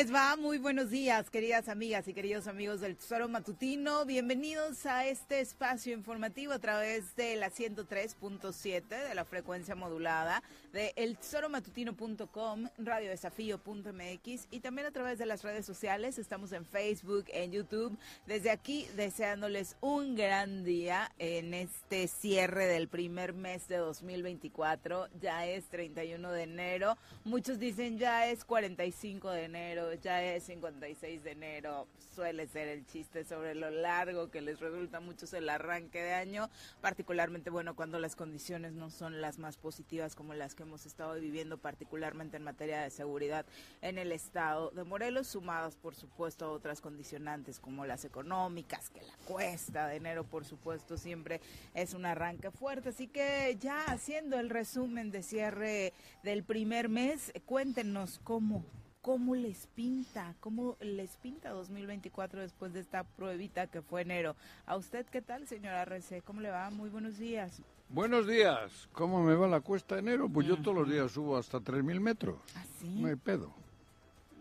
les va? Buenos días, queridas amigas y queridos amigos del Tesoro Matutino. Bienvenidos a este espacio informativo a través de la 103.7 de la frecuencia modulada de eltesoromatutino.com, radiodesafío.mx y también a través de las redes sociales. Estamos en Facebook, en YouTube. Desde aquí deseándoles un gran día en este cierre del primer mes de 2024. Ya es 31 de enero. Muchos dicen ya es 45 de enero ya es 56 de enero, suele ser el chiste sobre lo largo que les resulta mucho el arranque de año, particularmente bueno cuando las condiciones no son las más positivas como las que hemos estado viviendo, particularmente en materia de seguridad en el estado de Morelos, sumadas por supuesto a otras condicionantes como las económicas, que la cuesta de enero por supuesto siempre es un arranque fuerte, así que ya haciendo el resumen de cierre del primer mes, cuéntenos cómo ¿Cómo les pinta? ¿Cómo les pinta 2024 después de esta pruebita que fue enero? ¿A usted qué tal, señora Rece? ¿Cómo le va? Muy buenos días. Buenos días. ¿Cómo me va la cuesta de enero? Pues yo todos los días subo hasta 3.000 metros. ¿Ah, No hay pedo.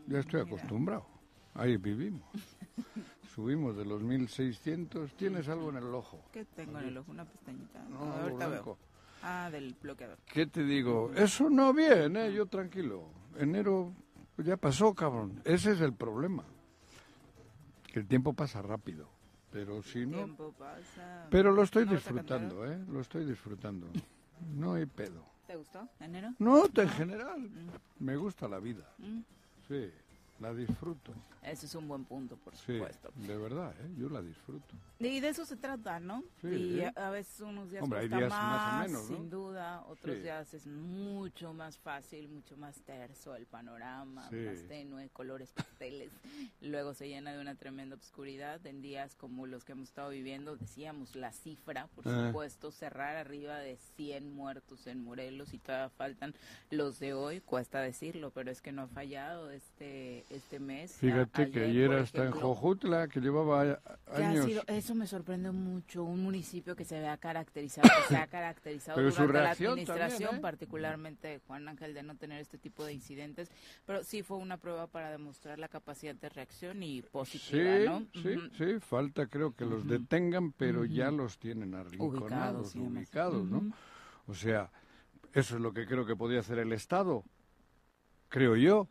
Ya estoy acostumbrado. Ahí vivimos. Subimos de los 1.600. ¿Tienes algo en el ojo? ¿Qué tengo en el ojo? Una pestañita. No, ahorita blanco. Ah, del bloqueador. ¿Qué te digo? Eso no viene, ¿eh? yo tranquilo. Enero pues ya pasó, cabrón. Ese es el problema. Que el tiempo pasa rápido. Pero si no... Tiempo pasa. Pero lo estoy ¿No disfrutando, ¿eh? Lo estoy disfrutando. No hay pedo. ¿Te gustó enero? No, en general. Me gusta la vida. Mm. Sí, la disfruto. Ese es un buen punto, por Sí, supuesto. de verdad, ¿eh? Yo la disfruto. Y de eso se trata, ¿no? Sí. Y a, a veces unos días Hombre, cuesta días más, más o menos, ¿no? sin duda, otros Sí. días es mucho más fácil, mucho más terso el panorama, más tenue, colores pasteles. Luego se llena de una tremenda obscuridad en días como los que hemos estado viviendo. Decíamos la cifra, por Ah. supuesto, cerrar arriba de 100 muertos en Morelos y todavía faltan los de hoy, cuesta decirlo, pero es que no ha fallado este este mes. Fíjate que ayer, hasta en ejemplo, Jojutla, que llevaba que años... sido- eso me sorprende mucho, un municipio que se vea caracterizado, que se ha caracterizado Pero durante la administración, también, ¿eh? particularmente de Juan Ángel, de no tener este tipo de incidentes, pero sí fue una prueba para demostrar la capacidad de reacción y positiva, Sí, ¿no? sí, sí, falta creo que los detengan, pero ya los tienen arrinconados, Ubicados ubicados, ¿no? O sea, eso es lo que creo que podía hacer el Estado, creo yo.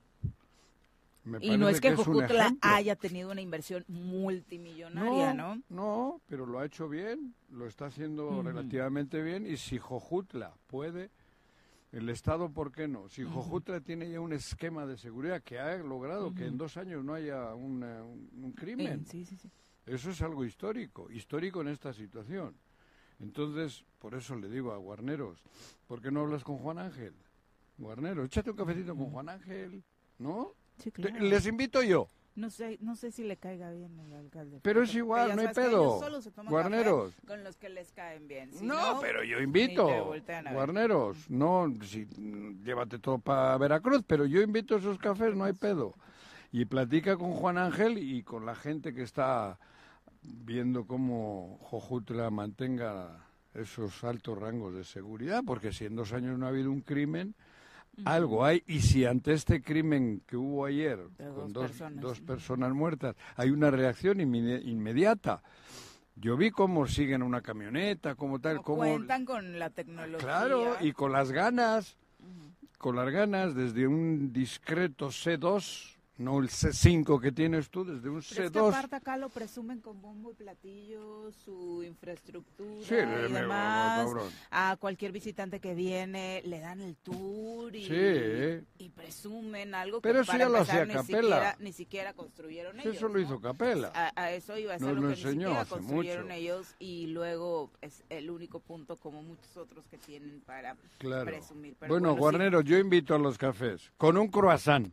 Me Y no es que, Jojutla haya tenido una inversión multimillonaria, ¿no? No, pero lo ha hecho bien, lo está haciendo relativamente bien y si Jojutla puede, el Estado, ¿por qué no? Si Jojutla tiene ya un esquema de seguridad que ha logrado que en dos años no haya una- un, un crimen, Sí, sí, sí. eso es algo histórico, histórico en esta situación. Entonces, por eso le digo a Guarneros, ¿por qué no hablas con Juan Ángel? Guarneros, échate un cafecito con Juan Ángel, ¿no? Sí, Te- claro. Les invito yo. No sé, no sé si le caiga bien el alcalde. Pero es igual, no hay pedo. Guarneros. Con los que les caen bien. Si no, pero yo invito. Guarneros, no, si, llévate todo para Veracruz, pero yo invito a esos cafés, no hay pedo. Y platica con Juan Ángel y con la gente que está viendo cómo Jojutla mantenga esos altos rangos de seguridad, porque si en dos años no ha habido un crimen, algo hay. Y si ante este crimen que hubo ayer, De con dos dos, personas. dos personas muertas, hay una reacción inmedi- inmediata. Yo vi cómo siguen una camioneta, cómo tal, cómo... Cuentan con la tecnología. Claro, y con las ganas, con las ganas, desde un discreto C2, no el C5 que tienes tú, desde un Pero es que C2. aparte acá lo presumen con bombo y platillo, su infraestructura Sí, y demás. A cualquier visitante que viene le dan el tour y, Sí. y presumen algo Pero que eso para ya lo hacía ni siquiera, ni siquiera construyeron Sí, ellos. eso lo ¿no? hizo Capela. A, a eso iba a ser Nos lo lo que ni enseñó siquiera construyeron mucho. ellos y luego es el único punto como muchos otros que tienen para Claro. presumir. Pero Bueno, sí, Guarneros, yo invito a los cafés, con un croissant.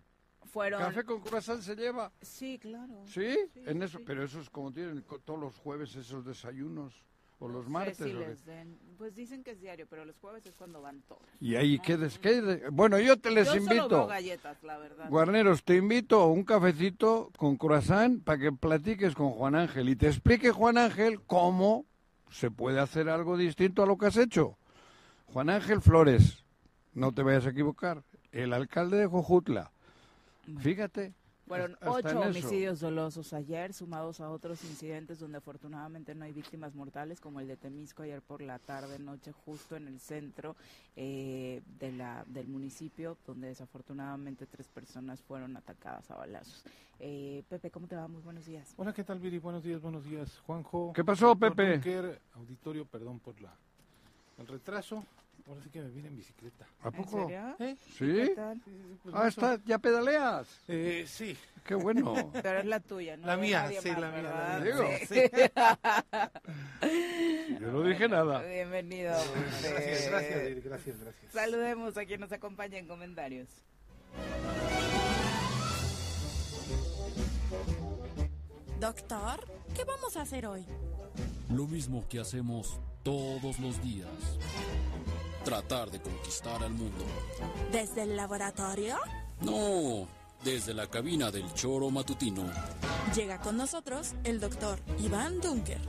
Fueron... ¿Café con croissant se lleva? Sí, claro. ¿Sí? Sí, en eso, sí. pero eso es como tienen todos los jueves esos desayunos, o No los sé martes. si ¿o qué? les den- Pues dicen que es diario, pero los jueves es cuando van todos. Y ahí, ¿qué, des- qué de- Bueno, yo te les Yo solo invito. veo galletas, la verdad. Guarneros, te invito a un cafecito con croissant para que platiques con Juan Ángel y te explique Juan Ángel cómo se puede hacer algo distinto a lo que has hecho. Juan Ángel Flores, no te vayas a equivocar, el alcalde de Jojutla. Fíjate. Fueron ocho homicidios dolosos ayer, sumados a otros incidentes donde afortunadamente no hay víctimas mortales, como el de Temisco ayer por la tarde, noche, justo en el centro eh, de la, del municipio, donde desafortunadamente tres personas fueron atacadas a balazos. Eh, Pepe, ¿cómo te va? Muy buenos días. Hola, ¿qué tal, Viri? Buenos días, buenos días, Juanjo. ¿Qué pasó, Pepe? Dunker, auditorio, perdón por la, el retraso. Sí que me vine en bicicleta. ¿A ¿En poco? serio? ¿Eh? ¿Sí? ¿Qué tal? Sí, sí, sí, pues Ah, está, ya pedaleas. Eh, sí, Qué bueno. Pero es la tuya, ¿no? La mía, sí, más, la mía, mía. Sí. Yo no dije nada. Bienvenido. gracias, gracias, gracias. Saludemos a quien nos acompaña en comentarios. Doctor, ¿qué vamos a hacer hoy? Lo mismo que hacemos todos los días. Tratar de conquistar al mundo. ¿Desde el laboratorio? No, desde la cabina del choro matutino. Llega con nosotros el doctor Iván Dunker.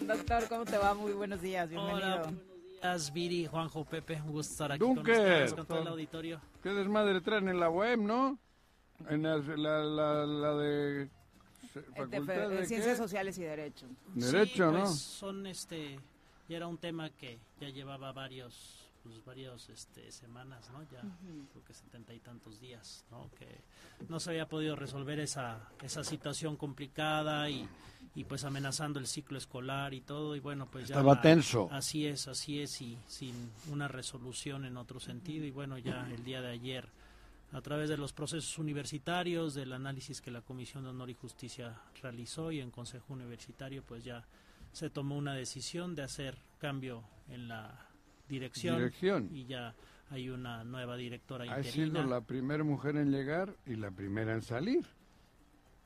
Doctor, ¿cómo te va? Muy buenos días, bienvenido. Hola, buenos días, Viri, Juanjo, Pepe. Un gusto estar aquí Dunker. con ustedes, con todo el auditorio. Qué desmadre traen en la web, ¿no? En la, la, la, la de... Eh, Facultad de- de de Ciencias qué? Sociales y Derecho. Derecho, Sí, ¿no? pues, son este, ya era un tema que ya llevaba varios, pues varios este, semanas, ¿no? Ya creo que setenta y tantos días, ¿no? Que no se había podido resolver esa, esa situación complicada y, y pues amenazando el ciclo escolar y todo y bueno pues ya Estaba la- tenso. Así es, así es y sin una resolución en otro sentido y bueno ya el día de ayer a través de los procesos universitarios, del análisis que la Comisión de Honor y Justicia realizó y en Consejo Universitario, pues ya se tomó una decisión de hacer cambio en la dirección, Dirección. y ya hay una nueva directora Ha interina. sido la primera mujer en llegar y la primera en salir.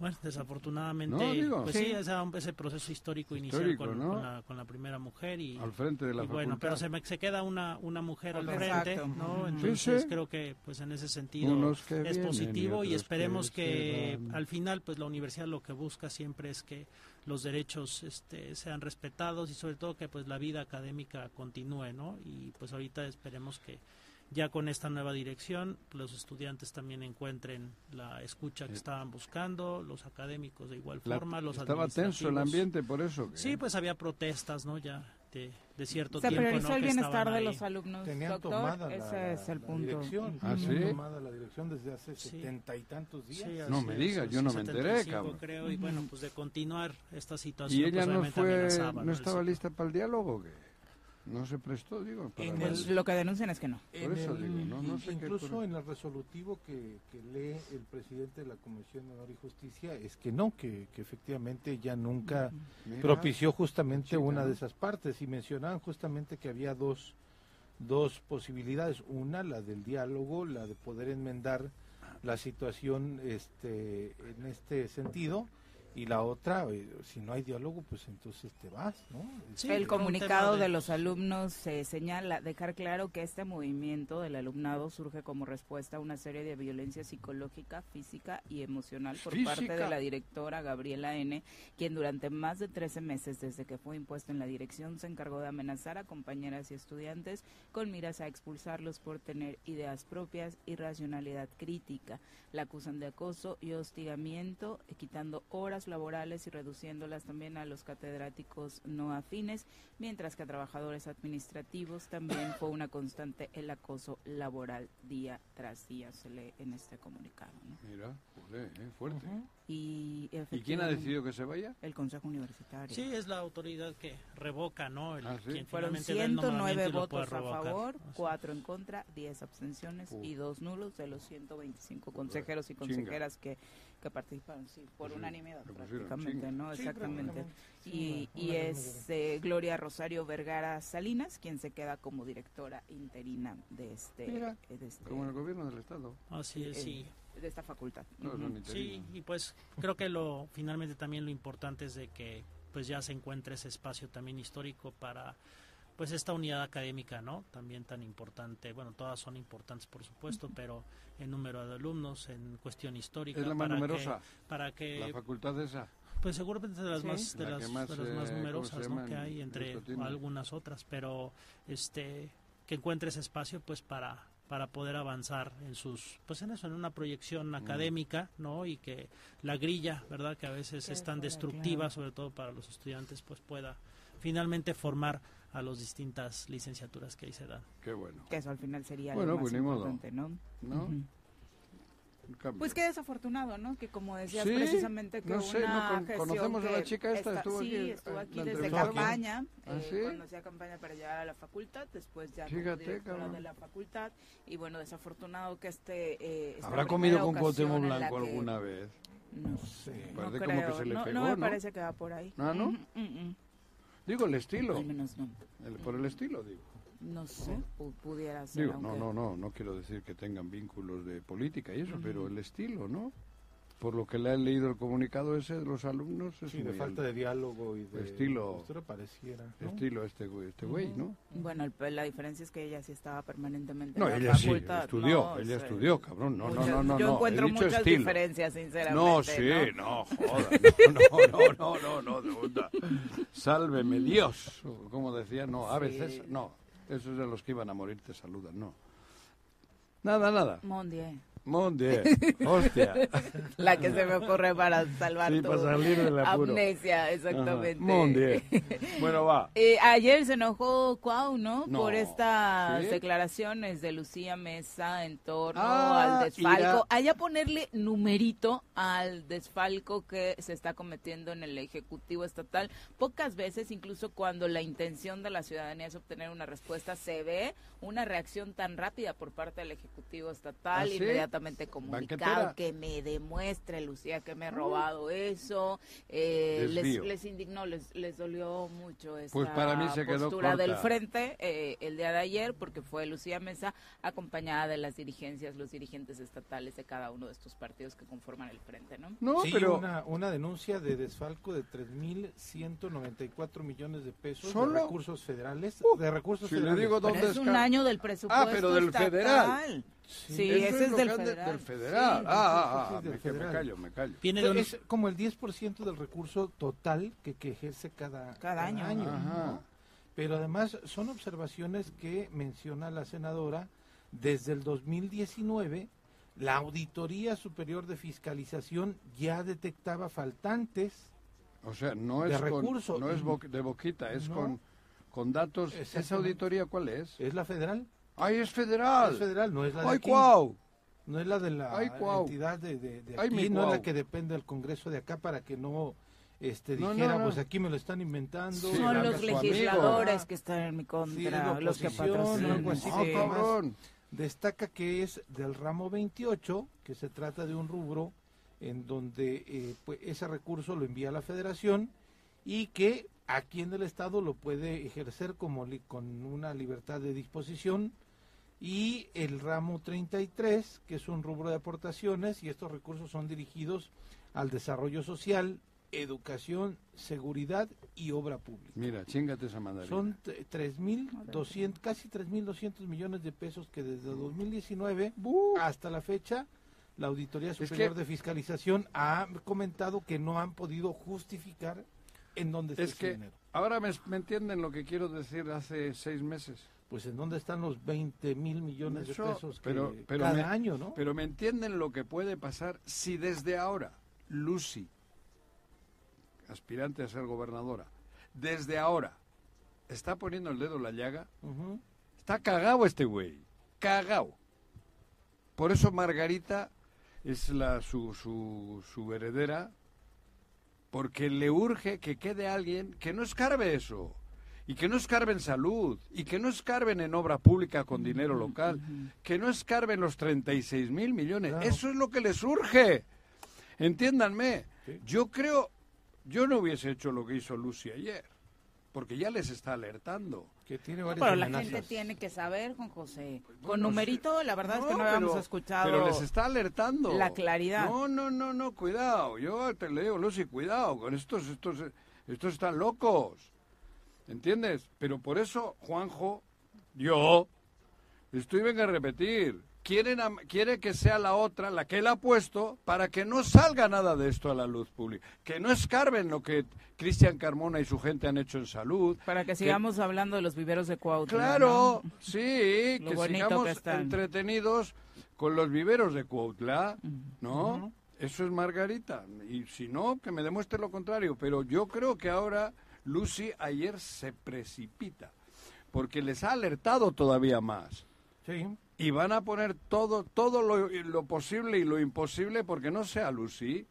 Bueno, desafortunadamente, No, digo. pues Sí. sí, ese, ese proceso histórico, inicial Histórico, con, ¿no? con la, con la primera mujer y, Al frente de la y bueno, pero se, me, se queda una, una mujer al Exacto. frente, ¿no? Entonces sí. creo que pues en ese sentido es vienen positivo y esperemos que que, al final pues la universidad lo que busca siempre es que los derechos este, sean respetados y sobre todo que pues la vida académica continúe, ¿no? Y pues ahorita esperemos que ya con esta nueva dirección los estudiantes también encuentren la escucha que estaban buscando, los académicos de igual La- forma, los estaba tenso el ambiente por eso. ¿qué? Sí, pues había protestas, ¿no? Ya de, de cierto Se tiempo. priorizó ¿no? el que bienestar de los alumnos, Tenían doctor. tomada la, Ese es el la punto. dirección. ¿Ah, sí? tomada la dirección desde hace Sí. setenta y tantos días. Sí, No me digas, yo no me enteré, 75, cabrón. creo, y bueno, pues de continuar esta situación. ¿Y ella pues, no fue, amenazaba, no estaba lista para el diálogo o qué? No se prestó, digo. Para En el- lo que denuncian es que no. Por eso digo, no- no sé incluso en el resolutivo que, que lee el presidente de la Comisión de Honor y Justicia es que no, que, que efectivamente ya nunca Mira, propició justamente chica, una de esas partes. Y mencionaban justamente que había dos, dos posibilidades, una la del diálogo, la de poder enmendar la situación este en este sentido y la otra, eh, si no hay diálogo, pues entonces te vas, ¿no? Sí, el comunicado de... los alumnos se señala, dejar claro que este movimiento del alumnado surge como respuesta a una serie de violencia psicológica, física y emocional por parte de la directora Gabriela N., quien durante más de 13 meses desde que fue impuesta en la dirección se encargó de amenazar a compañeras y estudiantes con miras a expulsarlos por tener ideas propias y racionalidad crítica. La acusan de acoso y hostigamiento, eh, quitando horas laborales y reduciéndolas también a los catedráticos no afines, mientras que a trabajadores administrativos también fue una constante el acoso laboral día tras día, se lee en este comunicado. ¿no? Mira, joder, eh, fuerte. Y, ¿Y quién ha efectivamente, decidido que se vaya? El Consejo Universitario. Sí, es la autoridad que revoca, ¿no? El, Ah, ¿sí? quien Fueron finalmente da el 109 nombramiento y lo puede votos a favor, Así. 4 en contra, 10 abstenciones Uf. y 2 nulos de los 125 consejeros y Chinga. consejeras que, que participaron, sí, por Pues sí, unanimidad prácticamente. ¿no? Sí, Exactamente. Y, y es eh, Gloria Rosario Vergara Salinas quien se queda como directora interina de este, Mira, eh, de, este- Como en el gobierno del Estado. Así es, eh, sí. de esta facultad. Sí, y pues creo que lo finalmente también lo importante es de que pues ya se encuentre ese espacio también histórico para pues esta unidad académica, ¿no? También tan importante. Bueno, todas son importantes, por supuesto, pero en número de alumnos, en cuestión histórica Es la más para numerosa, que, para que la facultad esa. pues seguramente de las Sí. más de La las, más, de las eh, más ¿cómo numerosas ¿no? que hay entre algunas otras pero este que encuentre ese espacio pues para para poder avanzar en sus pues en eso en una proyección académica no y que la grilla verdad que a veces es tan destructiva claro. sobre todo para los estudiantes pues pueda finalmente formar a las distintas licenciaturas que ahí se dan Qué bueno. Que eso al final sería Bueno, lo más pues importante, ¿no? ¿No? Un cambio. Pues qué desafortunado, ¿no? Que como decías Sí, precisamente que no sé, una ¿no con- conocemos a la chica esta? está- ¿Estuvo sí, aquí? estuvo Ah, aquí desde campaña, ¿Ah, eh, sí? cuando hacía campaña para llegar a la facultad, después ya como Fíjate, cabrón. de la facultad y bueno, desafortunado que este eh, esta ¿Habrá comido con Cuauhtémoc Blanco que- alguna vez? No sé. No creo, como que se le no, pegó, no me ¿no? parece que va por ahí. Ah, ¿no? Ujú, mm, Digo, el estilo. Al menos no. El- por el estilo, digo. No sé, pu- pudiera ser. Digo, no, aunque- no, no, no quiero decir que tengan vínculos de política y eso, pero el estilo, ¿no? Por lo que le he leído el comunicado ese de los alumnos, es Sí, de falta al- de diálogo y de Estilo. postura pareciera. ¿no? estilo este güey, este güey, ¿no? Bueno, el- la diferencia es que ella sí estaba permanentemente No, en la ella sí, estudió, no, ella o sea, estudió, cabrón, no, no, muchas- no, no, Yo no, he encuentro muchas estilo. diferencias, sinceramente. No, sí, no, joda, no, no, no, no, no, de onda. Sálveme Dios, como decía, no, a Sí. veces, no, esos de los que iban a morir te saludan, no. Nada, nada, Mondie, Monde, hostia. la que se me ocurre para salvar Sí, tu para salir del apuro. amnesia, exactamente. Monde. Bueno, va. Eh, ayer se enojó Cuau, ¿no? No, Por estas ¿sí? declaraciones de Lucía Mesa en torno Ah, al desfalco. Allá ponerle numerito al desfalco que se está cometiendo en el Ejecutivo Estatal. Pocas veces, incluso cuando la intención de la ciudadanía es obtener una respuesta, se ve una reacción tan rápida por parte del Ejecutivo Estatal, ¿Ah, sí? Comunicado, Banquetera. que me demuestre, Lucía, que me he robado eso. Eh, les, les indignó, les, les dolió mucho esa Pues para mí se quedó postura corta. del frente eh, el día de ayer, porque fue Lucía Mesa acompañada de las dirigencias, los dirigentes estatales de cada uno de estos partidos que conforman el frente, ¿no? No, sí, pero una, una denuncia de desfalco de 3.194 millones de pesos ¿Solo? de recursos federales. Uh, de recursos si le federales. digo Pero ¿Dónde es un año del presupuesto Ah, pero del estatal. federal. Sí, ese es del de- federal. del federal. Sí, ah, ah, ah, del me, que me federal. callo, me callo. viene de un, Es como el 10% del recurso total que, que ejerce cada, Cada año. Pero además son observaciones que menciona la senadora desde el 2019. La Auditoría Superior de Fiscalización ya detectaba faltantes O sea, no De es con, recurso. no es bo- de boquita, es No. con con datos. ¿Esa auditoría cuál es? ¿Es la federal? ¡Ay, es federal! Es federal, no es la de ¡Ay, aquí. No es la de la Ay, entidad de, de, de Ay, aquí, mi no es la que depende del Congreso de acá para que no este, No, no, dijera, no. pues aquí me lo están inventando. Sí, Son los amigo. legisladores que están en mi Sí, contra, es los que patrocinan. ¡Ah, Sí. Destaca que es del ramo 28, que se trata de un rubro en donde eh, pues, ese recurso lo envía la federación y que aquí en el estado lo puede ejercer como li- con una libertad de disposición y el ramo 33, que es un rubro de aportaciones y estos recursos son dirigidos al desarrollo social, educación, seguridad y obra pública. Mira, chingate esa mandarina. Son t- 3.200, casi 3.200 millones de pesos que desde 2019 hasta la fecha la Auditoría que- Superior de Fiscalización ha comentado que no han podido justificar en dónde está Es ese que dinero. ahora me, me entienden lo que quiero decir hace seis meses. Pues en dónde están los 20 mil millones Eso, de pesos que pero, pero cada me, año, ¿no? Pero me entienden lo que puede pasar si desde ahora Lucy, aspirante a ser gobernadora, desde ahora está poniendo el dedo en la llaga. Está cagado este güey, cagao. Por eso Margarita es la su, su, su heredera, porque le urge que quede alguien que no escarbe eso, y que no escarbe en salud, y que no escarben en obra pública con dinero local, que no escarben los 36 mil millones. Claro. Eso es lo que les urge. Entiéndanme, Sí. yo creo, yo no hubiese hecho lo que hizo Lucy ayer, porque ya les está alertando. Que tiene varias Pero la gente tiene que saber, Juan José. Con Bueno, numerito, la verdad es que no No, habíamos pero- escuchado. Pero les está alertando. la claridad. No, no, no, no, cuidado. Yo te le digo, Lucy, cuidado con estos, estos, estos están locos. ¿Entiendes? Pero por eso, Juanjo, yo, estoy venga a repetir. Quieren, quiere que sea la otra, la que él ha puesto, para que no salga nada de esto a la luz pública. Que no escarben lo que Cristian Carmona y su gente han hecho en salud. Para que sigamos hablando de los viveros de Cuautla. Claro, ¿no? sí, que sigamos que entretenidos con los viveros de Cuautla. ¿no? Eso es Margarita. Y si no, que me demuestre lo contrario. Pero yo creo que ahora Lucy ayer se precipita, porque les ha alertado todavía más. Sí. Y van a poner todo, todo lo, lo posible y lo imposible porque no sea Lucy.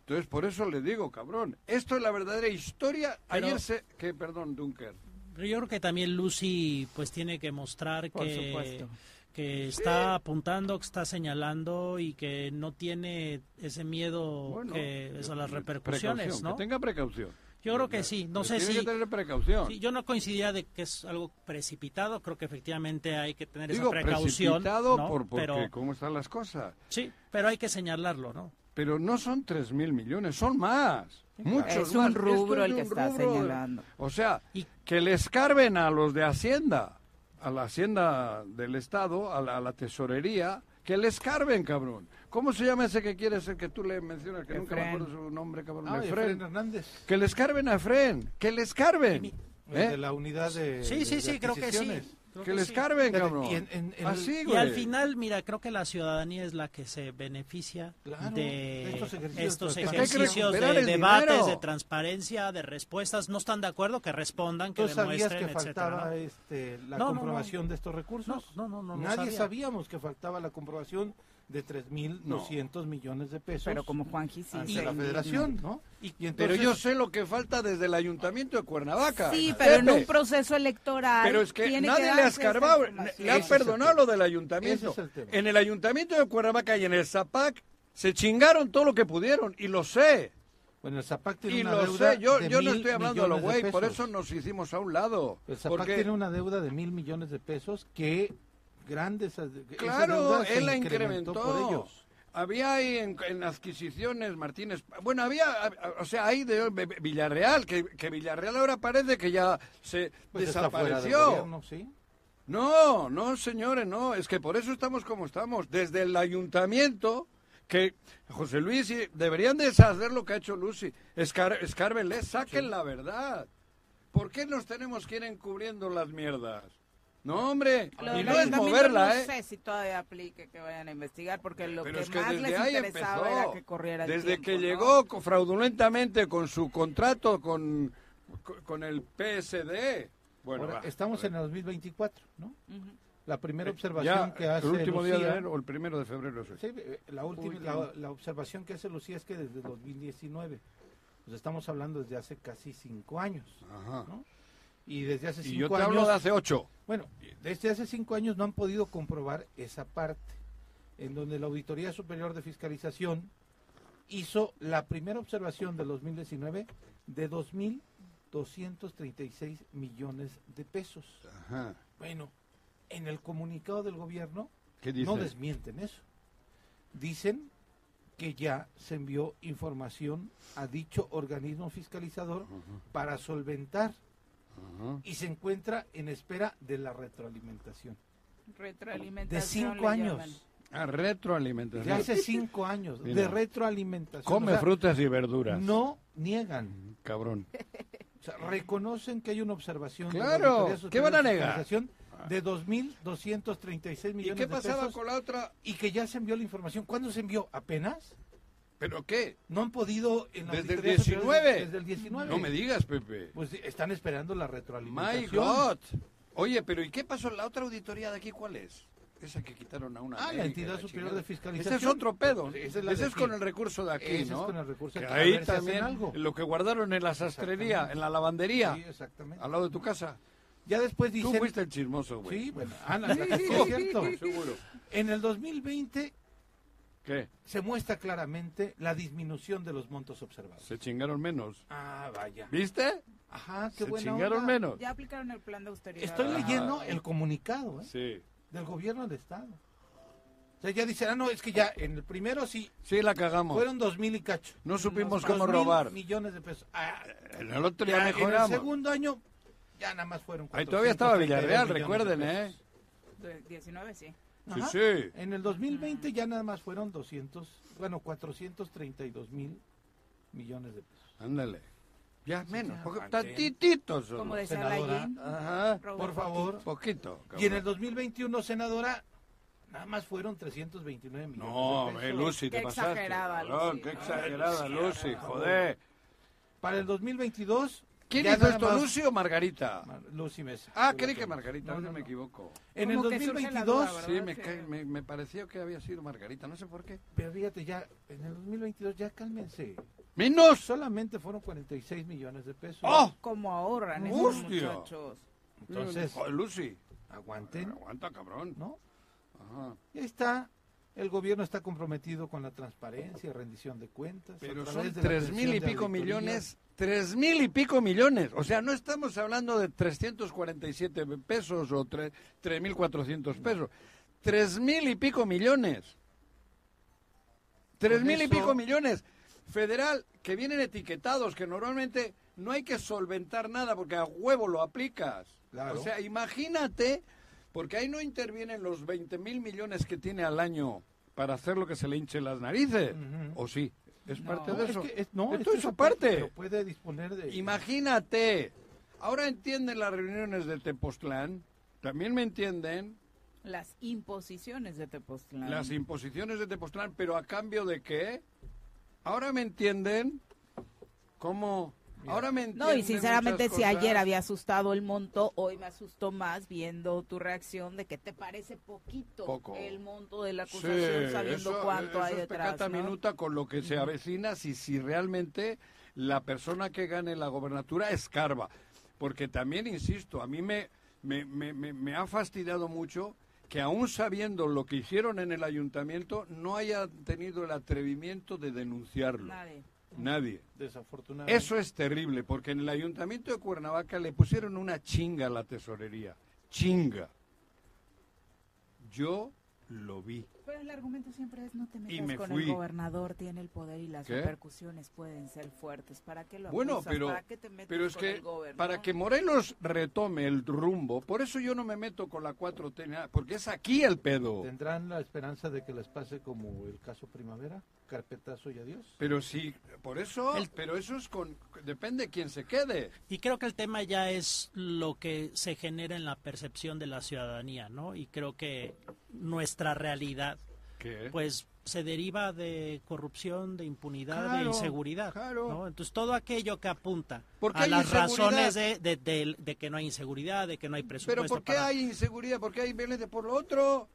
Entonces, por eso le digo, cabrón, esto es la verdadera historia. Pero- Ayer se... Que, perdón, Dunker. Pero yo creo que también Lucy pues tiene que mostrar Por que, supuesto. que está apuntando, que está señalando y que no tiene ese miedo Bueno, que es a las repercusiones, ¿no? Que tenga precaución. Yo creo que sí, no sé Tiene si que tener precaución. sí, yo no coincidiría de que es algo precipitado, creo que efectivamente hay que tener Digo, esa precaución, precipitado ¿no? por, porque pero cómo están las cosas. sí, pero hay que señalarlo, ¿no? Pero no son tres mil millones, son más. Muchos Es más. un rubro es el que está rubro. señalando. O sea, Y- que le escarben a los de Hacienda, a la Hacienda del Estado, a la, a la tesorería, que le escarben, cabrón. ¿Cómo se llama ese que quiere ser que tú le mencionas, que nunca me acuerdo su nombre, cabrón? Ah, Efren. Hernández, Que le escarben a Efren, que le escarben. el ¿Eh? de la unidad de Sí, sí, de sí, creo que sí. Creo Que le sí. cabrón. y en- en- en el- Así, Y al final, mira, creo que la ciudadanía es la que se beneficia Claro, de de estos ejercicios estos de ejercicios que que de debates, dinero. de transparencia, de respuestas. ¿No están de acuerdo? Que respondan, que ¿Tú sabías demuestren, que etcétera, faltaba ¿no? este, la No, no, no. comprobación de estos recursos? No, no, no, no, no Nadie sabía. sabíamos que faltaba la comprobación de 3.200 millones de pesos Pero como Juanji sí. ante se la federación, ¿no? Y- Y Pero entonces, yo sé lo que falta desde el ayuntamiento de Cuernavaca. Sí, pero en Pepe. un proceso electoral. Pero es que tiene nadie le ha escarbado, le ha perdonado lo del ayuntamiento. Ese es el tema. En el ayuntamiento de Cuernavaca y en el Zapac se chingaron todo lo que pudieron, y lo sé, bueno, el Zapac tiene y una lo deuda sé. Yo, de yo no mil estoy hablando a lo millones de güey, por eso nos hicimos a un lado. El Zapac Porque, tiene una deuda de mil millones de pesos que grandes... esa claro, él la incrementó incrementó. por ellos. Había ahí en, en adquisiciones, Martínez. Bueno, había, o sea, ahí de Villarreal, que, que Villarreal ahora parece que ya se Pues desapareció. gobierno, ¿sí? No, no, señores, no. Es que por eso estamos como estamos. Desde el ayuntamiento, que José Luis, y deberían deshacer lo que ha hecho Lucy. Escar, escárbenle, saquen la verdad. ¿Por qué nos tenemos que ir encubriendo las mierdas? No, hombre, Lo y no es moverla, no ¿eh? sé si todavía aplique que vayan a investigar, porque lo Pero que es que más les interesaba empezó. era que corriera el Desde tiempo, que ¿no? llegó fraudulentamente con su contrato con, con el PSD. Bueno, Ahora, va, estamos en el 2024, ¿no? Ujú. La primera Eh, observación ya, que hace el último día de Lucía- enero o el primero de febrero. Sí, eh, la última, la, la observación que hace Lucía es que desde 2019, pues estamos hablando desde hace casi cinco años, Ajá. ¿no? Y desde hace Y cinco yo te años, hablo de hace ocho. bueno, desde hace cinco años no han podido comprobar esa parte, en donde la Auditoría Superior de Fiscalización hizo la primera observación del 2019 de 2.236 millones de pesos. Ajá. Bueno, en el comunicado del gobierno no desmienten eso. Dicen que ya se envió información a dicho organismo fiscalizador para solventar Y se encuentra en espera de la retroalimentación. Retroalimentación. De cinco años. llaman. Ah, retroalimentación. De hace cinco años. Mira. De retroalimentación. Come O sea, frutas y verduras. No niegan. Cabrón. O sea, reconocen que hay una observación. de la Claro, Auditoría ¿qué van a de negar? De 2.236 millones ¿Y qué de pasaba pesos con la otra? y que ya se envió la información. ¿Cuándo se envió? ¿Apenas? ¿Pero qué? No han podido en la ¿Desde el Auditoría Superior 19? de- Desde el 19. No me digas, Pepe. Pues están esperando la My retroalimentación. God. Oye, pero ¿y qué pasó? ¿La otra auditoría de aquí cuál es? Esa que quitaron a una. Ah, la entidad superior chingada. de fiscalización. Ese es otro pedo. Ese es, es la de con el recurso de aquí, Ese es ¿no? con el recurso de aquí. Ahí ver también algo. lo que guardaron en la sastrería, en la lavandería, Sí, exactamente. al lado de tu casa. Ya después dicen... Tú fuiste el chismoso, güey. Sí, bueno, Ana, sí, es cierto. Seguro. En el 2020 ¿Qué? se muestra claramente la disminución de los montos observados. Se chingaron menos. Ah, vaya. ¿Viste? Ajá, qué Se buena chingaron onda. menos. Ya aplicaron el plan de austeridad. Estoy Ajá. leyendo el comunicado ¿eh? Sí. del gobierno del Estado. O sea, ya dicen, ah, no, es que ya en el primero sí, Sí, la cagamos. fueron dos mil y cacho. No supimos cómo robar. millones de pesos. Ah, En el otro ya ya en el mejoramos. segundo año ya nada más fueron Ahí todavía estaba 432 Villarreal, recuerden, ¿eh? pesos. De 19, sí. Sí, Ajá. sí. En el 2020 ya nada más fueron 200, bueno, 432 mil millones de pesos. Ándale. Ya menos, ya aguanten. tantititos. Como decía senadora. Ajá. Por favor. Poquito. Y en cabrón. el 2021, senadora, nada más fueron 329 millones No, de pesos. eh, Lucy, te Qué pasaste. exagerada, cabrón, Lucy. Qué exagerada, Lucy, joder. Para el 2022... ¿Quién ya hizo esto, más- Lucy o Margarita? Mar- Lucy Mesa. Ah, creí que Margarita, No, no, veces me no. equivoco. En el Como que surge la 2022, duda, Sí, me, cae- me, me pareció que había sido Margarita, no sé por qué. pero fíjate ya, en el 2022 ya cálmense. ¡Menos! Solamente fueron 46 millones de pesos. ¡Oh! Como ahorran esos muchachos. Entonces, Lucy. aguanten, Aguanta, cabrón. ¿no? Ajá. Y ahí está. El gobierno está comprometido con la transparencia, rendición de cuentas. Pero son tres mil y pico millones. Tres mil y pico millones. O sea, no estamos hablando de 347 pesos o tre- tres mil cuatrocientos pesos. Tres mil y pico millones. Tres Con mil y pico millones. Federal, que vienen etiquetados, que normalmente no hay que solventar nada porque a huevo lo aplicas. Claro. O sea, imagínate, porque ahí no intervienen los 20 mil millones que tiene al año para hacer lo que se le hinche las narices. ¿O sí? ¿Es No. parte de es eso? que es- no, Esto es aparte. pero puede disponer de... Imagínate. Ahora entienden las reuniones de Tepoztlán. También me entienden Las imposiciones de Tepoztlán. las imposiciones de Tepoztlán, pero a cambio de qué? Ahora me entienden cómo... Ahora me No, y sinceramente si ayer había asustado el monto, hoy me asustó más viendo tu reacción de que te parece poquito Poco. el monto de la Sí, acusación sabiendo eso- cuánto eso hay es detrás. ¿no? minuta con lo que se avecina si, si realmente la persona que gane la gobernatura escarba. Porque también, insisto, a mí me, me, me, me- me ha fastidiado mucho que aún sabiendo lo que hicieron en el ayuntamiento, no haya tenido el atrevimiento de denunciarlo. Nadie. Nadie. Desafortunadamente. Eso es terrible, porque en el ayuntamiento de Cuernavaca le pusieron una chinga a la tesorería. Chinga. Yo lo vi. Pero el argumento siempre es no te Y metas me con fui. el gobernador, tiene el poder y las ¿Qué? repercusiones pueden ser fuertes. ¿Para qué lo Bueno, acusas? pero, ¿Para qué te metes pero es con que el gobernador? para que Morelos retome el rumbo, por eso yo no me meto con la 4T, nada, porque es aquí el pedo. ¿Tendrán la esperanza de que les pase como el caso Primavera? Carpetazo y adiós. Pero sí, por eso, El- pero eso es con, depende de quién se quede. Y creo que el tema ya es lo que se genera en la percepción de la ciudadanía, ¿no? Y creo que nuestra realidad ¿Qué? pues se deriva de corrupción, de impunidad, de inseguridad. claro. ¿no? Entonces todo aquello que apunta ¿Por qué a las razones de, de- de- de que no hay inseguridad, de que no hay presupuesto. Pero ¿por qué para- hay inseguridad? ¿Por qué hay violencia? Por lo otro.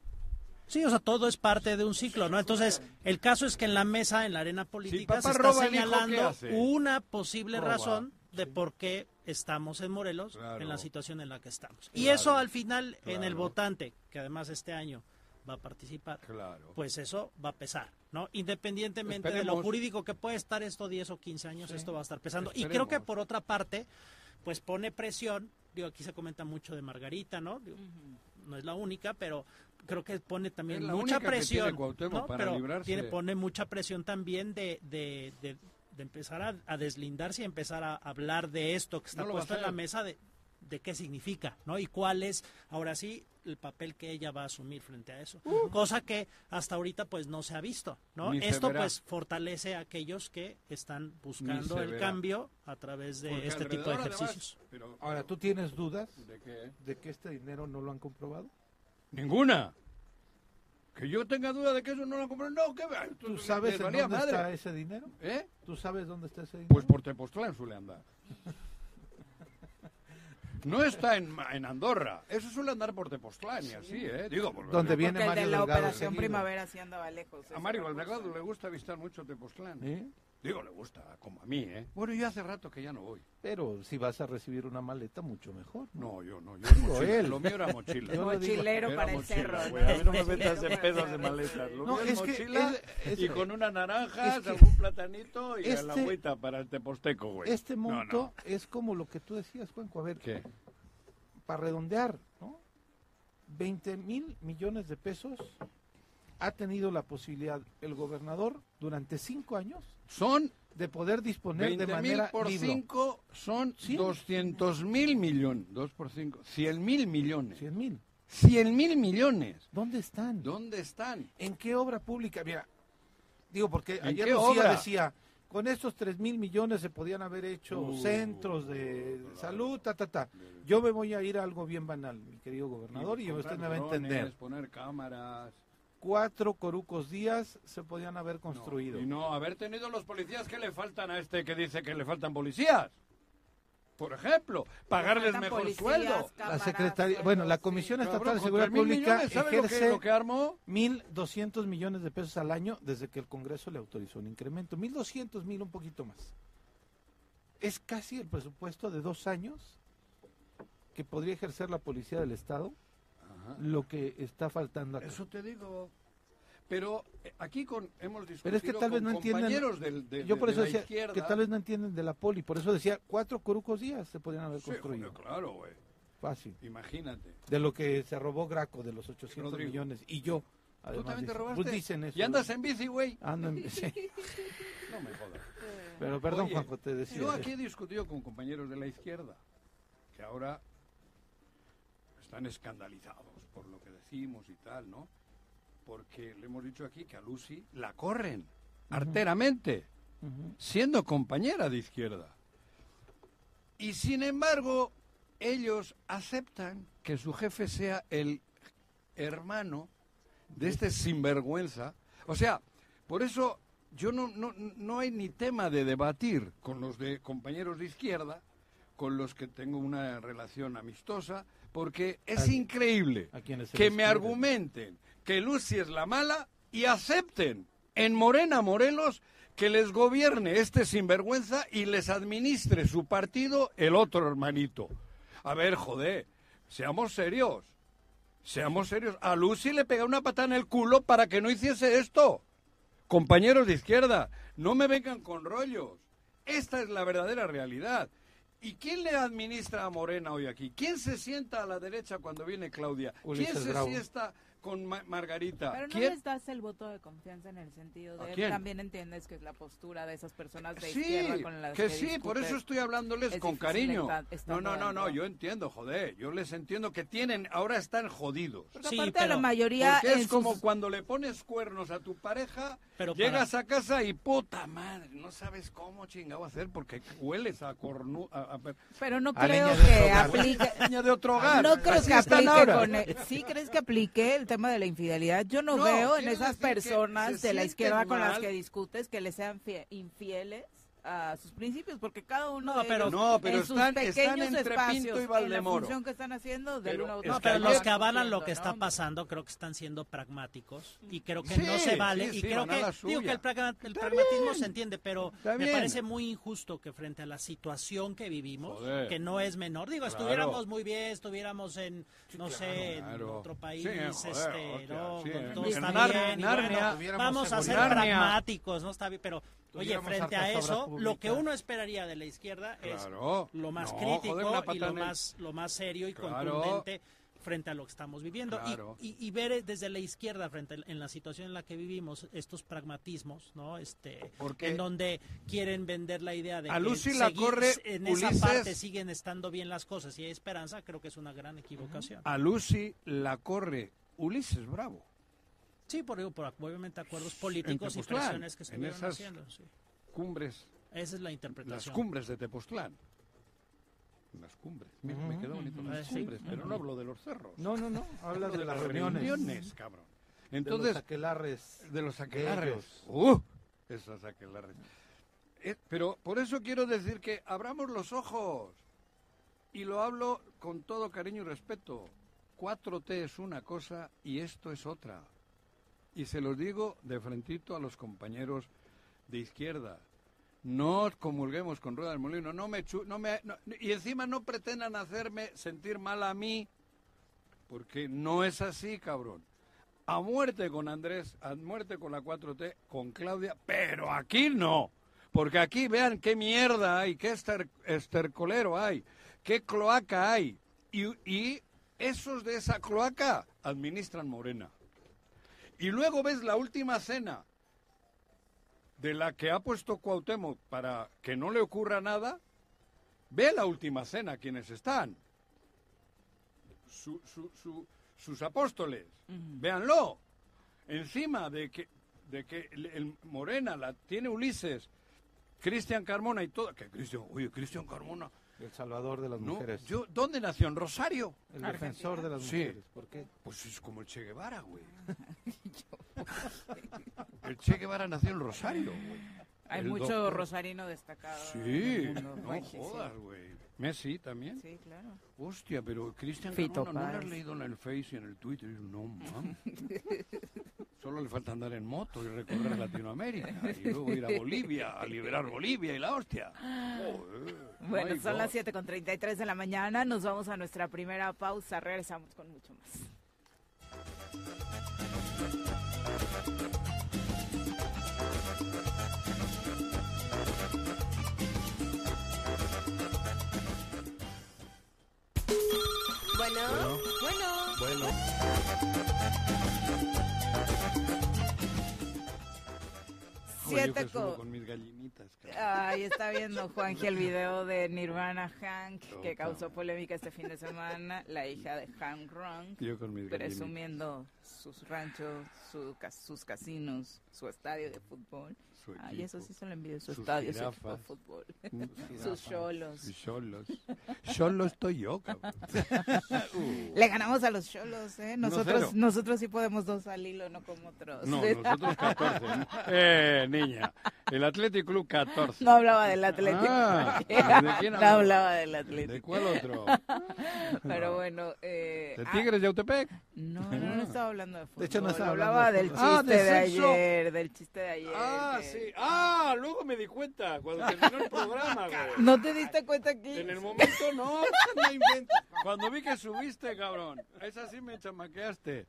Sí, o sea, todo es parte de un ciclo, ¿no? Entonces, el caso es que en la mesa, en la arena política, se está roba el hijo, ¿qué señalando una posible Roba. razón de por qué estamos en Morelos Claro. en la situación en la que estamos. Y eso al final, en el votante, que además este año va a participar, Claro. pues eso va a pesar, ¿no? Independientemente de lo jurídico que puede estar esto 10 o 15 años, Sí. esto va a estar pesando. Y creo que por otra parte, pues pone presión, digo, aquí se comenta mucho de Margarita, ¿no? Digo, No es la única, pero creo que pone también Es la mucha única que presión. tiene ¿no? para pero librarse. tiene, pone mucha presión también de, de, de- de empezar a, a deslindarse y empezar a hablar de esto que está No puesto en la mesa de, de qué significa, ¿no? Y cuál es, ahora sí, el papel que ella va a asumir frente a eso. Cosa que hasta ahorita pues no se ha visto, ¿no? Uh. Ni Esto pues fortalece a aquellos que están buscando el verá. cambio a través de Porque este tipo de además, ejercicios. pero- Ahora, ¿tú tienes dudas ¿De qué? de que este dinero no lo han comprobado? Ninguna. Que yo tenga duda de que eso no lo compré. No, que va. ¿Tú sabes dónde madre. está ese dinero? ¿Eh? ¿Tú sabes dónde está ese dinero? Pues por Tepoztlán suele andar. No está en, en Andorra. Eso suele andar por Tepoztlán y así, ¿eh? Digo, por Donde viene Porque el Mario de la Delgado Operación seguido. Primavera sí andaba lejos. A ese Mario recurso. Delgado le gusta visitar mucho Tepoztlán. ¿Eh? Digo, le gusta, como a mí, ¿eh? Bueno, yo hace rato que ya no voy. Pero si vas a recibir una maleta, mucho mejor. No, yo no. Yo Digo, mochila. él. Lo mío era mochila. Yo lo digo. Mochilero Era para el mochila, cerro. güey. A mí no me metas en pedos de maletas. Lo No, mío es que mochila es- es- y con una naranja, es que- algún platanito y a la este- agüita para el teposteco, güey. Este No, no. monto es como lo que tú decías, Juanco. A ver, ¿Qué? para redondear, ¿no? 20 mil millones de pesos ha tenido la posibilidad el gobernador durante cinco años Son de poder disponer 20 de manera por libre. 5 son Sí. 200 mil millones. 2 por 5. 100 mil millones. 100 mil. 100 mil millones. ¿Dónde están? ¿Dónde están? ¿En qué obra pública? Mira, digo, porque ¿En ayer Lucía obra? decía, con estos 3 mil millones se podían haber hecho Uh, centros de salud, ta, ta, ta. Yo me voy a ir a algo bien banal, mi querido gobernador, y, usted me va a entender. Poner cámaras. Cuatro corucos días se podían haber construido. Y no haber tenido los policías que le faltan a este que dice que le faltan policías. Por ejemplo, pagarles mejor policías, sueldo. La secretaría, bueno, la Comisión sí. Estatal Cabrón, de Seguridad 3.000 Pública millones, ¿sabe lo que, ejerce lo que armó? 1.200 millones de pesos al año desde que el Congreso le autorizó un incremento. 1.200 mil, un poquito más. Es casi el presupuesto de dos años que podría ejercer la Policía del Estado, lo que está faltando acá. Eso te digo. Pero eh, aquí con, hemos discutido Pero es que tal vez no entienden. compañeros del, de, Yo por de eso decía izquierda. que tal vez no entienden de la poli. Por eso decía, cuatro corucos días se podrían haber Sí, construido. claro, güey. Fácil. Imagínate. De lo que se robó Graco, de los 800 Rodrigo. millones. Y yo. ¿Tú además, también te dicen- robaste? Pues dicen eso. ¿Y andas en bici, güey? Ando en- sí. No me jodas. Pero perdón, Oye, Juanjo, te decía. Yo aquí he discutido con compañeros de la izquierda, que ahora están escandalizados por lo que decimos y tal, ¿no? Porque le hemos dicho aquí que a Lucy la corren arteramente, siendo compañera de izquierda. Y sin embargo, ellos aceptan que su jefe sea el hermano de este sinvergüenza. O sea, por eso yo no, no, no hay ni tema de debatir con los de compañeros de izquierda, con los que tengo una relación amistosa, porque es Ay, increíble que me argumenten que Lucy es la mala y acepten en Morena Morelos que les gobierne este sinvergüenza y les administre su partido el otro hermanito. A ver, joder, seamos serios. Seamos serios. A Lucy le pega una pata en el culo para que no hiciese esto. Compañeros de izquierda, no me vengan con rollos. Esta es la verdadera realidad. ¿Y quién le administra a Morena hoy aquí? ¿Quién se sienta a la derecha cuando viene Claudia? Ulises ¿Quién se Bravo. siesta con Ma- Margarita? Pero no ¿Quién? les das el voto de confianza en el sentido ¿A de quién? también entiendes que es la postura de esas personas de Sí, izquierda con las que, que, sí, por eso estoy hablándoles es con cariño. No, no, no, no, yo entiendo, joder, yo les entiendo que tienen, ahora están jodidos. Porque Sí, aparte la pero- mayoría Porque es en como sus- cuando le pones cuernos a tu pareja, Pero llegas a casa y puta madre, no sabes cómo chingado hacer porque hueles a cornu... A, a- Pero no A creo que aplique. de otro hogar. No creo Así que aplique con. el- Sí, crees que aplique el tema tema de la infidelidad, yo no, No, veo en esas personas de la izquierda con las que discutes que le sean fie- infieles a sus principios, porque cada uno No, de pero- ellos No, pero en sus están- están pequeños entre espacios, Pinto y en la Valdemoro. función que están haciendo, de Pero No, pero los que avalan lo que está pasando creo que están siendo pragmáticos y creo que Sí, no se vale sí, y sí, creo que digo que el, pragma- el pragmatismo bien. se entiende, pero me bien. parece muy injusto que frente a la situación que vivimos, Joder. que no es menor, digo, Claro. estuviéramos muy bien, estuviéramos en no sé, en otro país, este, no, sí, en- todo en está Nar- bien, y Narnia, bueno, tuviéramos vamos a ser pragmáticos, no está bien, pero oye, frente a eso, lo que uno esperaría de la izquierda es lo más No, crítico joder, y lo más, lo más serio y Claro. contundente frente a lo que estamos viviendo. Y- Claro. Y, y ver desde la izquierda, frente a- en la situación en la que vivimos, estos pragmatismos, ¿no? Este, Porque- en donde quieren vender la idea de A que Lucy la corre en Ulises. esa parte siguen estando bien las cosas y hay esperanza, creo que es una gran equivocación. A Lucy la corre Ulises Bravo. Sí, por, por obviamente acuerdos políticos y presiones que en estuvieron esas- haciendo. sí. Cumbres, Esa es la las interpretación. cumbres de Tepoztlán. Las cumbres. Mira, me quedó bonito las Sí. cumbres, pero no hablo de los cerros. No, no, no. Hablas Hablo de las reuniones. reuniones, cabrón. de Entonces, los aquelarres. de los aquelarres. ¡Uh! Esas aquelarres. Eh, pero por eso quiero decir que abramos los ojos. Y lo hablo con todo cariño y respeto. 4T es una cosa y esto es otra. Y se los digo de frentito a los compañeros de izquierda. No comulguemos con rueda del molino. No me, no me y encima no pretendan hacerme sentir mal a mí. Porque no es así, cabrón. A muerte con Andrés, a muerte con la 4T, con Claudia, pero aquí no. Porque aquí vean qué mierda hay, qué ester- estercolero hay, qué cloaca hay. Y esos de esa cloaca administran Morena. Y luego ves la última cena de la que ha puesto Cuauhtémoc para que no le ocurra nada. Ve la última cena quienes están. Su- su- su- sus apóstoles. Véanlo. Encima de que, de que el, el Morena la tiene Ulises, Cristian Carmona y todo. Que Cristian, oye, Cristian Carmona. El salvador de las No, mujeres. yo, ¿Dónde nació? ¿En Rosario? el defensor de las Sí. mujeres. ¿Por qué? Pues es como el Che Guevara, güey. el Che Guevara nació en Rosario, güey. Hay El mucho doctor. rosarino destacado. Sí, en el mundo. no jodas, güey. Messi también. Sí, claro. Hostia, pero Cristian Fito Carmona, ¿no lo has leído en el Face y en el Twitter? No, mames. Solo le falta andar en moto y recorrer Latinoamérica. Y luego ir a Bolivia, a liberar Bolivia y la hostia. Joder, Bueno, my son God. las 7 con 33 de la mañana. Nos vamos a nuestra primera pausa. Regresamos con mucho más. Bueno, bueno. Bueno. Siete con- con mis gallinitas. cabrón. Ay, está viendo Juanji el video de Nirvana Hank que causó polémica este fin de semana. La hija de Hank Ronk Yo con mis gallinitas. presumiendo sus ranchos, su ca- sus casinos, su estadio de fútbol. Su Ay, eso equipo, sí se lo envidio, su sus estadio, su equipo de jirafas. fútbol. sus cholos. Sus cholos. Estoy yo, cabrón. Uh. Le ganamos a los cholos, ¿eh? Nosotros, 1-0. nosotros sí podemos dos al hilo, no como otros. No, nosotros 14. ¿no? Eh, niña. El Atlético Club 14. No hablaba del Atlético. Ah, ¿de quién no hablaba? hablaba del ¿De Atlético. cuál otro? Pero bueno. Eh, ¿De ah, Tigres de Autepec? no, no, no estaba hablando de fútbol. De hecho, no estaba hablaba hablando de del fútbol. Ah, chiste de de, ayer. Del chiste de ayer. Ah, que- sí. Ah, luego me di cuenta cuando terminó el programa, güey. ¿No te diste cuenta aquí? En el momento no, no inventes. Cuando vi que subiste, cabrón. Esa sí me chamaqueaste.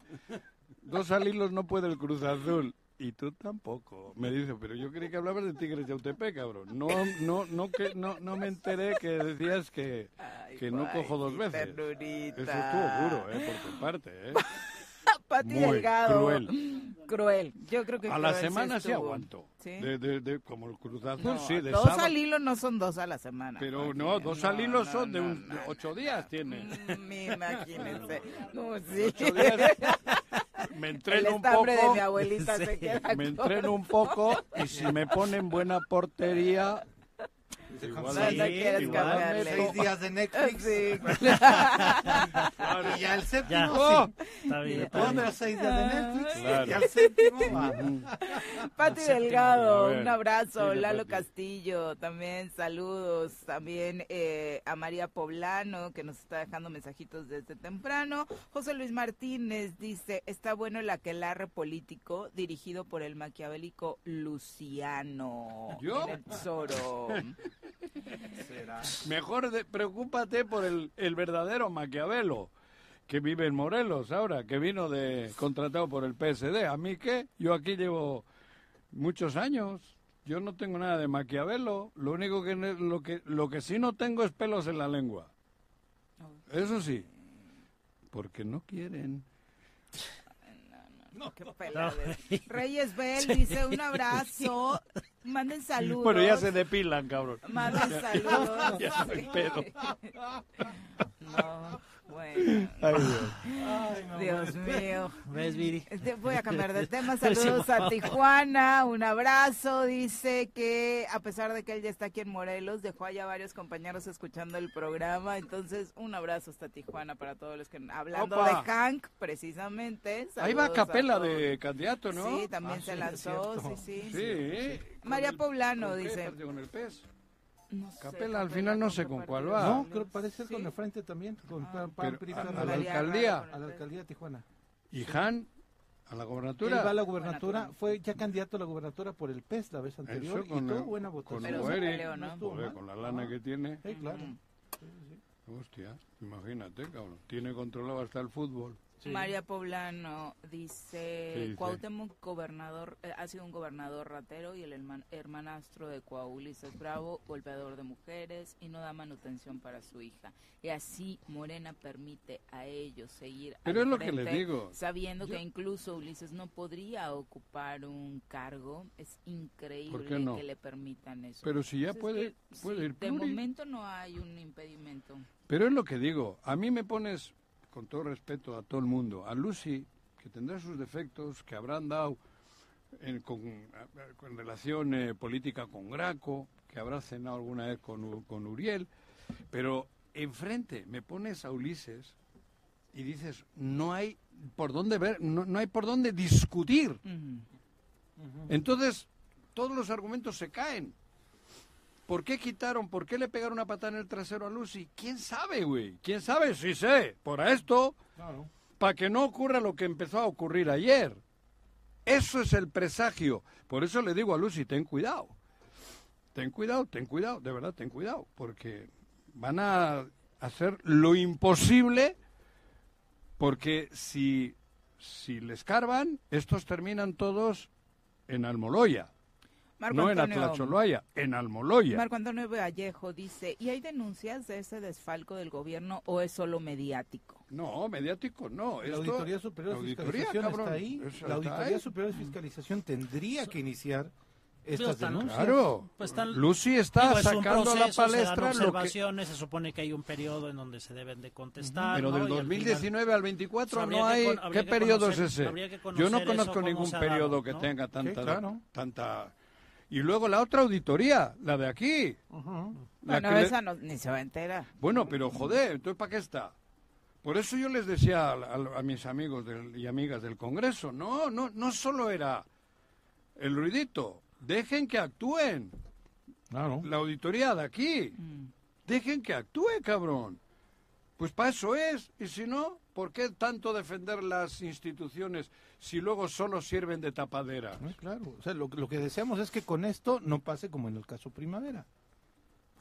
Dos al hilos no puede el Cruz Azul. Y tú tampoco. Me dice, pero yo creí que hablabas de Tigres de Autepec, cabrón. No, no, no, que, no, no me enteré que decías que, que no cojo dos veces. Eso estuvo duro, ¿eh? Por tu parte, ¿eh? Pati Muy Delgado. cruel. Cruel. Yo creo que A la semana sí estuvo. aguanto. ¿Sí? De, de, de, como el Cruz Azul, No, sí, de dos sábado. al hilo no son dos a la semana. Pero Juanji. no, dos No, al hilo no, son de un, ocho días tiene. Mm, Imagínense. No, sí. Ocho días. Me El entreno un estambre de mi poco. abuelita se queda Me entreno un poco y si me ponen buena portería, Igual No, sí, no quieres igual. cambiarle. Seis días de Netflix. Sí. Y ya el séptimo, Ya. sí. Está bien, Le está pone bien. a seis días de Netflix Claro. y al séptimo va. Pati Delgado, un abrazo. Lalo Pati. Castillo, también saludos. También eh, a María Poblano, que nos está dejando mensajitos desde temprano. José Luis Martínez dice, está bueno el aquelarre político dirigido por el maquiavélico Luciano. ¿Yo? En el Mejor de- preocúpate por el, el verdadero Maquiavelo, que vive en Morelos ahora, que vino de contratado por el PSD. ¿A mí qué? Yo aquí llevo muchos años. Yo no tengo nada de Maquiavelo. Lo único que lo que lo que sí no tengo es pelos en la lengua. Eso sí. Porque no quieren. Qué pelades. Reyes Bell dice, un abrazo. Manden saludos. Bueno, ya se depilan, cabrón. Manden saludos. Ya no hay pedo. No, bueno. Ay, Dios. Dios mío. ¿Ves, Viri? Este, Voy a cambiar de tema. Saludos a Tijuana. Un abrazo. Dice que a pesar de que él ya está aquí en Morelos, dejó allá varios compañeros escuchando el programa. Entonces, un abrazo hasta Tijuana para todos los que hablando Opa. de Hank, precisamente. Ahí va a Capela de candidato, ¿no? Sí, también Ah, se sí, lanzó. Sí, sí. Sí. María el- Poblano ¿con qué dice. ¿Con el PES? No sé, Capela, al final no ¿con sé con cuál va. No, creo que parece ser con Sí. el frente también, con Ah. PAN, PAN, Pero a- a la alcaldía. Con a la alcaldía de Tijuana. ¿Y Han? ¿A la Él gobernatura? va a la gubernatura, fue ya candidato a la gubernatura por el PES la vez anterior Eso con y tuvo buena con votación. Pero se Noeri. peleó, ¿no? mal. con la lana Ah. que tiene. Sí, claro. Mm. Hostia, imagínate, cabrón. Tiene controlado hasta el fútbol. María Poblano dice, ¿Qué dice? Cuauhtémoc gobernador, eh, ha sido un gobernador ratero y el herman- hermanastro de Coahuila es bravo, golpeador de mujeres y no da manutención para su hija. Y así Morena permite a ellos seguir Pero al es lo que les digo. Sabiendo Yo- que incluso Ulises no podría ocupar un cargo, es increíble no? que le permitan eso. Pero si ya Pues es puede, que, puede sí, ir De pluri. momento no hay un impedimento. Pero es lo que digo. A mí me pones, con todo respeto a todo el mundo, a Lucy, que tendrá sus defectos, que habrán dado en, con, con relación eh, política con Graco, que habrá cenado alguna vez con, con Uriel, pero enfrente me pones a Ulises y dices, no hay por dónde ver, no, no hay por dónde discutir. Entonces, todos los argumentos se caen. ¿Por qué quitaron, por qué le pegaron una patada en el trasero a Lucy? ¿Quién sabe, güey? ¿Quién sabe? Sí sé. Por esto, Claro. para que no ocurra lo que empezó a ocurrir ayer. Eso es el presagio. Por eso le digo a Lucy, ten cuidado. Ten cuidado, ten cuidado, de verdad, ten cuidado. Porque van a hacer lo imposible porque si, si les carvan, estos terminan todos en Almoloya. Marco no en Antonio- Atlacholoya, en Almoloya. Marco Antonio Vallejo dice, ¿y hay denuncias de ese desfalco del gobierno o es solo mediático? No, mediático no. La Esto- Auditoría Superior de Fiscalización cabrón, está ahí. La Auditoría ahí. Superior de Fiscalización tendría que iniciar estas están- denuncias. Claro. Pues están- Lucy está Digo, es sacando a la proceso, se palestra lo que... observaciones, se supone que hay un periodo en donde se deben de contestar. Pero ¿no? del Y al 2019 al 24 habría no que hay... ¿Qué que periodo conocer- es ese? Yo no conozco ningún ha periodo dado, que ¿no? tenga tanta... claro. tanta... Y luego la otra auditoría, la de aquí. La Bueno, le- esa no- ni se va a enterar. Bueno, pero joder, entonces ¿para qué está? Por eso yo les decía a, a- a mis amigos del- y amigas del Congreso, no, no, no solo era el ruidito, dejen que actúen. Claro. La auditoría de aquí, Mm. dejen que actúe, cabrón. Pues para eso es, y si no, ¿por qué tanto defender las instituciones si luego solo sirven de tapadera? No, claro. O sea, lo, lo que deseamos es que con esto no pase como en el caso Primavera.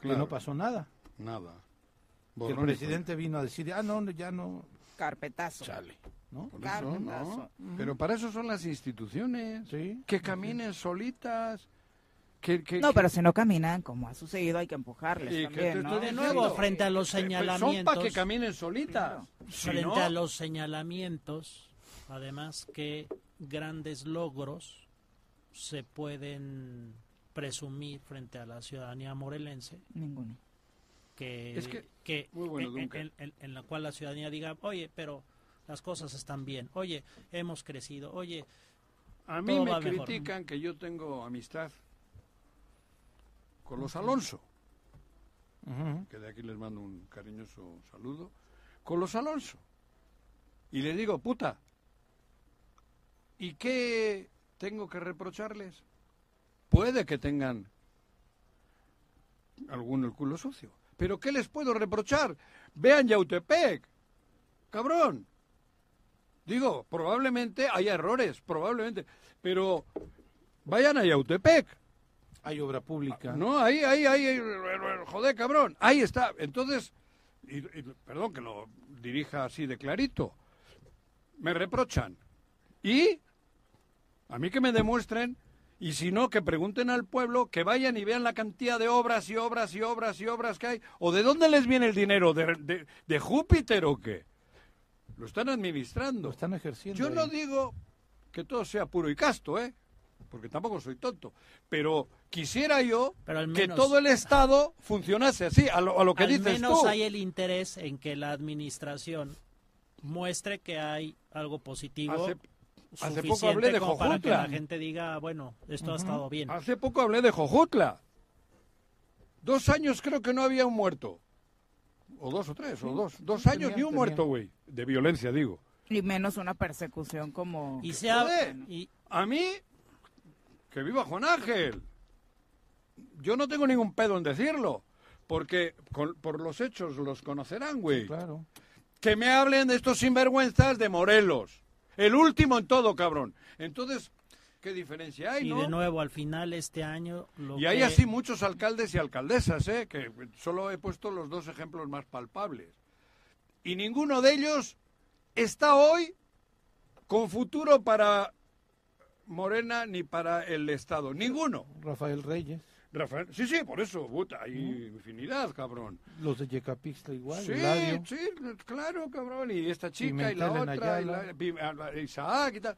Que Claro. no pasó nada. Nada. Que el presidente vino a decir, ah, no, ya no. Carpetazo. ¿no? Por eso, Carpetazo. ¿no? Pero para eso son las instituciones. Sí. Que caminen solitas. No, pero si no caminan, como ha sucedido, hay que empujarles Y que también, De nuevo, frente a los eh, pues Son señalamientos. para que caminen solitas. Si frente no, a los señalamientos, además que grandes logros se pueden presumir frente a la ciudadanía morelense, Ninguno. que, Es que- que muy bueno, en, Duncan. en- en- en la cual la ciudadanía diga, oye, pero las cosas están bien, oye, hemos crecido, oye, A mí todo me va mejor. critican que yo tengo amistad con los Alonso. que de aquí les mando un cariñoso saludo, con los Alonso. Y le digo, puta, ¿y qué tengo que reprocharles? Puede que tengan alguno el culo sucio. Pero ¿qué les puedo reprochar? Vean Yautepec, cabrón. Digo, probablemente haya errores, probablemente. Pero vayan a Yautepec. Hay obra pública. No, ahí, ahí, ahí, joder, cabrón. Ahí está. Entonces, y, perdón que lo dirija así de clarito. Me reprochan. Y a mí que me demuestren y si no, que pregunten al pueblo, que vayan y vean la cantidad de obras y obras y obras y obras que hay. ¿O de dónde les viene el dinero? ¿De, de, Júpiter o qué? Lo están administrando. Lo están ejerciendo. Yo no digo que todo sea puro y casto, ¿eh? Porque tampoco soy tonto. Pero quisiera yo que todo el Estado funcionase así, a lo, a lo que dices tú. Al menos hay el interés en que la administración muestre que hay algo positivo. Hace poco hablé de Jojutla. Para que la gente diga, bueno, esto ha estado bien. Hace poco hablé de Jojutla. Dos años creo que no había un muerto. O dos o tres, o dos. Dos años ni un muerto, güey. De violencia, digo. Y menos una persecución como... Y se ha... y... A mí, que viva Juan Ángel. Yo no tengo ningún pedo en decirlo. Porque por los hechos los conocerán, güey. claro. Que me hablen de estos sinvergüenzas de Morelos el último en todo, cabrón. Entonces, ¿qué diferencia hay, y de nuevo, al final este año... y hay así muchos alcaldes y alcaldesas, ¿eh? Que solo he puesto los dos ejemplos más palpables. Y ninguno de ellos está hoy con futuro para Morena ni para el Estado. Ninguno. Rafael Reyes. Rafael, sí, sí, por eso, puta, hay infinidad, cabrón. Los de Yecapixtla igual, Sí, sí, claro, cabrón, y esta chica y la otra, y la, Isaac y tal.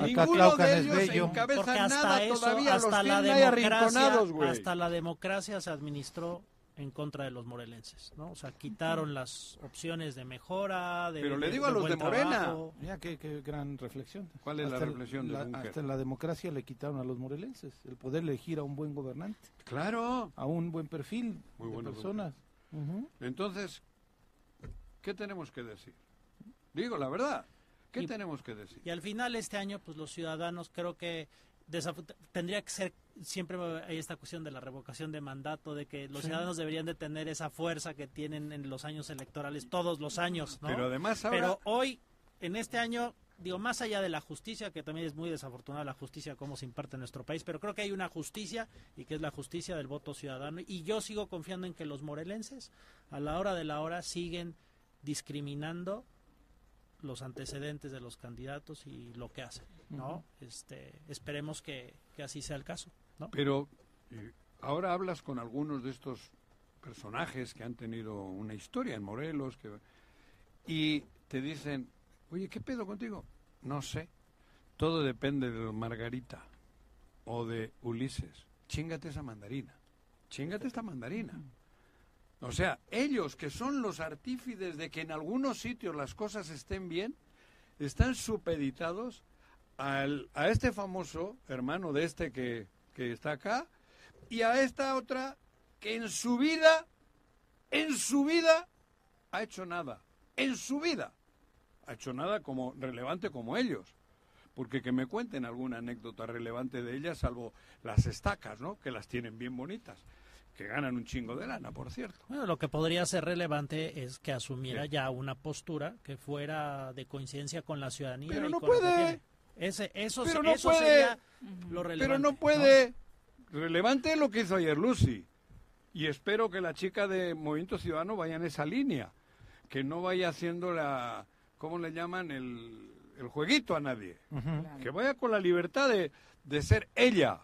Ninguno de ellos encabeza nada todavía, hasta los la arrinconados, güey. Hasta la democracia se administró en contra de los morelenses, ¿no? O sea, quitaron las opciones de mejora, de Pero le digo a los de Morena. Mira qué, gran reflexión. ¿Cuál es la reflexión de Hasta en la democracia le quitaron a los morelenses el poder elegir a un buen gobernante. Claro. A un buen perfil de personas. Entonces, ¿qué tenemos que decir? Digo la verdad. ¿Qué tenemos que decir? Y al final este año, pues los ciudadanos creo que tendría que ser siempre hay esta cuestión de la revocación de mandato, de que los ciudadanos deberían de tener esa fuerza que tienen en los años electorales, todos los años, ¿no? Pero además Pero hoy, en este año, digo, más allá de la justicia, que también es muy desafortunada la justicia, como se imparte en nuestro país, pero creo que hay una justicia, y que es la justicia del voto ciudadano, y yo sigo confiando en que los morelenses, a la hora de la hora, siguen discriminando los antecedentes de los candidatos y lo que hacen, ¿no? Este, esperemos que, así sea el caso, ¿no? Pero eh, ahora hablas con algunos de estos personajes que han tenido una historia en Morelos que, y te dicen, oye, ¿qué pedo contigo? No sé, todo depende de Margarita o de Ulises. Chingate esa mandarina, chingate esta mandarina. O sea, ellos que son los artífices de que en algunos sitios las cosas estén bien, están supeditados al, a este famoso hermano de este que, que está acá y a esta otra que en su vida, en su vida, ha hecho nada. En su vida. Ha hecho nada como relevante como ellos. Porque que me cuenten alguna anécdota relevante de ellas, salvo las estacas, ¿no? Que las tienen bien bonitas que ganan un chingo de lana, por cierto. Bueno, lo que podría ser relevante es que asumiera ya una postura que fuera de coincidencia con la ciudadanía. Pero no puede. Ese, eso Pero no puede. sería lo relevante. Pero no puede. Relevante lo que hizo ayer Lucy. Y espero que la chica de Movimiento Ciudadano vaya en esa línea. Que no vaya haciendo la. ¿Cómo le llaman? El, el jueguito a nadie. Que vaya con la libertad de, de ser ella.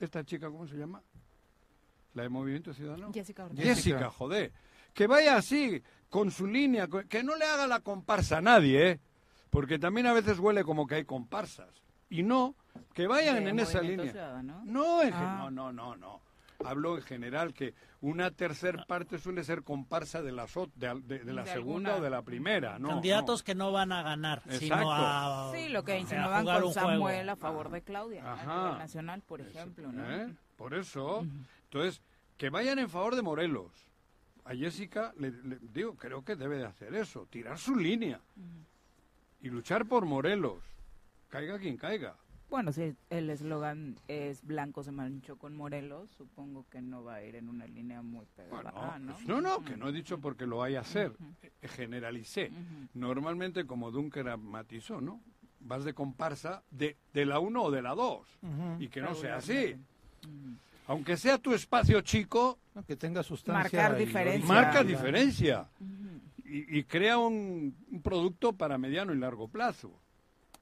Esta chica, ¿cómo se llama? la de Movimiento Ciudadano. Jessica Jessica, joder. Que vaya así, con su línea, que no le haga la comparsa a nadie, ¿eh? Porque también a veces huele como que hay comparsas. Y no, que vayan en esa línea. No, ah. no, no, no, no. Hablo en general que una tercera parte suele ser comparsa de la, de, la segunda o de la primera. No, Candidatos que no van a ganar, sino a, Sí, lo que insinuaban con Samuel a favor de Claudia, a nivel nacional, por ejemplo. ¿no? ¿eh? Por eso, entonces, que vayan en favor de Morelos, a Jessica, le, le digo, creo que debe de hacer eso, tirar su línea y luchar por Morelos, caiga quien caiga. Bueno, si el eslogan es blanco se manchó con Morelos, supongo que no va a ir en una línea muy pegada. Ah, ¿no? Pues no, no, que no he dicho porque lo vaya a hacer, eh, generalicé. Normalmente, como Dunker matizó, ¿no? Vas de comparsa de, de la 1 o de la 2, Ujú. y que no sea así. Aunque sea tu espacio chico, No, que tenga sustancia. Marcar y diferencia. marca diferencia y, y crea un, un producto para mediano y largo plazo.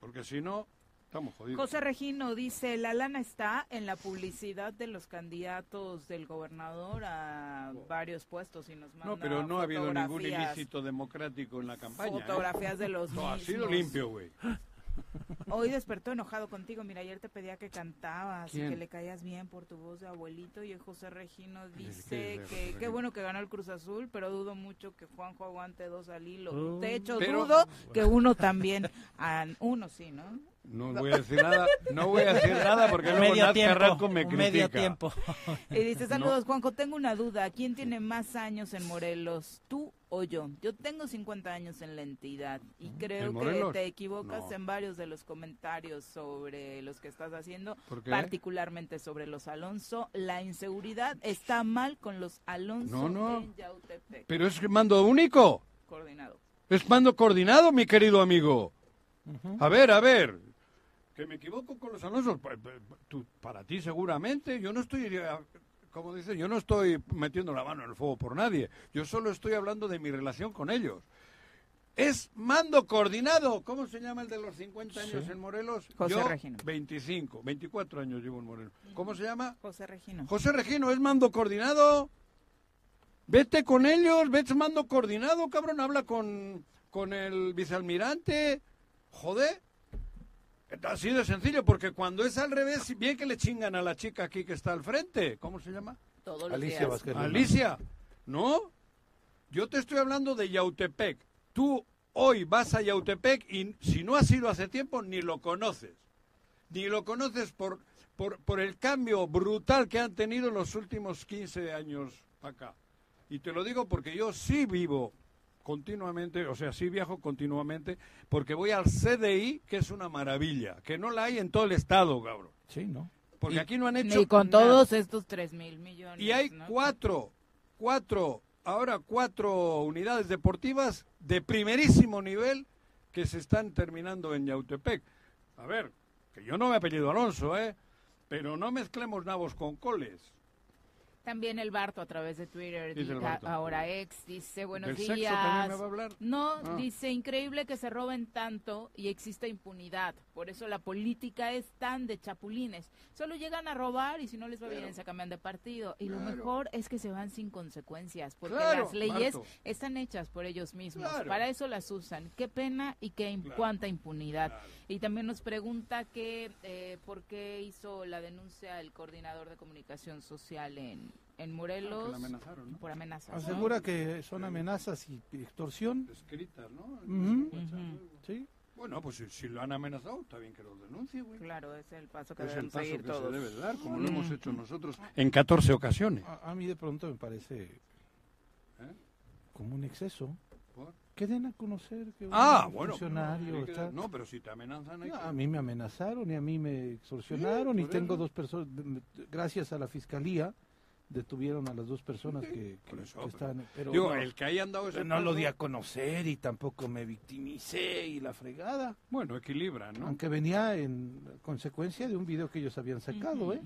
Porque si no, estamos jodidos. José Regino dice, la lana está en la publicidad de los candidatos del gobernador a varios puestos y nos manda No, pero no ha habido ningún ilícito democrático en la campaña. ¿eh? Fotografías de los No, ha sido mismos. limpio, güey. Hoy despertó enojado contigo. Mira, ayer te pedía que cantabas y ¿Quién? que le caías bien por tu voz de abuelito. Y el José Regino dice ¿qué es que qué Regino? bueno que ganó el Cruz Azul, pero dudo mucho que Juanjo aguante dos al hilo. Oh. de hecho, Pero- dudo que uno también. ah, uno sí, ¿no? No voy a decir nada, no voy a decir nada porque luego Medio Nat tiempo, Carrasco me critica. medio tiempo. Y dice, saludos, Juanjo, tengo una duda. ¿Quién tiene más años en Morelos, tú o yo? Yo tengo 50 años en la entidad y creo ¿En que te equivocas No. en varios de los comentarios sobre los que estás haciendo, particularmente sobre los Alonso. La inseguridad está mal con los Alonso No, no. en Yautepec. Pero es mando único, Coordinado. es mando coordinado, mi querido amigo. A ver, a ver, que me equivoco con los Alonso, para ti seguramente, yo no estoy, como dices, yo no estoy metiendo la mano en el fuego por nadie, yo solo estoy hablando de mi relación con ellos. Es mando coordinado, ¿cómo se llama el de los 50 años en Morelos? José yo, Regino. 25, 24 años llevo en Morelos. ¿Cómo se llama? José Regino. José Regino, ¿es mando coordinado? Vete con ellos, vete mando coordinado, cabrón, habla con, con el vicealmirante. Joder. Así de sencillo, porque cuando es al revés, bien que le chingan a la chica aquí que está al frente. ¿Cómo se llama? Todos los Alicia. Vázquez. Alicia. ¿No? Yo te estoy hablando de Yautepec. Tú hoy vas a Yautepec y si no has ido hace tiempo, ni lo conoces. Ni lo conoces por, por, por el cambio brutal que han tenido en los últimos 15 años acá. Y te lo digo porque yo sí vivo continuamente, o sea, sí viajo continuamente, porque voy al CDI, que es una maravilla, que no la hay en todo el estado, cabrón. Sí, ¿no? Porque Y- aquí no han hecho Ni con nada. todos estos 3 mil millones. Y hay ¿no? cuatro, cuatro, ahora cuatro unidades deportivas de primerísimo nivel que se están terminando en Yautepec. A ver, que yo no me apellido Alonso, ¿eh? Pero no mezclemos nabos con coles. También el Barto a través de Twitter, Dice diga- ahora ex, dice buenos ¿Del días. sexo también me va a hablar? No, Ah. dice increíble que se roben tanto y exista impunidad. Por eso la política es tan de chapulines. Solo llegan a robar y si no les va bien se cambian de partido. Y lo mejor es que se van sin consecuencias, porque Claro, las leyes están hechas por ellos mismos. Para eso las usan. Qué pena y qué cuánta impunidad. Claro. Y también nos pregunta que eh, por qué hizo la denuncia el coordinador de comunicación social en, en Morelos Ah, que la amenazaron, ¿no? por amenazas. ¿no? Asegura que son amenazas y extorsión. Escritas, ¿no? Ujú. Sí. Bueno, pues si, si lo han amenazado, está bien que lo denuncie, güey. Claro, es el paso que Es el deben paso seguir que todos. se debe dar, como lo hemos hecho nosotros en 14 ocasiones. A, a mí de pronto me parece ¿Eh? como un exceso. Que den a conocer que un Ah, bueno. funcionario que- está- No, pero si te amenazan hay No, que- a mí me amenazaron y a mí me extorsionaron y tengo eso. dos personas, gracias a la fiscalía, detuvieron a las dos personas que, que- por eso, que pero- están... Pero Digo, no, el que hayan dado ese no lo di a conocer y tampoco me victimicé y la fregada. Bueno, equilibra, ¿no? Aunque venía en consecuencia de un video que ellos habían sacado, ¿eh?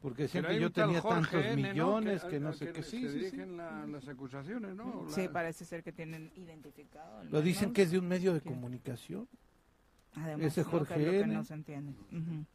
Porque que hay yo tenía Jorge tantos N, ¿no? millones, que, a- no sé que qué. se Sí, sí, sí. dirigen la- las acusaciones, ¿no? Sí, La- parece ser que tienen identificado. Lo dicen que es de un medio de comunicación. Además, ese ¿no? que Jorge es N. no se entiende.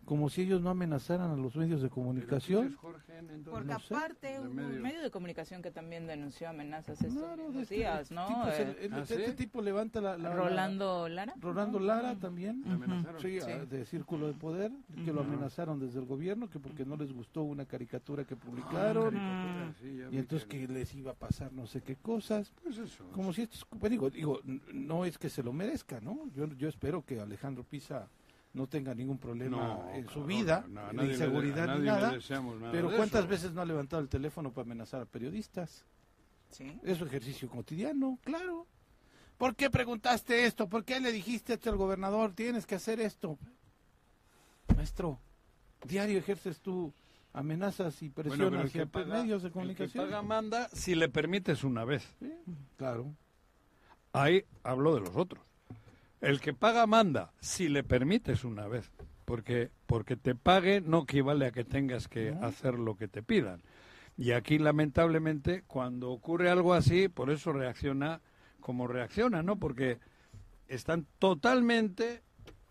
Como si ellos no amenazaran a los medios de Pero ¿quién comunicación. es Jorge N, entonces? Porque no aparte medio. un medio de comunicación que también denunció amenazas estos Claro, de mismos este- días, este ¿no? tipo Eh, el- ¿Ah, este sí? tipo levanta la... la- la- Rolando Lara. Rolando ¿no? Lara también. ¿Le amenazaron? Sí, Sí. a- de Círculo de Poder, que lo amenazaron desde el gobierno, que porque no les gustó una caricatura que publicaron, Caricatura, sí, ya vi y entonces que- les iba a pasar no sé qué cosas. Pues eso. Como si esto, es- pues digo, digo, no es que se lo merezca, ¿no? Yo, yo espero que Alejandro Pisa no tenga ningún problema No, en su vida, no, a ni le- nada. Pero ¿cuántas eso. veces no ha levantado el teléfono para amenazar a periodistas? Sí. Es su ejercicio cotidiano, claro. ¿Por qué preguntaste esto? ¿Por qué le dijiste esto al gobernador? Tienes que hacer esto. Maestro, diario ejerces tú amenazas y Bueno, pero el hacia que paga- medios de El que comunicación. paga manda si le permites una vez. Claro. Ahí hablo de los otros. El que paga manda si le permites una vez. Porque, porque te pague no equivale a que tengas que hacer lo que te pidan. Y aquí, lamentablemente, cuando ocurre algo así, por eso reacciona como reacciona, ¿no? Porque están totalmente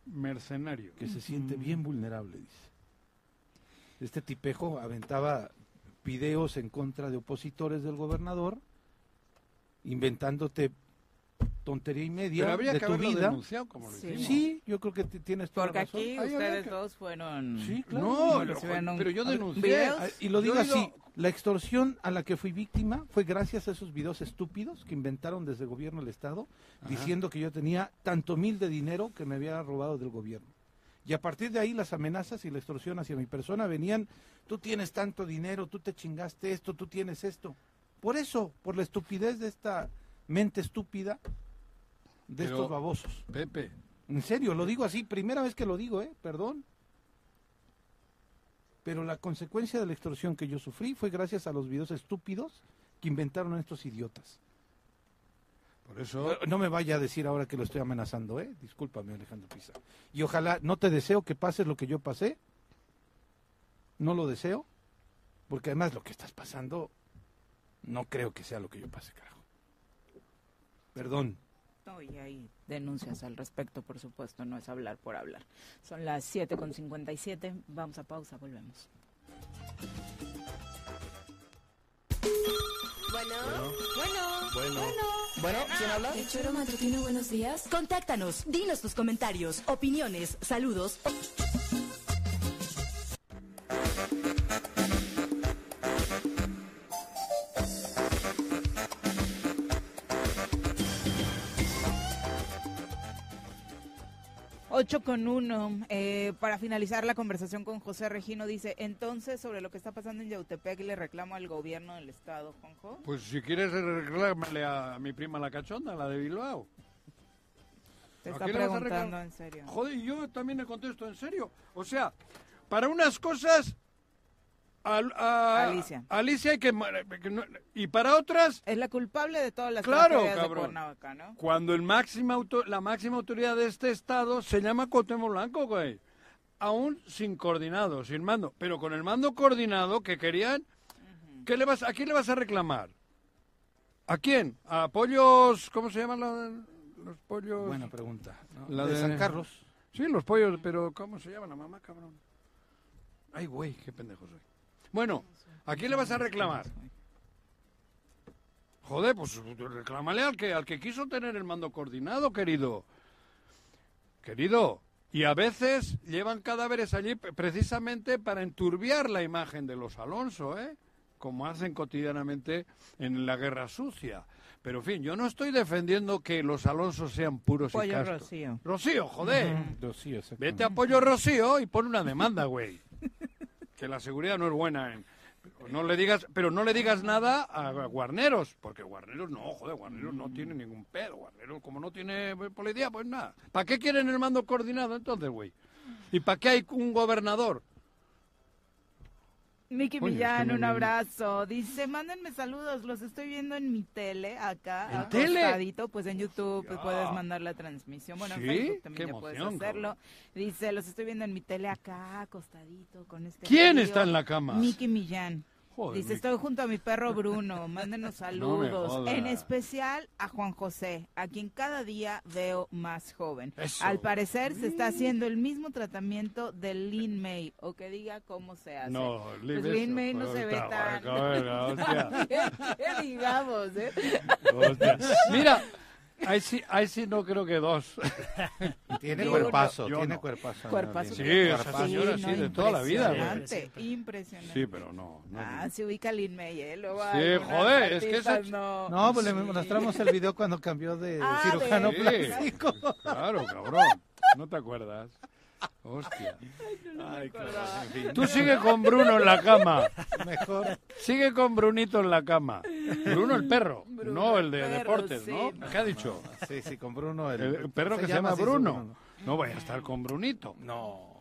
mercenarios. Que se siente bien vulnerable, dice. Este tipejo aventaba videos en contra de opositores del gobernador, inventándote tontería y media Pero habría de que tu vida. denunciado como lo Sí. hicimos. Sí, yo creo que tienes toda Porque la razón. aquí Ahí ustedes que- dos fueron. Sí, claro. No, pero yo denuncié. Y lo digo Yo así, la extorsión a la que fui víctima fue gracias a esos videos estúpidos que inventaron desde el gobierno del Estado, diciendo que yo tenía tanto mil de dinero que me había robado del gobierno. Y a partir de ahí las amenazas y la extorsión hacia mi persona venían, tú tienes tanto dinero, tú te chingaste esto, tú tienes esto. Por eso, por la estupidez de esta mente estúpida de Pero- estos babosos. Pepe, En serio, lo digo así, primera vez que lo digo, ¿eh? Perdón. Pero la consecuencia de la extorsión que yo sufrí fue gracias a los videos estúpidos que inventaron estos idiotas. por eso... No me vaya a decir ahora que lo estoy amenazando, ¿eh? Discúlpame, Alejandro Pisa. Y ojalá, no te deseo que pases lo que yo pasé. No lo deseo. Porque además lo que estás pasando, no creo que sea lo que yo pase, carajo. Perdón. No, y hay denuncias al respecto, por supuesto, no es hablar por hablar. Son las 7.57, vamos a pausa, volvemos. Bueno, bueno, Bueno. Bueno, ¿quién habla? El choro matutino, buenos días. Contáctanos, dinos tus comentarios, opiniones, saludos. Ocho con uno. Eh, para finalizar la conversación con José Regino, dice, entonces, sobre lo que está pasando en Yautepec, le reclamo al gobierno del estado, Juanjo. Pues si quieres reclámale a mi prima la cachonda, la de Bilbao. Te ¿A está preguntando en serio. Joder, y yo también le contesto en serio. O sea, para unas cosas... al- a, Alicia. Alicia hay que, ma- que no- y para otras Es la culpable de todas las Claro, de cabrón. Cuernavaca, ¿no? cuando el máxima auto- la máxima autoridad de este estado se llama Cuauhtémoc Blanco, güey. Aún sin coordinado, sin mando, pero con el mando coordinado que querían, ¿qué le vas, ¿a quién le vas a reclamar? ¿A quién? ¿A pollos, cómo se llaman los, los pollos? Buena pregunta. ¿no? La de, de- San Carlos. Sí, los pollos, pero ¿cómo se llama la mamá, cabrón? Ay, güey, qué pendejo soy. Bueno, ¿a quién le vas a reclamar? Joder, pues reclámale al que, al que quiso tener el mando coordinado, querido. Querido. Y a veces llevan cadáveres allí pre- precisamente para enturbiar la imagen de los Alonso, ¿eh? Como hacen cotidianamente en la guerra sucia. Pero, en fin, yo no estoy defendiendo que los Alonso sean puros y Pollo castos. Rocío. Rocío, joder. Rocío. Vete a Pollo Rocío y pon una demanda, güey. Que la seguridad no es buena. en- No le digas, pero no le digas nada a Guarneros, porque Guarneros no, joder, Guarneros no tiene ningún pedo. Guarneros, como no tiene policía, pues nada. ¿Para qué quieren el mando coordinado entonces, güey? ¿Y para qué hay un gobernador? Miki Millán, un abrazo. Dice, mándenme saludos, los estoy viendo en mi tele acá, ¿En tele? acostadito, pues en YouTube puedes mandar la transmisión. Bueno, ¿Sí? en Facebook también ya puedes emoción, hacerlo. Dice, los estoy viendo en mi tele acá, acostadito, con este ¿Quién frío". está en la cama? Miki Millán. Joder, Dice, estoy junto a mi perro Bruno, mándenos saludos. en especial a Juan José, a quien cada día veo más joven. Eso. Al parecer se está haciendo el mismo tratamiento del Lin May, o que diga cómo se hace. No, Pues Lin May no se ve tan... venga, hostia. ¿Qué digamos, eh? Mira, ahí sí, ahí sí no creo que dos. Tiene Yo cuerpazo, no. tiene Yo no. cuerpazo. Cuerpazo. Sí, esa señora sí, de toda la vida. Impresionante, impresionante. Sí, pero no. no Ah, se ubica Lin May, ¿eh? Luego Sí, hay unas joder, es que esa- no. No, pues le Sí. mostramos el video cuando cambió de Ah, cirujano Sí. plástico. Claro, cabrón. ¿No te acuerdas? Hostia. Ay, claro, en fin. Tú sigue con Bruno en la cama. Mejor. Sigue con Brunito en la cama. Bruno el perro, no el de perro, deportes, sí. ¿no? ¿Qué ha dicho? Sí, sí, con Bruno. El, El perro que se llama Bruno. No voy a estar con Brunito. No.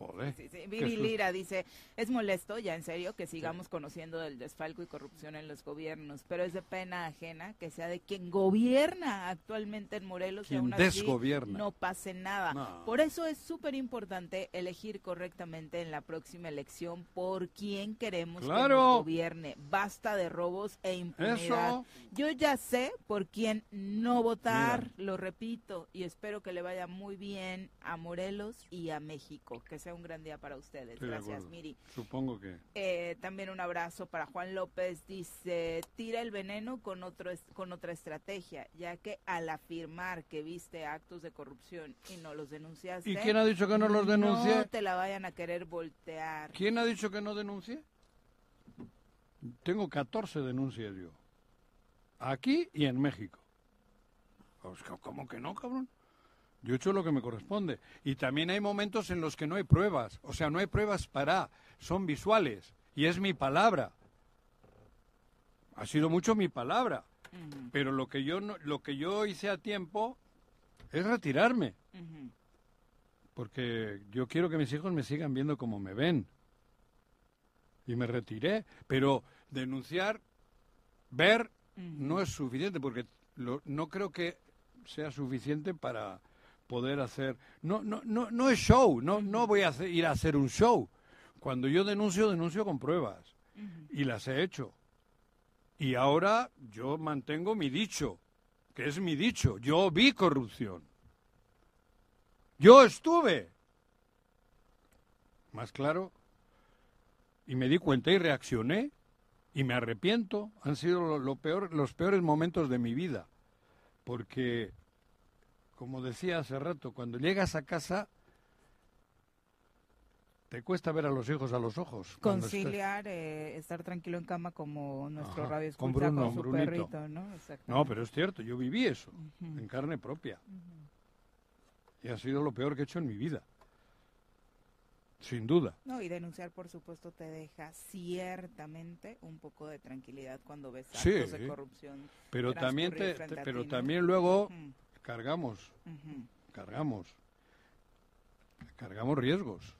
Joder. Sí, sí. Lira dice, es molesto, ya en serio, que sigamos conociendo del desfalco y corrupción en los gobiernos, pero es de pena ajena que sea de quien gobierna actualmente en Morelos y Quien aún así desgobierna. no pase nada. No. Por eso es súper importante elegir correctamente en la próxima elección por quién queremos que nos gobierne. Basta de robos e impunidad. Eso. Yo ya sé por quién no votar, lo repito, y espero que le vaya muy bien a Morelos y a México. Que sea un gran día para ustedes. Estoy Gracias. Miri. Supongo que. Eh, también un abrazo para Juan López. Dice, tira el veneno con, otro, con otra estrategia, ya que al afirmar que viste actos de corrupción y no los denunciaste... ¿Y quién ha dicho que no los denuncie? No te la vayan a querer voltear. ¿Quién ha dicho que no denuncie? Tengo 14 denuncias yo. Aquí y en México. Pues, ¿Cómo que no, cabrón? Yo he hecho lo que me corresponde. Y también hay momentos en los que no hay pruebas. O sea, no hay pruebas para. Son visuales. Y es mi palabra. Ha sido mucho mi palabra. Pero lo que yo, no- lo que yo hice a tiempo es retirarme. Porque yo quiero que mis hijos me sigan viendo como me ven. Y me retiré. Pero denunciar, ver, no es suficiente, porque lo- no creo que sea suficiente para poder hacer... No, no, no, no es show, no, no voy a hacer- ir a hacer un show. Cuando yo denuncio, denuncio con pruebas. Y las he hecho. Y ahora yo mantengo mi dicho, que es mi dicho. Yo vi corrupción. Yo estuve. Más claro. Y me di cuenta y reaccioné. Y me arrepiento. Han sido lo, lo peor, los peores momentos de mi vida. Porque, como decía hace rato, cuando llegas a casa, te cuesta ver a los hijos a los ojos. estás- Conciliar, eh, estar tranquilo en cama como nuestro Ajá, radio con escucha con, Bruno, su Brunito. perrito, ¿no? Pero es cierto, yo viví eso, en carne propia. Y ha sido lo peor que he hecho en mi vida. Sin duda. No, y denunciar, por supuesto, te deja ciertamente un poco de tranquilidad cuando ves Sí, actos de corrupción. Pero también, te, pero ti, ¿no? también luego cargamos, cargamos, cargamos riesgos.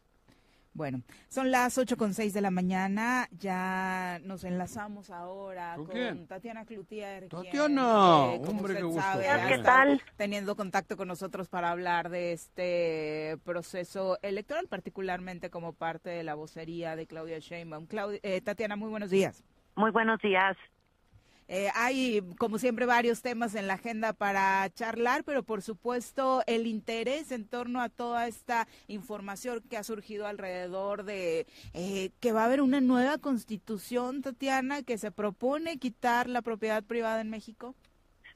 Bueno, son las ocho con seis de la mañana, ya nos enlazamos ahora ¿Con? Tatiana Cloutier. quien, Tatiana, eh, como hombre, usted qué gusto. sabe, ¿Qué tal? Teniendo contacto con nosotros para hablar de este proceso electoral, particularmente como parte de la vocería de Claudia Sheinbaum. Claudia, eh, Tatiana, muy buenos días. Muy buenos días. Eh, hay, como siempre, varios temas en la agenda para charlar, pero por supuesto el interés en torno a toda esta información que ha surgido alrededor de eh, que va a haber una nueva constitución, Tatiana, que se propone quitar la propiedad privada en México.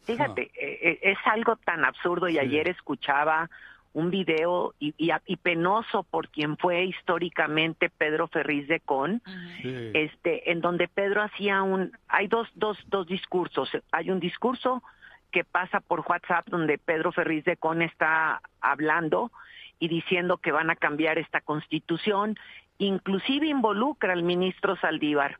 Fíjate, eh, eh, es algo tan absurdo y ayer escuchaba un video y, y, y penoso por quien fue históricamente Pedro Ferriz de Con, Sí. este, en donde Pedro hacía un, hay dos, dos, dos discursos, hay un discurso que pasa por WhatsApp donde Pedro Ferriz de Con está hablando y diciendo que van a cambiar esta constitución, inclusive involucra al ministro Saldívar,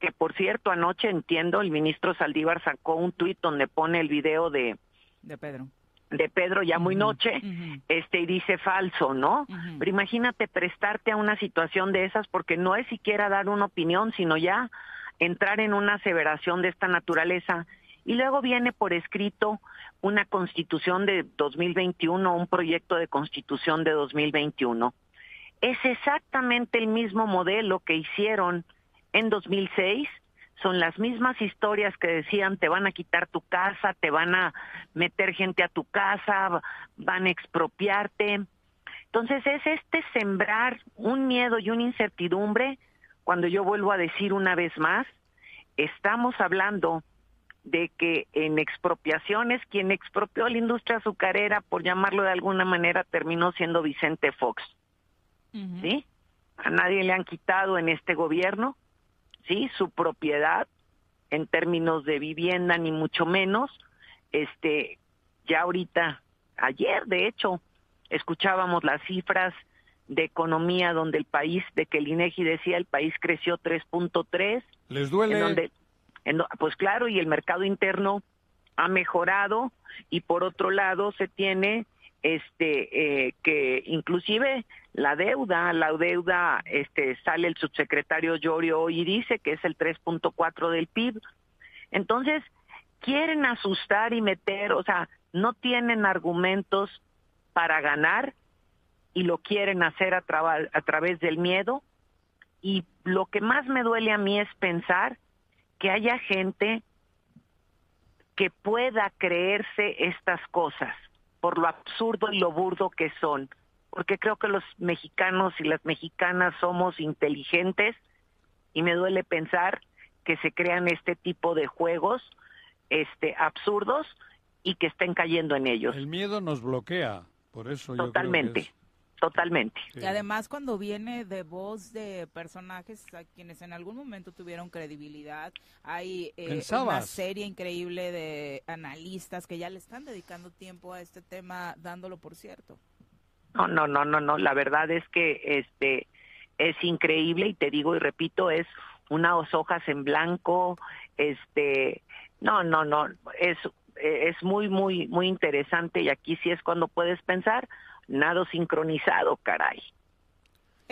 que por cierto anoche entiendo el ministro Saldívar sacó un tuit donde pone el video de De Pedro. De Pedro ya muy noche, este y dice falso, ¿no? Pero imagínate prestarte a una situación de esas porque no es siquiera dar una opinión, sino ya entrar en una aseveración de esta naturaleza. Y luego viene por escrito una constitución de 2021, un proyecto de constitución de 2021. Es exactamente el mismo modelo que hicieron en 2006 son las mismas historias que decían te van a quitar tu casa, te van a meter gente a tu casa, van a expropiarte. Entonces es este sembrar un miedo y una incertidumbre cuando yo vuelvo a decir una vez más, estamos hablando de que en expropiaciones quien expropió la industria azucarera, por llamarlo de alguna manera, terminó siendo Vicente Fox. ¿Sí? A nadie le han quitado en este gobierno sí su propiedad en términos de vivienda ni mucho menos este ya ahorita ayer de hecho escuchábamos las cifras de economía donde el país, de que el INEGI decía el país creció 3.3. ¿Les duele? En donde, pues claro, y el mercado interno ha mejorado y por otro lado se tiene este eh, que inclusive la deuda, la deuda, este sale el subsecretario Llorio y dice que es el 3.4 del PIB. Entonces, quieren asustar y meter, o sea, no tienen argumentos para ganar y lo quieren hacer a, a través del miedo. Y lo que más me duele a mí es pensar que haya gente que pueda creerse estas cosas por lo absurdo y lo burdo que son, porque creo que los mexicanos y las mexicanas somos inteligentes y me duele pensar que se crean este tipo de juegos este absurdos y que estén cayendo en ellos. El miedo nos bloquea, por eso Totalmente. Totalmente. Y además cuando viene de voz de personajes a quienes en algún momento tuvieron credibilidad, hay eh, una serie increíble de analistas que ya le están dedicando tiempo a este tema, dándolo por cierto. No, no, no, no, no. La verdad es que este es increíble y te digo y repito es unas hojas en blanco, este, no, no, no, es es muy muy muy interesante y aquí sí es cuando puedes pensar nado sincronizado, caray.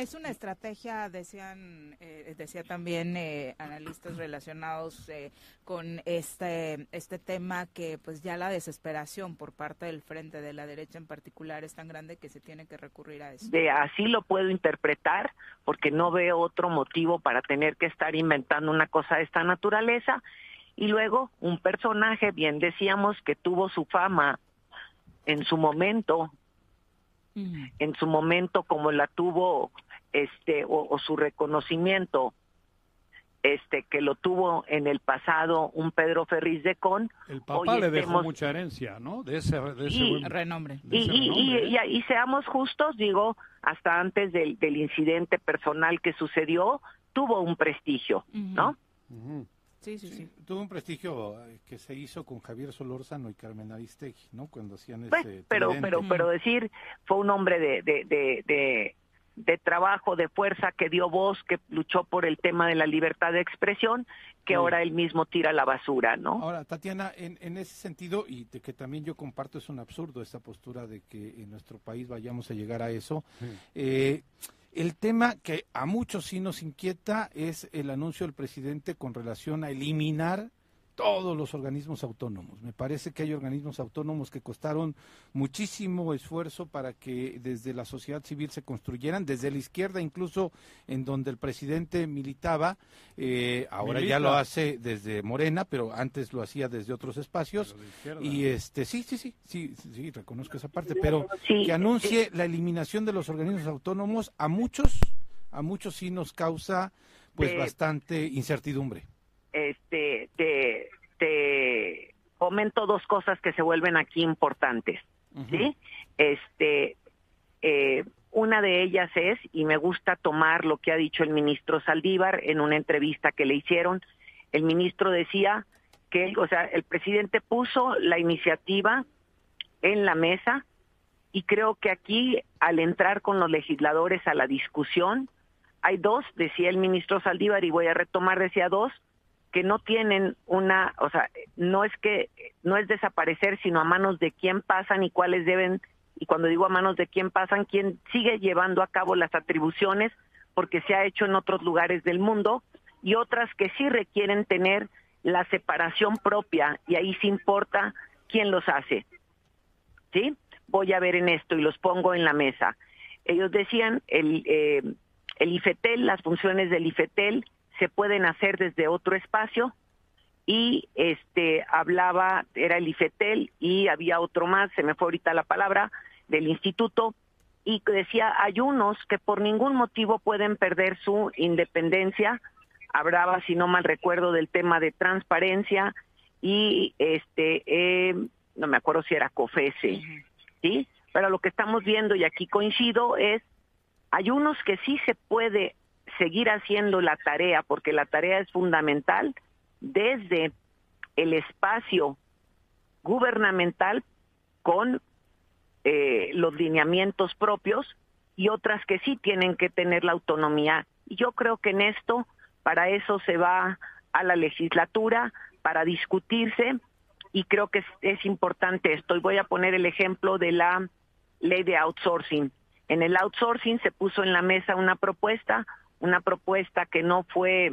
Es una estrategia, decían, eh, decía también eh, analistas relacionados eh, con este este tema que, pues, ya la desesperación por parte del frente de la derecha en particular es tan grande que se tiene que recurrir a eso. De así lo puedo interpretar, porque no veo otro motivo para tener que estar inventando una cosa de esta naturaleza. Y luego un personaje, bien decíamos, que tuvo su fama en su momento en su momento como la tuvo este o, su reconocimiento este que lo tuvo en el pasado un Pedro Ferriz de Con. El papá le dejó mucha herencia, ¿no? De ese, renombre. y, seamos justos, digo, hasta antes del, del, incidente personal que sucedió, tuvo un prestigio, ¿no? Sí, sí, sí, Tuvo un prestigio eh, que se hizo con Javier Solórzano y Carmen Aristegui, ¿no? Cuando hacían ese. Pero, pero, pero decir, fue un hombre de, de, de, de, trabajo, de fuerza, que dio voz, que luchó por el tema de la libertad de expresión, que ahora él mismo tira la basura, ¿no? Ahora, Tatiana, en, en ese sentido, y de que también yo comparto, es un absurdo esta postura de que en nuestro país vayamos a llegar a eso. Eh, el tema que a muchos sí nos inquieta es el anuncio del presidente con relación a eliminar todos los organismos autónomos. Me parece que hay organismos autónomos que costaron muchísimo esfuerzo para que desde la sociedad civil se construyeran, desde la izquierda incluso en donde el presidente militaba, eh, ahora ya lo hace desde Morena, pero antes lo hacía desde otros espacios. Y este sí, sí, sí, sí, sí, reconozco esa parte, pero que anuncie la eliminación de los organismos autónomos a muchos, a muchos sí nos causa pues bastante incertidumbre este, te, te comento dos cosas que se vuelven aquí importantes, ¿sí? Este, eh, una de ellas es, y me gusta tomar lo que ha dicho el ministro Saldívar en una entrevista que le hicieron, el ministro decía que, o sea, el presidente puso la iniciativa en la mesa y creo que aquí, al entrar con los legisladores a la discusión, hay dos, decía el ministro Saldívar, y voy a retomar, decía dos, que no tienen una, o sea, no es que no es desaparecer, sino a manos de quién pasan y cuáles deben, y cuando digo a manos de quién pasan, quién sigue llevando a cabo las atribuciones, porque se ha hecho en otros lugares del mundo, y otras que sí requieren tener la separación propia, y ahí sí importa quién los hace. ¿Sí? Voy a ver en esto y los pongo en la mesa. Ellos decían, el, eh, el IFETEL, las funciones del IFETEL, se pueden hacer desde otro espacio y este hablaba era el IFETEL y había otro más, se me fue ahorita la palabra del instituto y decía hay unos que por ningún motivo pueden perder su independencia. Hablaba, si no mal recuerdo, del tema de transparencia y este eh, no me acuerdo si era COFESE, ¿sí? Pero lo que estamos viendo y aquí coincido es hay unos que sí se puede seguir haciendo la tarea, porque la tarea es fundamental desde el espacio gubernamental con eh, los lineamientos propios y otras que sí tienen que tener la autonomía. Yo creo que en esto, para eso se va a la legislatura, para discutirse, y creo que es, es importante esto. Y voy a poner el ejemplo de la ley de outsourcing. En el outsourcing se puso en la mesa una propuesta, una propuesta que no fue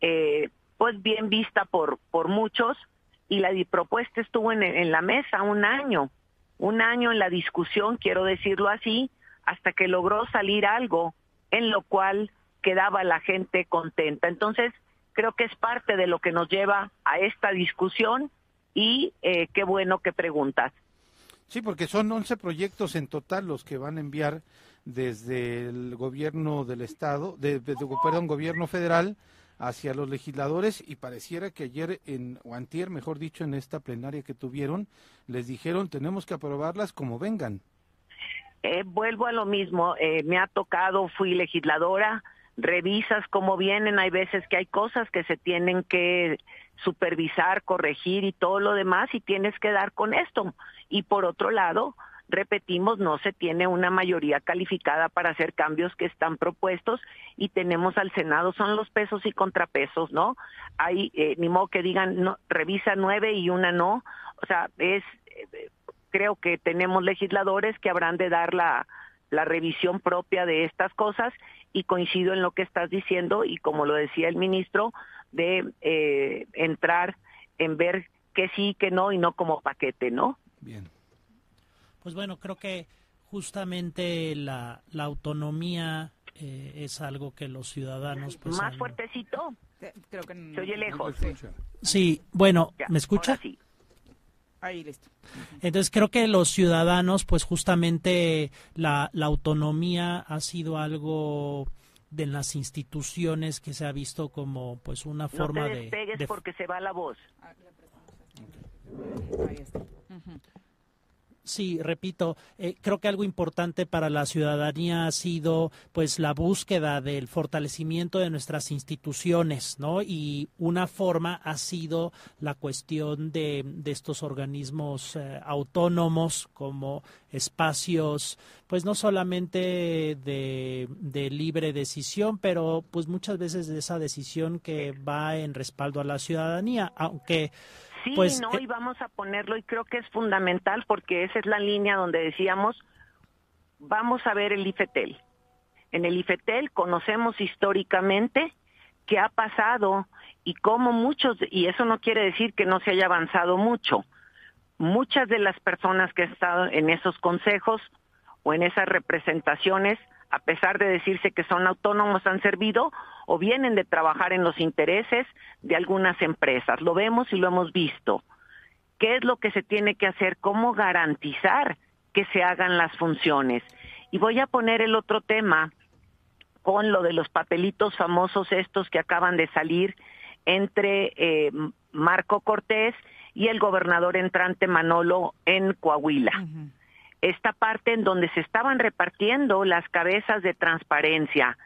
eh, pues bien vista por, por muchos, y la propuesta estuvo en, en la mesa un año, un año en la discusión, quiero decirlo así, hasta que logró salir algo en lo cual quedaba la gente contenta. Entonces, creo que es parte de lo que nos lleva a esta discusión y eh, qué bueno que preguntas. Sí, porque son 11 proyectos en total los que van a enviar desde el gobierno del estado, de, perdón, gobierno federal hacia los legisladores y pareciera que ayer en o antier, mejor dicho, en esta plenaria que tuvieron, les dijeron tenemos que aprobarlas como vengan. Eh, vuelvo a lo mismo, eh, me ha tocado, fui legisladora, revisas cómo vienen, hay veces que hay cosas que se tienen que supervisar, corregir y todo lo demás y tienes que dar con esto. Y por otro lado, repetimos, no se tiene una mayoría calificada para hacer cambios que están propuestos y tenemos al Senado, son los pesos y contrapesos, ¿no? Hay, eh, ni modo que digan, no, revisa nueve y una no, o sea, es, eh, creo que tenemos legisladores que habrán de dar la, revisión propia de estas cosas y coincido en lo que estás diciendo y como lo decía el ministro, de eh, entrar en ver que sí, que no y no como paquete, ¿no? Bien. Pues bueno, creo que justamente la, la autonomía eh, es algo que los ciudadanos... Pues, Más fuertecito. Creo que Se oye lejos. Sí, bueno, ¿me escucha? Sí. Ahí listo. Entonces creo que los ciudadanos, pues justamente la, la autonomía ha sido algo de las instituciones que se ha visto como pues una forma no te despegues de, porque se va la voz. Ahí está. Sí, repito, eh, creo que algo importante para la ciudadanía ha sido pues la búsqueda del fortalecimiento de nuestras instituciones, ¿no? Y una forma ha sido la cuestión de, de estos organismos eh, autónomos como espacios, pues no solamente de, de libre decisión, pero pues muchas veces de esa decisión que va en respaldo a la ciudadanía, aunque Sí, pues, no, eh, y vamos a ponerlo y creo que es fundamental porque esa es la línea donde decíamos, vamos a ver el IFETEL. En el IFETEL conocemos históricamente qué ha pasado y cómo muchos, y eso no quiere decir que no se haya avanzado mucho, muchas de las personas que han estado en esos consejos o en esas representaciones, a pesar de decirse que son autónomos, han servido o vienen de trabajar en los intereses de algunas empresas. Lo vemos y lo hemos visto. ¿Qué es lo que se tiene que hacer? ¿Cómo garantizar que se hagan las funciones? Y voy a poner el otro tema con lo de los papelitos famosos estos que acaban de salir entre eh, Marco Cortés y el gobernador entrante Manolo en Coahuila. Esta parte en donde se estaban repartiendo las cabezas de transparencia.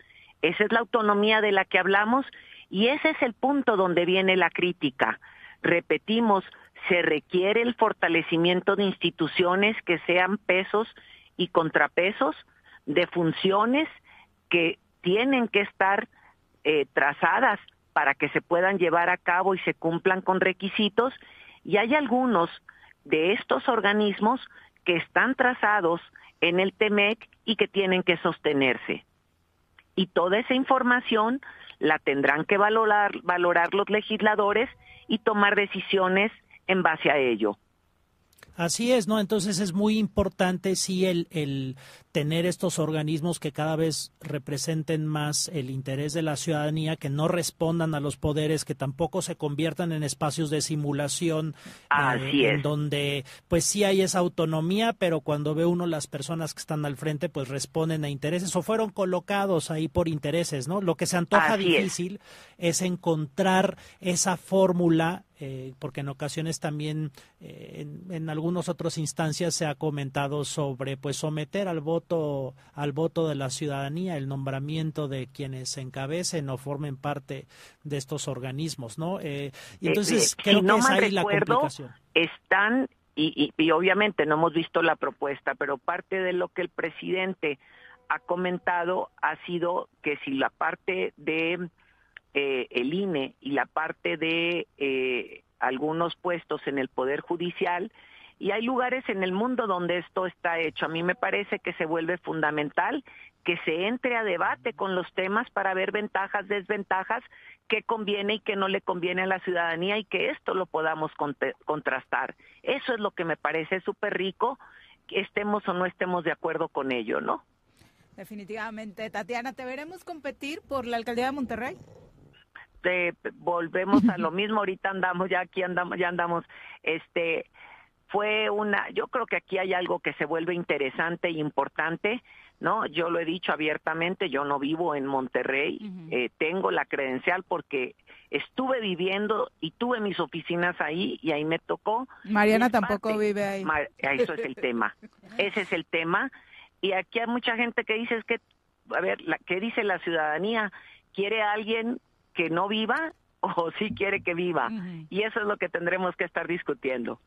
Esa es la autonomía de la que hablamos y ese es el punto donde viene la crítica. Repetimos, se requiere el fortalecimiento de instituciones que sean pesos y contrapesos de funciones que tienen que estar eh, trazadas para que se puedan llevar a cabo y se cumplan con requisitos y hay algunos de estos organismos que están trazados en el TEMEC y que tienen que sostenerse. Y toda esa información la tendrán que valorar, valorar los legisladores y tomar decisiones en base a ello. Así es, ¿no? Entonces es muy importante, sí, el, el tener estos organismos que cada vez representen más el interés de la ciudadanía, que no respondan a los poderes, que tampoco se conviertan en espacios de simulación, Así en es. donde pues sí hay esa autonomía, pero cuando ve uno las personas que están al frente, pues responden a intereses o fueron colocados ahí por intereses, ¿no? Lo que se antoja Así es. difícil es encontrar esa fórmula eh, porque en ocasiones también eh, en, en algunas otras instancias se ha comentado sobre pues someter al voto al voto de la ciudadanía el nombramiento de quienes encabecen o formen parte de estos organismos no Eh, y entonces Eh, eh, creo si no que es mal ahí la recuerdo, complicación. están y, y, obviamente no hemos visto la propuesta, pero parte de lo que el presidente ha comentado ha sido que si la parte de eh, el INE y la parte de eh, algunos puestos en el Poder Judicial, y hay lugares en el mundo donde esto está hecho. A mí me parece que se vuelve fundamental que se entre a debate con los temas para ver ventajas, desventajas, qué conviene y qué no le conviene a la ciudadanía y que esto lo podamos contrastar. Eso es lo que me parece súper rico, estemos o no estemos de acuerdo con ello, ¿no? Definitivamente. Tatiana, ¿te veremos competir por la alcaldía de Monterrey? volvemos a lo mismo, ahorita andamos, ya aquí andamos, ya andamos, este, fue una, yo creo que aquí hay algo que se vuelve interesante e importante, ¿no? Yo lo he dicho abiertamente, yo no vivo en Monterrey, eh, tengo la credencial porque estuve viviendo y tuve mis oficinas ahí y ahí me tocó. Mariana tampoco vive ahí. eso es el tema, ese es el tema. Y aquí hay mucha gente que dice es que, a ver, la, ¿qué dice la ciudadanía? ¿Quiere alguien que no viva o sí quiere que viva? Y eso es lo que tendremos que estar discutiendo.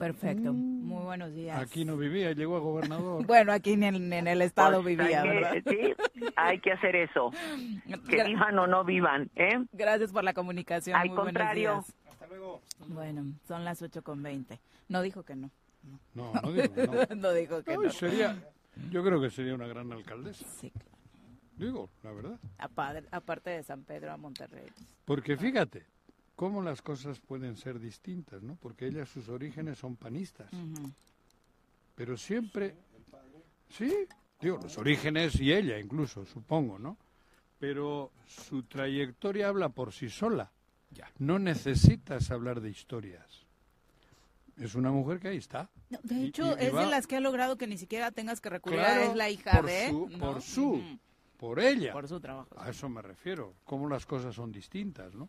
Perfecto. Mm. Muy buenos días. Aquí no vivía, llegó a gobernador. bueno, aquí en el, en el estado pues, vivía, ¿verdad? Sí, hay que hacer eso. Que vivan o no vivan, ¿eh? Gracias por la comunicación. Al contrario. Hasta luego. Bueno, son las ocho con veinte. No dijo que no. No, no, dijo, no. no dijo que no. Sería, yo creo que sería una gran alcaldesa. Sí. Digo, la verdad. Aparte de San Pedro a Monterrey. Porque fíjate, cómo las cosas pueden ser distintas, ¿no? Porque ella, sus orígenes son panistas. Pero siempre, sí, digo, los orígenes y ella incluso, supongo, ¿no? Pero su trayectoria habla por sí sola. Ya. No necesitas hablar de historias. Es una mujer que ahí está. de hecho, es de las que ha logrado que ni siquiera tengas que recurrir a es la hija de... Por su, por ella. Por su trabajo. A eso me refiero. Cómo las cosas son distintas, ¿no?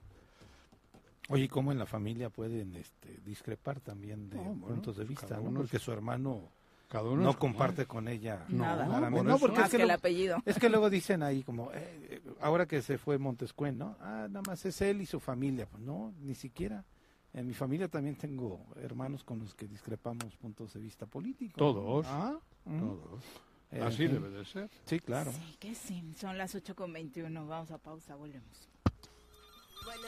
Oye, ¿cómo en la familia pueden este, discrepar también de puntos de vista? ¿no? Porque su hermano cada uno no comparte con ella nada. No, porque es que, el apellido. Es que luego dicen ahí como, eh, ahora que se fue Montescuen, ¿no? Ah, nada más es él y su familia. Pues no, ni siquiera. En mi familia también tengo hermanos con los que discrepamos puntos de vista políticos. Todos. ¿Ah? Todos. Eh, Así debe de ser. Sí, claro. Sí, que sí. Son las 8 con 21. Vamos a pausa, volvemos. Bueno,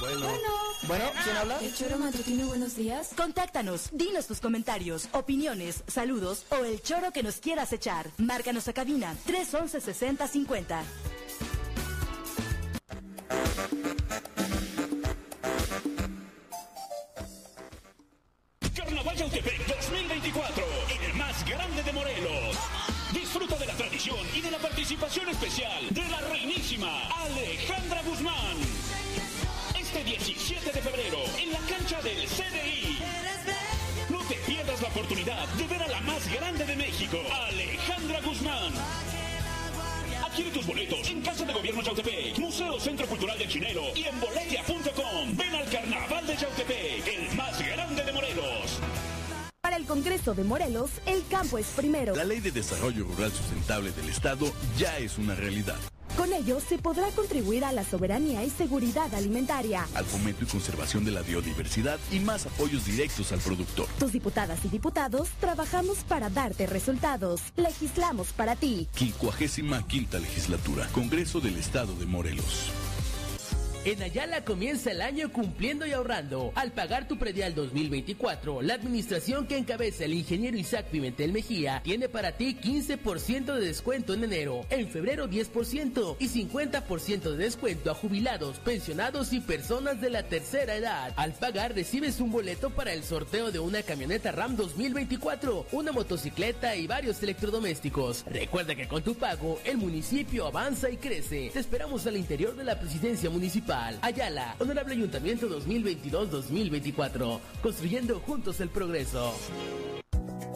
bueno, bueno. Bueno, ¿quién habla? El Choro Matutino, buenos días. Contáctanos, dinos tus comentarios, opiniones, saludos o el choro que nos quieras echar. Márcanos a cabina 311 6050. Carnaval Yautepec 2024, el más grande de Morelos. Y de la participación especial de la reinísima Alejandra Guzmán. Este 17 de febrero, en la cancha del CDI. No te pierdas la oportunidad de ver a la más grande de México, Alejandra Guzmán. Adquiere tus boletos en Casa de Gobierno Yautepec, Museo Centro Cultural del Chinelo y en boletia.com. Congreso de Morelos, el campo es primero. La Ley de Desarrollo Rural Sustentable del Estado ya es una realidad. Con ello se podrá contribuir a la soberanía y seguridad alimentaria, al fomento y conservación de la biodiversidad y más apoyos directos al productor. Tus diputadas y diputados trabajamos para darte resultados. Legislamos para ti. 55 quinta legislatura, Congreso del Estado de Morelos. En Ayala comienza el año cumpliendo y ahorrando. Al pagar tu predial 2024, la administración que encabeza el ingeniero Isaac Pimentel Mejía tiene para ti 15% de descuento en enero, en febrero 10% y 50% de descuento a jubilados, pensionados y personas de la tercera edad. Al pagar recibes un boleto para el sorteo de una camioneta RAM 2024, una motocicleta y varios electrodomésticos. Recuerda que con tu pago el municipio avanza y crece. Te esperamos al interior de la presidencia municipal. Ayala, Honorable Ayuntamiento 2022-2024, construyendo juntos el progreso.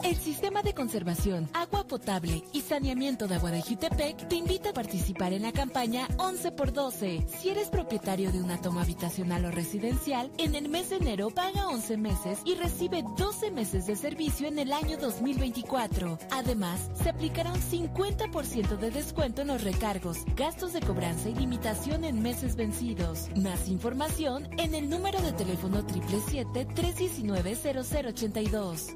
El Sistema de Conservación, Agua Potable y Saneamiento de Agua de Jutepec te invita a participar en la campaña 11 por 12. Si eres propietario de una toma habitacional o residencial, en el mes de enero paga 11 meses y recibe 12 meses de servicio en el año 2024. Además, se aplicará un 50% de descuento en los recargos, gastos de cobranza y limitación en meses vencidos. Más información en el número de teléfono 777-319-0082.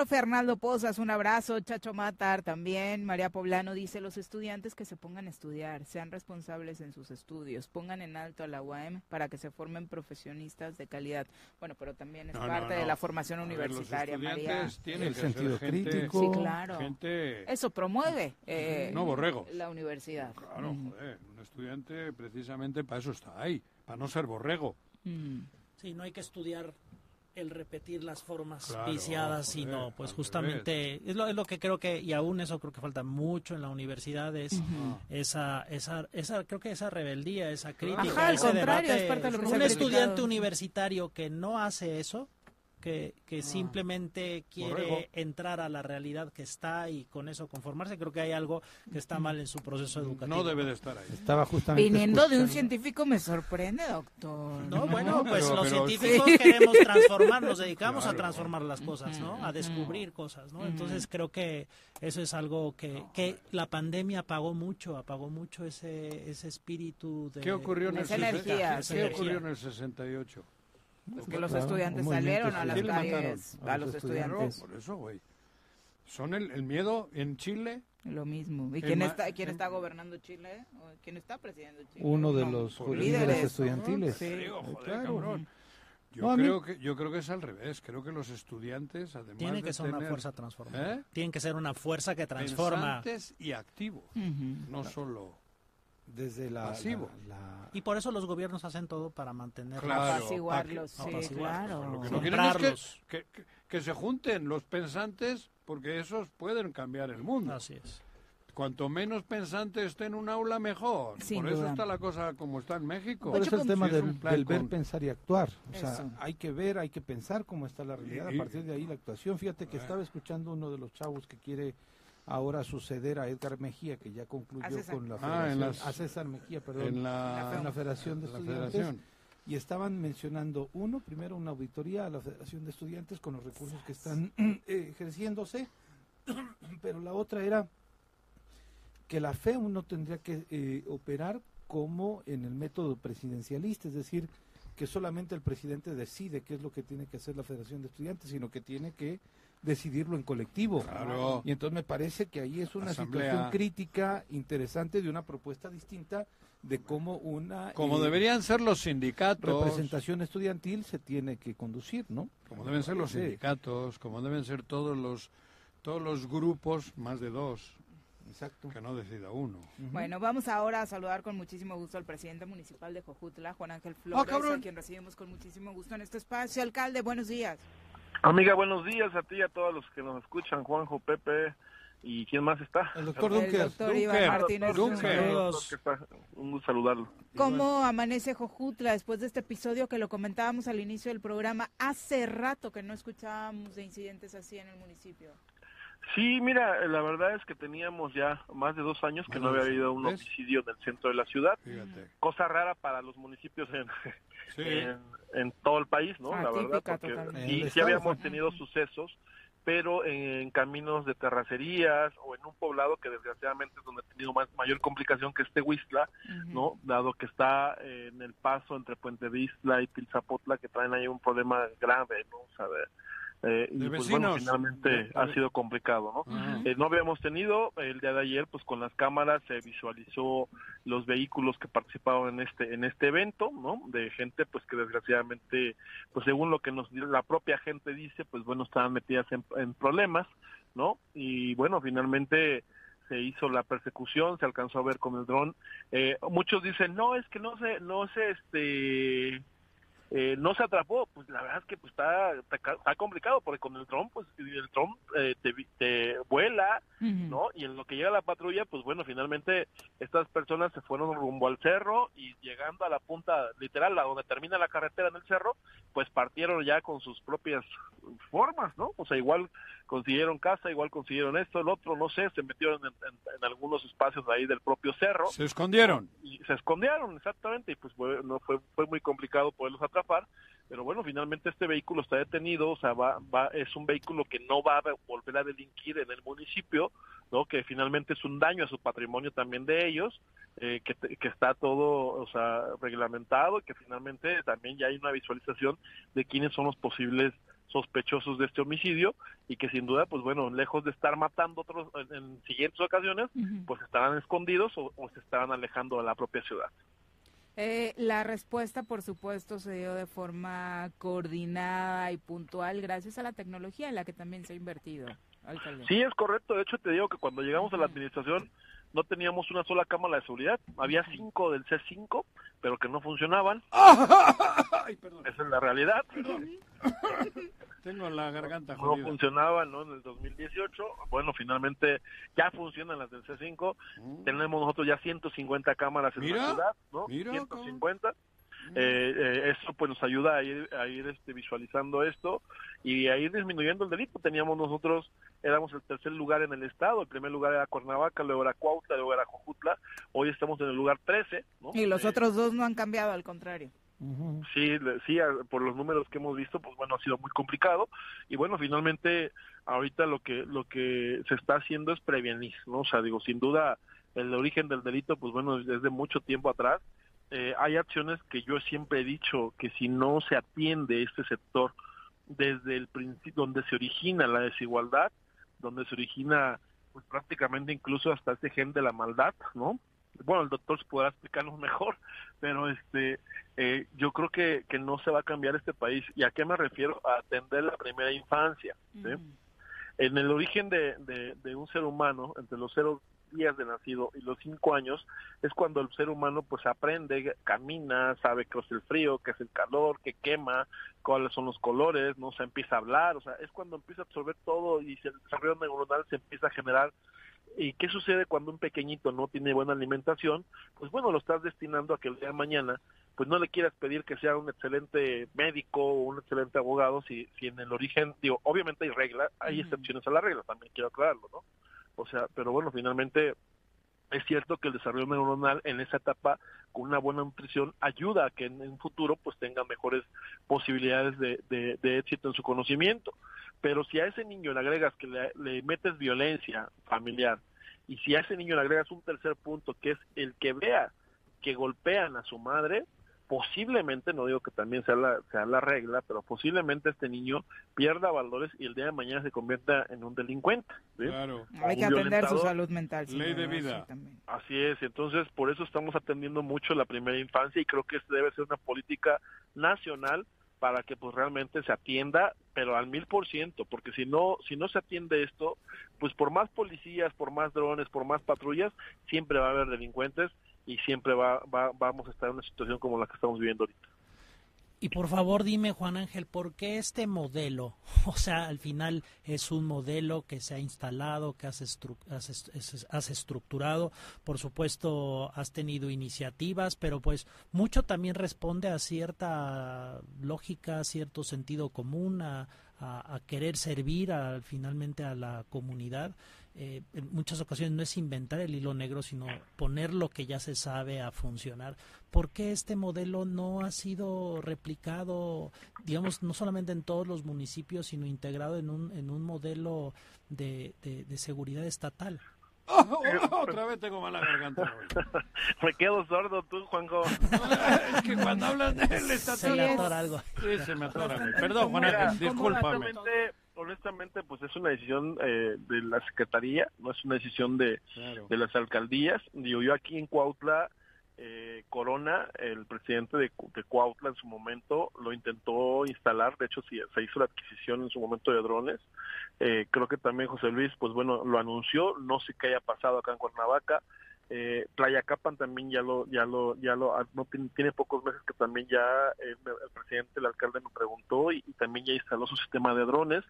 Profe Arnaldo Pozas, un abrazo. Chacho Matar también. María Poblano dice, los estudiantes que se pongan a estudiar, sean responsables en sus estudios, pongan en alto a la UAM para que se formen profesionistas de calidad. Bueno, pero también es No, no, parte de la formación A ver, universitaria, los María. tienen El que ser sentido gente- crítico. Sí, claro. Gente, Eso promueve eh, no borregos. la universidad. Claro, Mm. joder, un estudiante precisamente para eso está ahí, para no ser borrego. Mm. Sí, no hay que estudiar el repetir las formas Claro, viciadas, sino pues al justamente es lo, es lo que creo que y aún eso creo que falta mucho en la universidad es Ujú. esa esa esa creo que esa rebeldía, esa crítica, Ajá, al contrario, debate. es parte de lo que se un ha estudiante criticado. universitario que no hace eso que, que simplemente quiere Borrego. entrar a la realidad que está y con eso conformarse, creo que hay algo que está mal en su proceso educativo. No debe de estar ahí. Estaba justamente Viniendo de un científico me sorprende, doctor. No, bueno, pues pero- los pero- científicos Sí. queremos transformar, nos dedicamos a transformar las cosas, ¿no? A descubrir cosas, ¿no? Entonces creo que eso es algo que, que la pandemia apagó mucho, apagó mucho ese, ese espíritu de... ¿Qué ocurrió en el energía, ¿Qué ocurrió en el 68? Es que los Claro, estudiantes salieron a las estudiantil. ¿Quién calles, mataron? a los Claro, estudiantes. por eso, güey. Son el, el miedo en Chile. Lo mismo. ¿Y quién está, quién en- está gobernando Chile? ¿O ¿Quién está presidiendo Chile? Uno de No, los líderes estudiantiles. Sí. Digo, joder, claro. cabrón. Yo, No, a mí- creo que, yo creo que es al revés. Creo que los estudiantes, además Tiene de que ser una tener fuerza transformadora. ¿Eh? Tienen que ser una fuerza que transforma. pensantes y activos, Ujú. no solo... Desde la, Pasivo. la- la- Y por eso los gobiernos hacen todo para mantener Claro, Apaciguarlos, pa' sí, apaciguarlos, claro. Lo que no quieren es que, se junten los pensantes porque esos pueden cambiar el mundo. Así es. Cuanto menos pensantes esté en un aula, mejor. Sin Por eso está la cosa como está en México. Por eso el tema es del, ver, con- pensar y actuar. O sea, Eso. hay que ver, hay que pensar cómo está la realidad. Y- A partir de ahí la actuación. Fíjate que estaba escuchando uno de los chavos que quiere ahora suceder a Edgar Mejía, que ya concluyó con la Ah, federación. en las- a César Mejía, perdón. en la, en la Federación de la Estudiantes. federación. Y estaban mencionando, uno, primero una auditoría a la Federación de Estudiantes con los recursos que están eh, ejerciéndose, pero la otra era que la fe uno tendría que eh, operar como en el método presidencialista, es decir, que solamente el presidente decide qué es lo que tiene que hacer la Federación de Estudiantes, sino que tiene que decidirlo en colectivo. Claro. Y entonces me parece que ahí es una Asamblea. situación crítica interesante de una propuesta distinta de cómo una Como eh, deberían ser los sindicatos. representación estudiantil se tiene que conducir, ¿no? Como deben ser los sindicatos, como deben ser todos los todos los grupos, más de dos, Exacto. que no decida uno. Bueno, vamos ahora a saludar con muchísimo gusto al presidente municipal de Jojutla, Juan Ángel Flores, cabrón. a quien recibimos con muchísimo gusto en este espacio. Alcalde, buenos días. Amiga, buenos días a ti y a todos los que nos escuchan, Juanjo, Pepe y quién más está. El doctor El Dunker. doctor Iván Martínez. Dunker. Un gusto saludarlo. ¿Cómo amanece Jojutla después de este episodio que lo comentábamos al inicio del programa? Hace rato que no escuchábamos de incidentes así en el municipio. Sí, mira, la verdad es que teníamos ya más de dos años que no de había habido un homicidio en el centro de la ciudad. Fíjate. Cosa rara para los municipios en, Sí. en, en todo el país, ¿no? la verdad, porque. En sí, habíamos tenido sucesos, pero en, caminos de terracerías o en un poblado que desgraciadamente es donde ha tenido más, mayor complicación que este Huistla, ¿no? Dado que está en el paso entre Puente Vistla y Pilzapotla, que traen ahí un problema grave, ¿no? O sea, de- eh, y pues bueno, finalmente ha sido complicado, ¿no? Eh, no habíamos tenido el día de ayer, pues con las cámaras se visualizó los vehículos que participaron en este en este evento, ¿no? De gente, pues que desgraciadamente, pues según lo que nos la propia gente dice, pues bueno estaban metidas en, en problemas, ¿no? Y bueno, finalmente se hizo la persecución, se alcanzó a ver con el dron. Eh, muchos dicen, no, es que no se, no se, este, eh, no se atrapó, pues la verdad es que pues está, está, complicado porque con el dron, pues el dron eh, te, te, vuela, ¿no? Y en lo que llega la patrulla, pues bueno, finalmente estas personas se fueron rumbo al cerro y llegando a la punta literal, a donde termina la carretera en el cerro, pues partieron ya con sus propias formas, ¿no? O sea, igual consiguieron casa, igual consiguieron esto, el otro, no sé, se metieron en, algunos espacios ahí del propio cerro. Se escondieron. Y se escondieron, exactamente, y pues fue, no fue, fue muy complicado poderlos atrapar, pero bueno, finalmente este vehículo está detenido, o sea, va, va, es un vehículo que no va a volver a delinquir en el municipio, ¿no? Que finalmente es un daño a su patrimonio también de ellos, eh, que, que está todo, o sea, reglamentado y que finalmente también ya hay una visualización de quiénes son los posibles sospechosos de este homicidio y que sin duda, pues bueno, lejos de estar matando otros en, siguientes ocasiones, pues estarán escondidos o, se estarán alejando de la propia ciudad. Eh, la respuesta, por supuesto, se dio de forma coordinada y puntual gracias a la tecnología en la que también se ha invertido. Alcalde. Sí, es correcto. De hecho, te digo que cuando llegamos a la administración no teníamos una sola cámara de seguridad. Había cinco del C5, pero que no funcionaban. Esa es la realidad. Tengo la garganta No funcionaban ¿no? en el 2018. Bueno, finalmente ya funcionan las del C5. Mm. Tenemos nosotros ya 150 cámaras en la ciudad, ¿no? 150. Eh, eh, eso pues nos ayuda a ir, a ir este, visualizando esto y a ir disminuyendo el delito. Teníamos nosotros, éramos el tercer lugar en el estado, el primer lugar era Cuernavaca, luego era Cuautla, luego era Jojutla, hoy estamos en el lugar 13. Y los eh, otros dos no han cambiado, al contrario. Sí, sí, por los números que hemos visto, pues bueno, ha sido muy complicado y bueno, finalmente ahorita lo que lo que se está haciendo es prevenir, ¿no? O sea, digo, sin duda el origen del delito, pues bueno, desde mucho tiempo atrás eh, hay acciones que yo siempre he dicho que si no se atiende este sector desde el principio donde se origina la desigualdad, donde se origina pues prácticamente incluso hasta ese gen de la maldad, ¿no? Bueno, el doctor podrá explicarnos mejor, pero este, eh, yo creo que, que no se va a cambiar este país. ¿Y a qué me refiero? A atender la primera infancia. En el origen de, de, de, un ser humano, entre los cero días de nacido y los cinco años es cuando el ser humano pues aprende, camina, sabe qué es el frío, qué es el calor, qué quema, cuáles son los colores, no se empieza a hablar, o sea, es cuando empieza a absorber todo y el desarrollo neuronal se empieza a generar ¿Y qué sucede cuando un pequeñito no tiene buena alimentación? Pues bueno, lo estás destinando a que el día de mañana, pues no le quieras pedir que sea un excelente médico o un excelente abogado si, si en el origen, digo, obviamente hay reglas, hay excepciones a la regla, también quiero aclararlo, ¿no? O sea, pero bueno, finalmente es cierto que el desarrollo neuronal en esa etapa con una buena nutrición ayuda a que en un futuro pues tenga mejores posibilidades de, de, éxito en su conocimiento. Pero si a ese niño le agregas que le, le, metes violencia familiar y si a ese niño le agregas un tercer punto que es el que vea que golpean a su madre, posiblemente, no digo que también sea la, sea la regla, pero posiblemente este niño pierda valores y el día de mañana se convierta en un delincuente. Claro. Hay que atender su salud mental. Ley de vida. Así es, entonces por eso estamos atendiendo mucho la primera infancia y creo que debe ser una política nacional para que pues realmente se atienda, pero al mil por ciento, porque si no, si no se atiende esto, pues por más policías, por más drones, por más patrullas, siempre va a haber delincuentes y siempre va, vamos a estar en una situación como la que estamos viviendo ahorita. Y por favor dime, Juan Ángel, ¿por qué este modelo? O sea, al final es un modelo que se ha instalado, que has, has, estructurado. Por supuesto, has tenido iniciativas, pero pues mucho también responde a cierta lógica, cierto sentido común, a, a, querer servir al finalmente a la comunidad. Eh, en muchas ocasiones no es inventar el hilo negro, sino poner lo que ya se sabe a funcionar. ¿Por qué este modelo no ha sido replicado, digamos, no solamente en todos los municipios, sino integrado en un, en un modelo de, de, seguridad estatal? otra vez tengo mala garganta. Me quedo sordo tú, Juanjo. es que cuando hablas de él Se le atora algo. Sí, se me atora. Perdón, Juan, discúlpame honestamente, pues es una decisión eh, de la Secretaría, no es una decisión de, de las alcaldías. Digo, yo aquí en Cuautla, eh, Corona, el presidente de, de Cuautla en su momento, lo intentó instalar, de hecho sí, se hizo la adquisición en su momento de drones. Eh, creo que también José Luis, pues bueno, lo anunció, no sé qué haya pasado acá en Cuernavaca. Eh, Playa Capan también ya lo, ya lo, ya lo, ah, no tiene, tiene pocos meses que también ya el, el presidente, el alcalde me preguntó y, y también ya instaló su sistema de drones.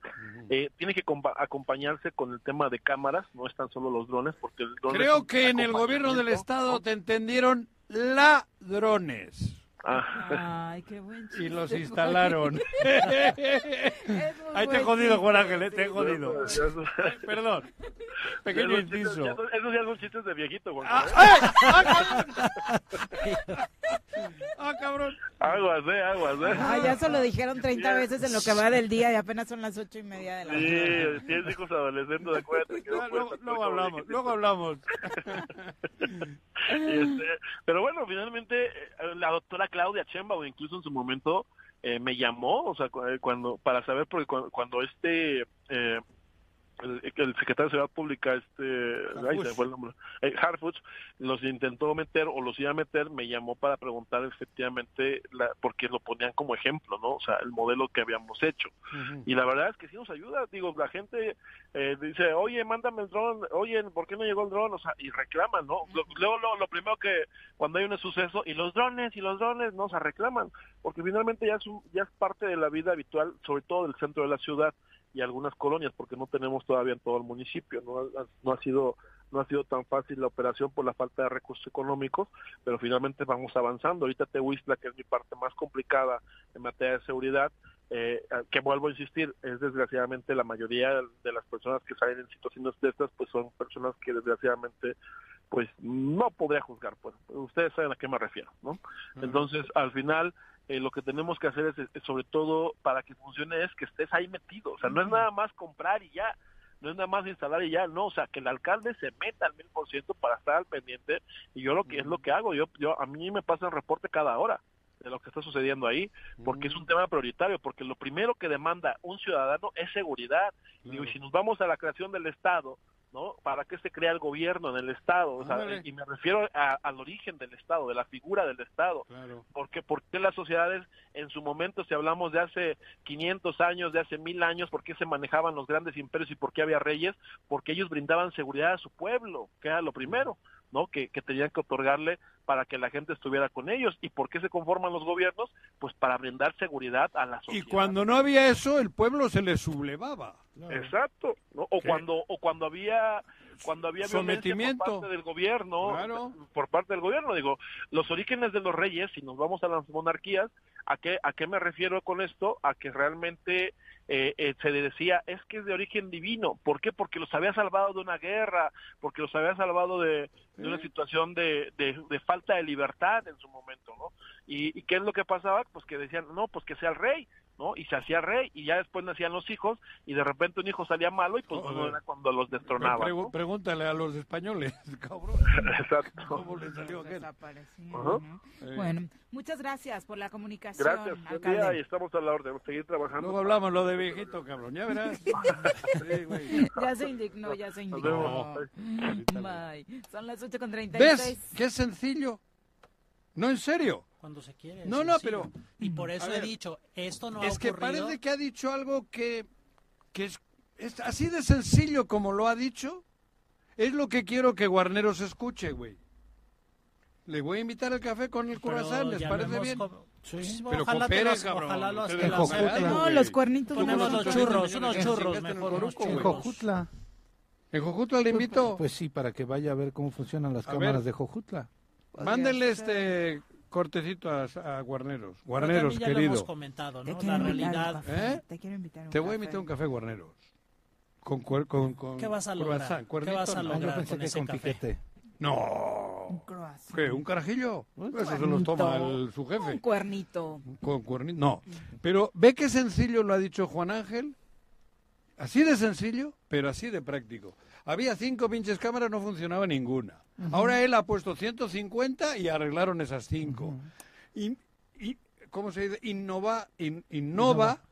Eh, tiene que compa- acompañarse con el tema de cámaras, no están solo los drones, porque el drone es Creo que en el gobierno del estado te entendieron ladrones. Ah. Ay, qué buen Y los chiste, instalaron. Ahí te he jodido, Juan chiste, Ángel, eh, te he sí. jodido. Perdón. Pequeño inciso. Esos ya son chistes de viejito, Juan. ¡Ah, ¡Ah, cabrón! Aguas, eh, aguas, eh. Ah, ya se lo dijeron 30 veces en lo que va del día y apenas son las ocho y media de la Sí, mañana. tienes hijos adolescentes, acuérdate que no Luego, luego hablamos, luego hablamos. Este, pero bueno, finalmente eh, la doctora Claudia Chemba, incluso en su momento, eh, me llamó, o sea, eh, cuando para saber, porque cu- cuando, este, eh, el, el secretario de Seguridad Pública, este, ay, se fue el nombre, eh, Harfuch, los intentó meter o los iba a meter, me llamó para preguntar efectivamente, la, porque lo ponían como ejemplo, ¿no? O sea, el modelo que habíamos hecho. Y la verdad es que sí nos ayuda. Digo, la gente eh, dice, oye, mándame el dron, oye, ¿por qué no llegó el dron? O sea, y reclaman, ¿no? Lo- Luego, lo, lo primero que, cuando hay un suceso, y los drones, y los drones, no, se reclaman, porque finalmente ya es, un- ya es parte de la vida habitual, sobre todo del centro de la ciudad y algunas colonias, porque no tenemos todavía en todo el municipio, no ha, no ha sido no ha sido tan fácil la operación por la falta de recursos económicos, pero finalmente vamos avanzando. Ahorita Tehuistla, que es mi parte más complicada en materia de seguridad, eh, que vuelvo a insistir, es desgraciadamente la mayoría de las personas que salen en situaciones de estas, pues son personas que desgraciadamente pues no podría juzgar, pues ustedes saben a qué me refiero, ¿no? Entonces, al final, eh, lo que tenemos que hacer es, es, sobre todo, para que funcione, es que estés ahí metido, o sea, no es nada más comprar y ya, no es nada más instalar y ya, no, o sea, que el alcalde se meta al mil por ciento para estar al pendiente, y yo lo que es lo que hago, yo, yo a mí me pasa el reporte cada hora de lo que está sucediendo ahí, porque es un tema prioritario, porque lo primero que demanda un ciudadano es seguridad. Y si nos vamos a la creación del Estado, ¿no? ¿Para qué se crea el gobierno en el Estado? O sea, y me refiero a- al origen del Estado, de la figura del Estado. Claro. Porque, ¿Por qué las sociedades en su momento, si hablamos de hace 500 años, de hace mil años, por qué se manejaban los grandes imperios y por qué había reyes? Porque ellos brindaban seguridad a su pueblo, que era lo primero, ¿no? Que, que tenían que otorgarle para que la gente estuviera con ellos. ¿Y por qué se conforman los gobiernos? Pues para brindar seguridad a la Y sociedad. cuando no había eso, el pueblo se le sublevaba. Exacto, ¿no? O ¿Qué? cuando o cuando había cuando había Sometimiento. por parte del gobierno, Claro. por parte del gobierno, digo, los orígenes de los reyes, si nos vamos a las monarquías, ¿a qué a qué me refiero con esto? A que realmente eh, eh, se le decía es que es de origen divino, ¿por qué? Porque los había salvado de una guerra, porque los había salvado de, de una situación de, de, de falta de libertad en su momento, ¿no? ¿Y, ¿Y qué es lo que pasaba? Pues que decían, no, pues que sea el rey, ¿no? Y se hacía rey, y ya después nacían los hijos, y de repente un hijo salía malo, y pues bueno, era cuando los destronaban. Pregu- ¿no? Pregúntale a los españoles, cabrón. Exacto. ¿Cómo le salió aquel? Ajá. Eh, Bueno, muchas gracias por la comunicación, Gracias, buen día, y estamos a la orden, seguir trabajando. Luego hablamos lo de viejito, cabrón, ya verás. Sí, güey. Ya se indignó, ya se indignó. Bye. Son las 8 con 36. ¿Ves? Qué sencillo. No, en serio. Cuando se quiere. No, no, pero- Y por eso he ver, dicho, esto no es ha que parece que ha dicho algo que, que es, es así de sencillo como lo ha dicho. Es lo que quiero que Guarneros escuche, güey. Le voy a invitar al café con el corazón, ¿les parece bien? co- Sí, Pero ojalá te cooperen, las- cabrón. ojalá lo- Ustedes te las- cooperen, No, los cuernitos Ponemos los los churros, unos churros, en mejor, Coruco, En churros. Jojutla. ¿En Jojutla le invito? Pues sí, para que vaya a ver cómo funcionan las A cámaras ver. de Jojutla. Mándenle este cortecito a, a Guarneros. Guarneros, ya lo querido. hemos comentado, Te ¿no? quiero La invitar un realidad. café, ¿Eh? Te quiero invitar un Te voy a invitar un café Guarneros. Con, cuer- con, con ¿Qué vas a lograr? ¿Qué ¿Cuernito? vas a No. Ah, lograr yo pensé con que ese con café? piquete. No. Un croissant. ¿Qué? ¿Un carajillo? Eso se los toma el- su Un jefe. cuernito. Con cuernito. No. Pero ve qué sencillo lo ha dicho Juan Ángel. Así de sencillo, pero así de práctico. Había cinco pinches cámaras, no funcionaba ninguna. Ahora él ha puesto 150 y arreglaron esas cinco. y, y- ¿Cómo se dice? Innova, in- innova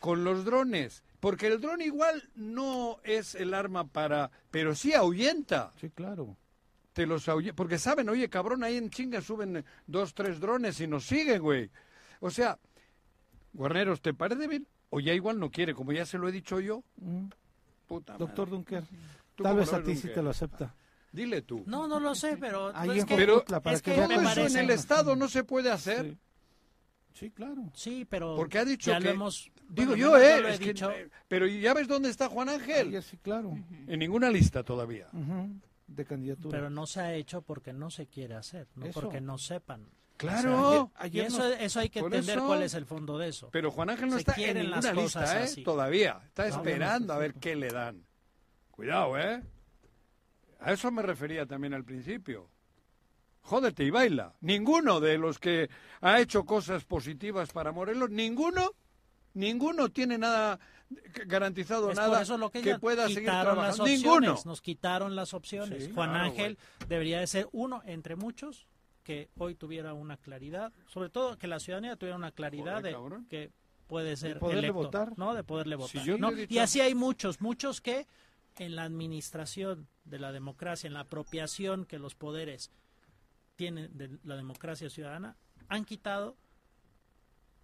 con los drones. Porque el dron igual no es el arma para... Pero sí ahuyenta. Sí, claro. te los ahuye- porque saben, oye, cabrón, ahí en chinga suben dos, tres drones y nos siguen, güey. O sea, Guarneros, ¿te parece bien? O ya igual no quiere, como ya se lo he dicho yo. Mm. Puta Doctor madre. Dunker, ¿Tú tal vez a ti sí te lo acepta. Dile tú. No, no lo sé, pero Ahí es en que, Pero es que que me parece en el Estado no se puede hacer. Sí. Sí, claro. Sí, pero Porque ha dicho ya que... lo hemos Digo bueno, yo, ¿eh? lo he es que- dicho. pero ¿ya ves dónde está Juan Ángel? Sí, claro. En ninguna lista todavía. De candidatura. pero no se ha hecho porque no se quiere hacer, no Eso. porque no sepan. Claro. O sea, y eso, eso hay que entender eso- cuál es el fondo de eso. Pero Juan Ángel no Se está en ninguna cosas lista, ¿eh? así. Todavía. Está No, esperando no, a ver qué le dan. Cuidado, ¿eh? A eso me refería también al principio. Jódete y baila. Ninguno de los que ha hecho cosas positivas para Morelos, ninguno, ninguno tiene nada garantizado Es nada por eso lo que, ya pueda seguir quitaron las trabajando. opciones, Ninguno. Nos quitaron las opciones. Sí, Juan claro, Ángel debería de ser uno entre muchos que hoy tuviera una claridad, sobre todo que la ciudadanía tuviera una claridad Joder, de cabrón. que puede ser poderle electo, votar. ¿no? De poderle votar. yo ¿no? le he dicho- Y así hay muchos, muchos que en la administración de la democracia, en la apropiación que los poderes tienen de la democracia ciudadana, han quitado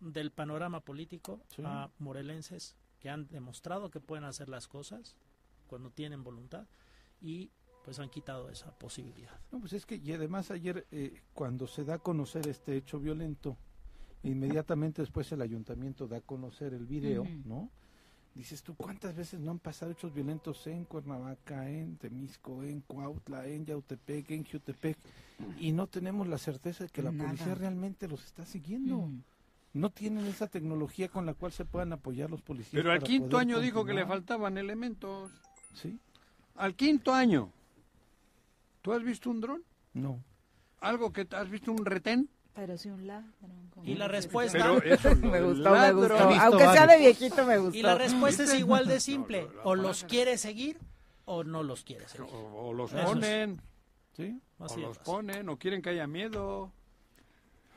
del panorama político Sí. a morelenses que han demostrado que pueden hacer las cosas cuando tienen voluntad y pues han quitado esa posibilidad. No, pues es que, y además ayer, eh, cuando se da a conocer este hecho violento, inmediatamente después el ayuntamiento da a conocer el video, Ujú. ¿no? Dices tú, ¿cuántas veces no han pasado hechos violentos en Cuernavaca, en Temisco, en Cuautla, en Yautepec, en Jutepec? Y no tenemos la certeza de que la Nada. policía realmente los está siguiendo. Ujú. No tienen esa tecnología con la cual se puedan apoyar los policías. Pero al quinto año dijo que le faltaban elementos. Sí, Al quinto año. ¿Tú has visto un dron? no. ¿Algo que has visto un retén? Pero sí un ladrón. Y la respuesta- Pero eso me gustó, me gustó. Aunque sea de viejito, me gustó. Y la respuesta es igual de simple, No, no, o no, los quiere seguir o no los quiere seguir. O, o los es. ponen, ¿Sí? o los ponen, o quieren que haya miedo.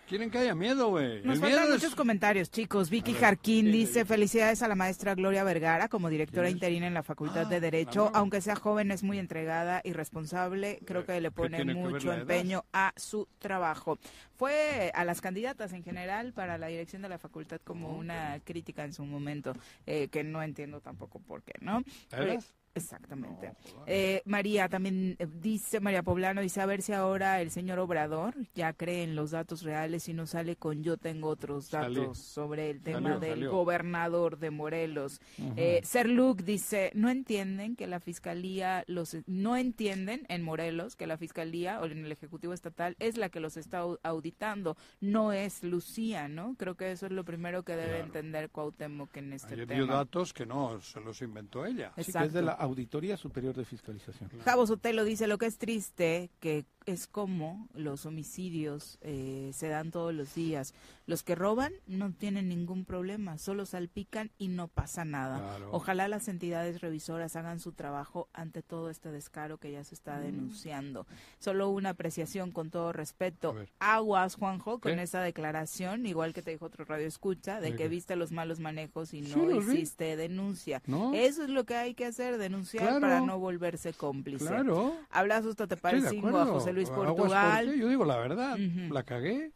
Quieren que haya miedo, güey. Nos faltan muchos es... comentarios, chicos. Vicky ver, Jarquín ¿quién te dice, dice? felicidades a la maestra Gloria Vergara como directora interina en la Facultad Ah, de la Derecho. Aunque sea joven, es muy entregada y responsable. Creo que le ¿Qué pone mucho empeño a su trabajo. Fue a las candidatas en general para la dirección de la facultad como una crítica en su momento, eh, que no entiendo tampoco por qué, ¿no? ¿Eras? Exactamente. No, joder. Eh, María también eh, dice, María Poblano dice, a ver si ahora el señor Obrador ya cree en los datos reales y no sale con yo tengo otros datos Salió. sobre el tema Salió, del salió. gobernador de Morelos. Eh, Ser Luke dice, no entienden que la fiscalía, los no entienden en Morelos que la fiscalía o en el Ejecutivo Estatal es la que los está au- auditando, no es Lucía, ¿no? Creo que eso es lo primero que debe Claro. entender Cuauhtémoc en este Ayer dio tema. datos que no se los inventó ella. Sí, que es de Exacto. la Auditoría Superior de Fiscalización. Javo Sotelo dice lo que es triste que es como los homicidios eh, se dan todos los días. Los que roban no tienen ningún problema, solo salpican y no pasa nada. Claro. Ojalá las entidades revisoras hagan su trabajo ante todo este descaro que ya se Mm. está denunciando. Solo una apreciación con todo respeto. Aguas, Juanjo, con ¿Qué? esa declaración, igual que te dijo otro radio escucha, de ¿De que viste los malos manejos y Sí, no vi. hiciste denuncia. ¿No? Eso es lo que hay que hacer, denunciar Claro. para no volverse cómplice. Claro. Estoy de Tateparecingo a. José Luis Portugal. porque Yo digo la verdad, la cagué,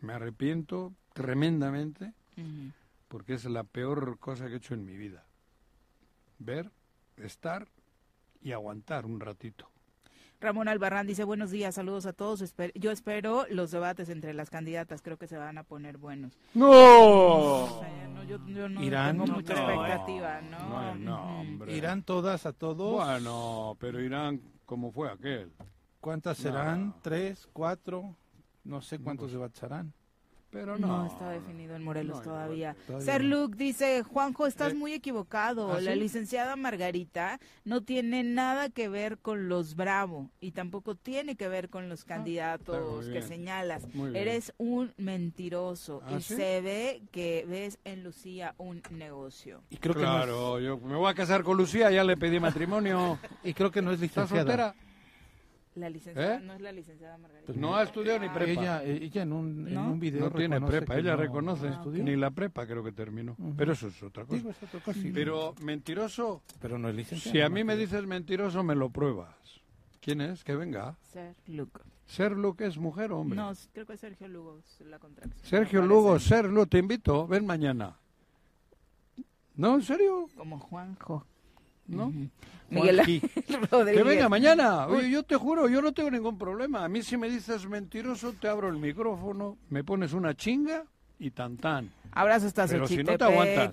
me arrepiento tremendamente, porque es la peor cosa que he hecho en mi vida. Ver, estar y aguantar un ratito. Ramón Albarrán dice buenos días, saludos a todos. Esper- yo espero los debates entre las candidatas, creo que se van a poner buenos. ¡No! O sea, no, yo, yo no Irán, tengo mucha expectativa, ¿no? No, no, hombre. ¿Irán todas a todos? Bueno, pero Irán, ¿cómo fue aquel? ¿Cuántas No. serán? ¿Tres? ¿Cuatro? No sé cuántos pues, debates harán. Pero No, no. está definido en Morelos No todavía. Todavía Ser no. Luke dice, Juanjo, estás Eh, muy equivocado. ¿ah, La sí? licenciada Margarita no tiene nada que ver con los Bravo y tampoco tiene que ver con los candidatos Ah, muy que señalas. Eres un mentiroso ¿Ah, y sí? se ve que ves en Lucía un negocio. Y creo claro, yo me voy a casar con Lucía, ya le pedí matrimonio. no y creo que no es ¿Está licenciada. soltera? La licenciada ¿Eh? no es la licenciada Margarita. Pues No ha estudiado ni prepa. Ella, ella en un, en un video no tiene prepa, ella no- reconoce. no. Ni la prepa creo que terminó. Pero eso es otra cosa. Digo, es otra cosa, sí. Pero mentiroso, Pero no es licenciada. si a mí me dices mentiroso, me lo pruebas. ¿Quién es? Que venga. Ser Lugo. Ser Lugo es mujer o hombre. No, creo que es Sergio Lugo la contracción. Sergio Lugo. Ser Lugo, te invito, ven mañana. ¿No, en serio? Como Juanjo. ¿No? Miguel. Rodríguez. Que venga mañana. Oye, yo te juro, yo no tengo ningún problema. A mí si me dices mentiroso, te abro el micrófono, me pones una chinga y tan tan. Abrazo hasta Pero si no te aguantas.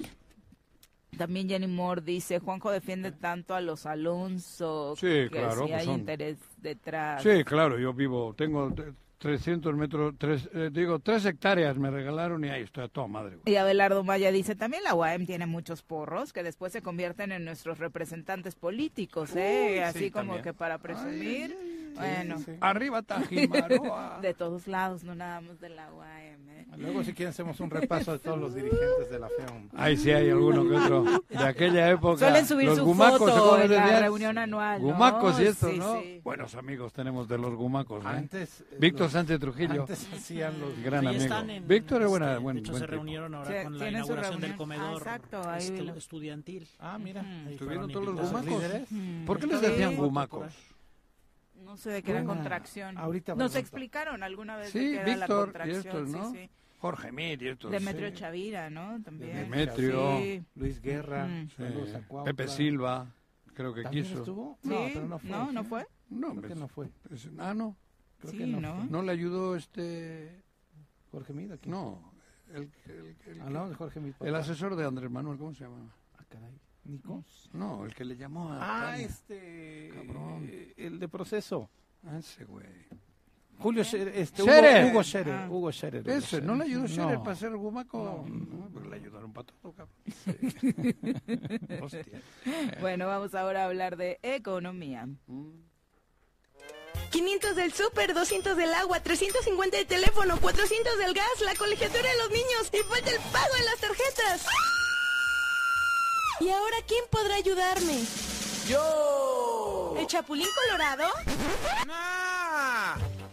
También Jenny Moore dice, Juanjo defiende tanto a los Alonso Sí, que claro, sí pues hay son- interés detrás. Sí, claro, yo vivo, tengo 300 metros, tres, eh, digo, tres hectáreas me regalaron y ahí estoy a toda madre. güey. Y Abelardo Maya dice, también la UAM tiene muchos porros que después se convierten en nuestros representantes políticos, ¿eh? Uy, Así sí, como también. que para presumir. bueno, sí, sí. Arriba Tajimaroa. de todos lados, no nada más de la UAM. Luego, si quieren, hacemos un repaso de todos los dirigentes de la FEOM. Ahí sí hay alguno que otro de aquella época. Suelen subir los su gumacos, foto ¿cómo en les la decían? reunión anual, ¿no? Gumacos y estos, Sí, ¿no? sí. Buenos amigos tenemos de los gumacos, ¿eh? Antes, Víctor los- Sánchez Trujillo. antes hacían los- Gran amigo. en- Víctor es este, buena, de buen, hecho, buen se tipo. reunieron ahora Sí, con la inauguración del reunión. comedor Ah, exacto, ahí estu- lo- estudiantil. Ah, mira. ¿Estuvieron todos los gumacos? líderes? Mm. ¿Por qué les decían gumacos? No sé de qué era contracción. Ahorita Nos explicaron alguna vez de Sí, qué era la Víctor y contracción. estos, ¿no? Sí, sí. Jorge estos. Demetrio sí. Chavira, ¿no? También. Demetrio. Sí. Luis Guerra, Mm. Pepe Silva, creo que ¿También quiso. estuvo? Sí, No, pero no fue. no, ¿no fue? No, Creo que no fue. ah, no. Creo Sí, que no, ¿no? No le ayudó este. Jorge. ¿quién? No. El, el- el- Ah, no, de Jorge Mida. el asesor de Andrés Manuel, ¿cómo se llama? Ah, caray. ¿Nico? No, el que le llamó a. Ah, Tania. este. Cabrón. eh, El de proceso. Ah, ese güey. Julio este. Hugo, Hugo Scherer. Ah. Hugo Scherer. Hugo Ese, ¿no le ayudó. Scherer No. para ser gumaco? No. No, le ayudaron para todo, cabrón. Hostia. Bueno, vamos ahora a hablar de economía. 500 del súper, 200 del agua, 350 del teléfono, 400 del gas, la colegiatura de los niños y falta el pago de las tarjetas. ¿Y ahora quién podrá ayudarme? ¡Yo! ¿El Chapulín Colorado?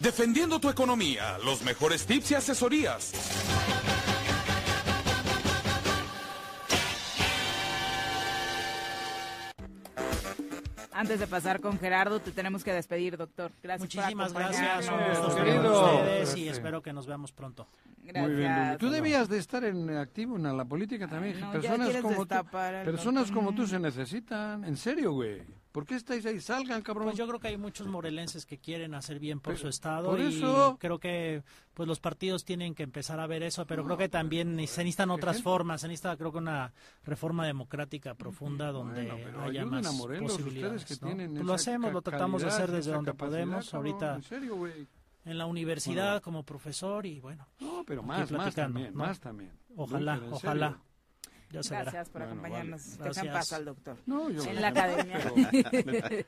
Defendiendo tu economía, los mejores tips y asesorías. Antes de pasar con Gerardo, te tenemos que despedir, doctor. Gracias Muchísimas por gracias, un gusto estar con ustedes y espero que nos veamos pronto. Gracias. Muy bien. Tú debías de estar en activo en la política también. no, ya personas como tú, personas como tú se necesitan. En serio, güey. ¿Por qué estáis ahí? Salgan, cabrón. Pues yo creo que hay muchos morelenses que quieren hacer bien por Pero, su estado por y eso- creo que pues los partidos tienen que empezar a ver eso, pero creo que también se necesitan otras formas, se necesita creo que una reforma democrática profunda donde Bueno, pero haya a más Morelos, posibilidades. que ¿no? tienen Pues lo hacemos, lo tratamos de hacer desde donde podemos cabrón, ahorita En serio, güey. en la universidad Bueno. como profesor y bueno. No, pero más, también, ¿no? más también. Ojalá, ojalá. Serio. Ya se verá. Gracias por Bueno, acompañarnos. vale. Dejan paz al doctor. No, yo- en la academia.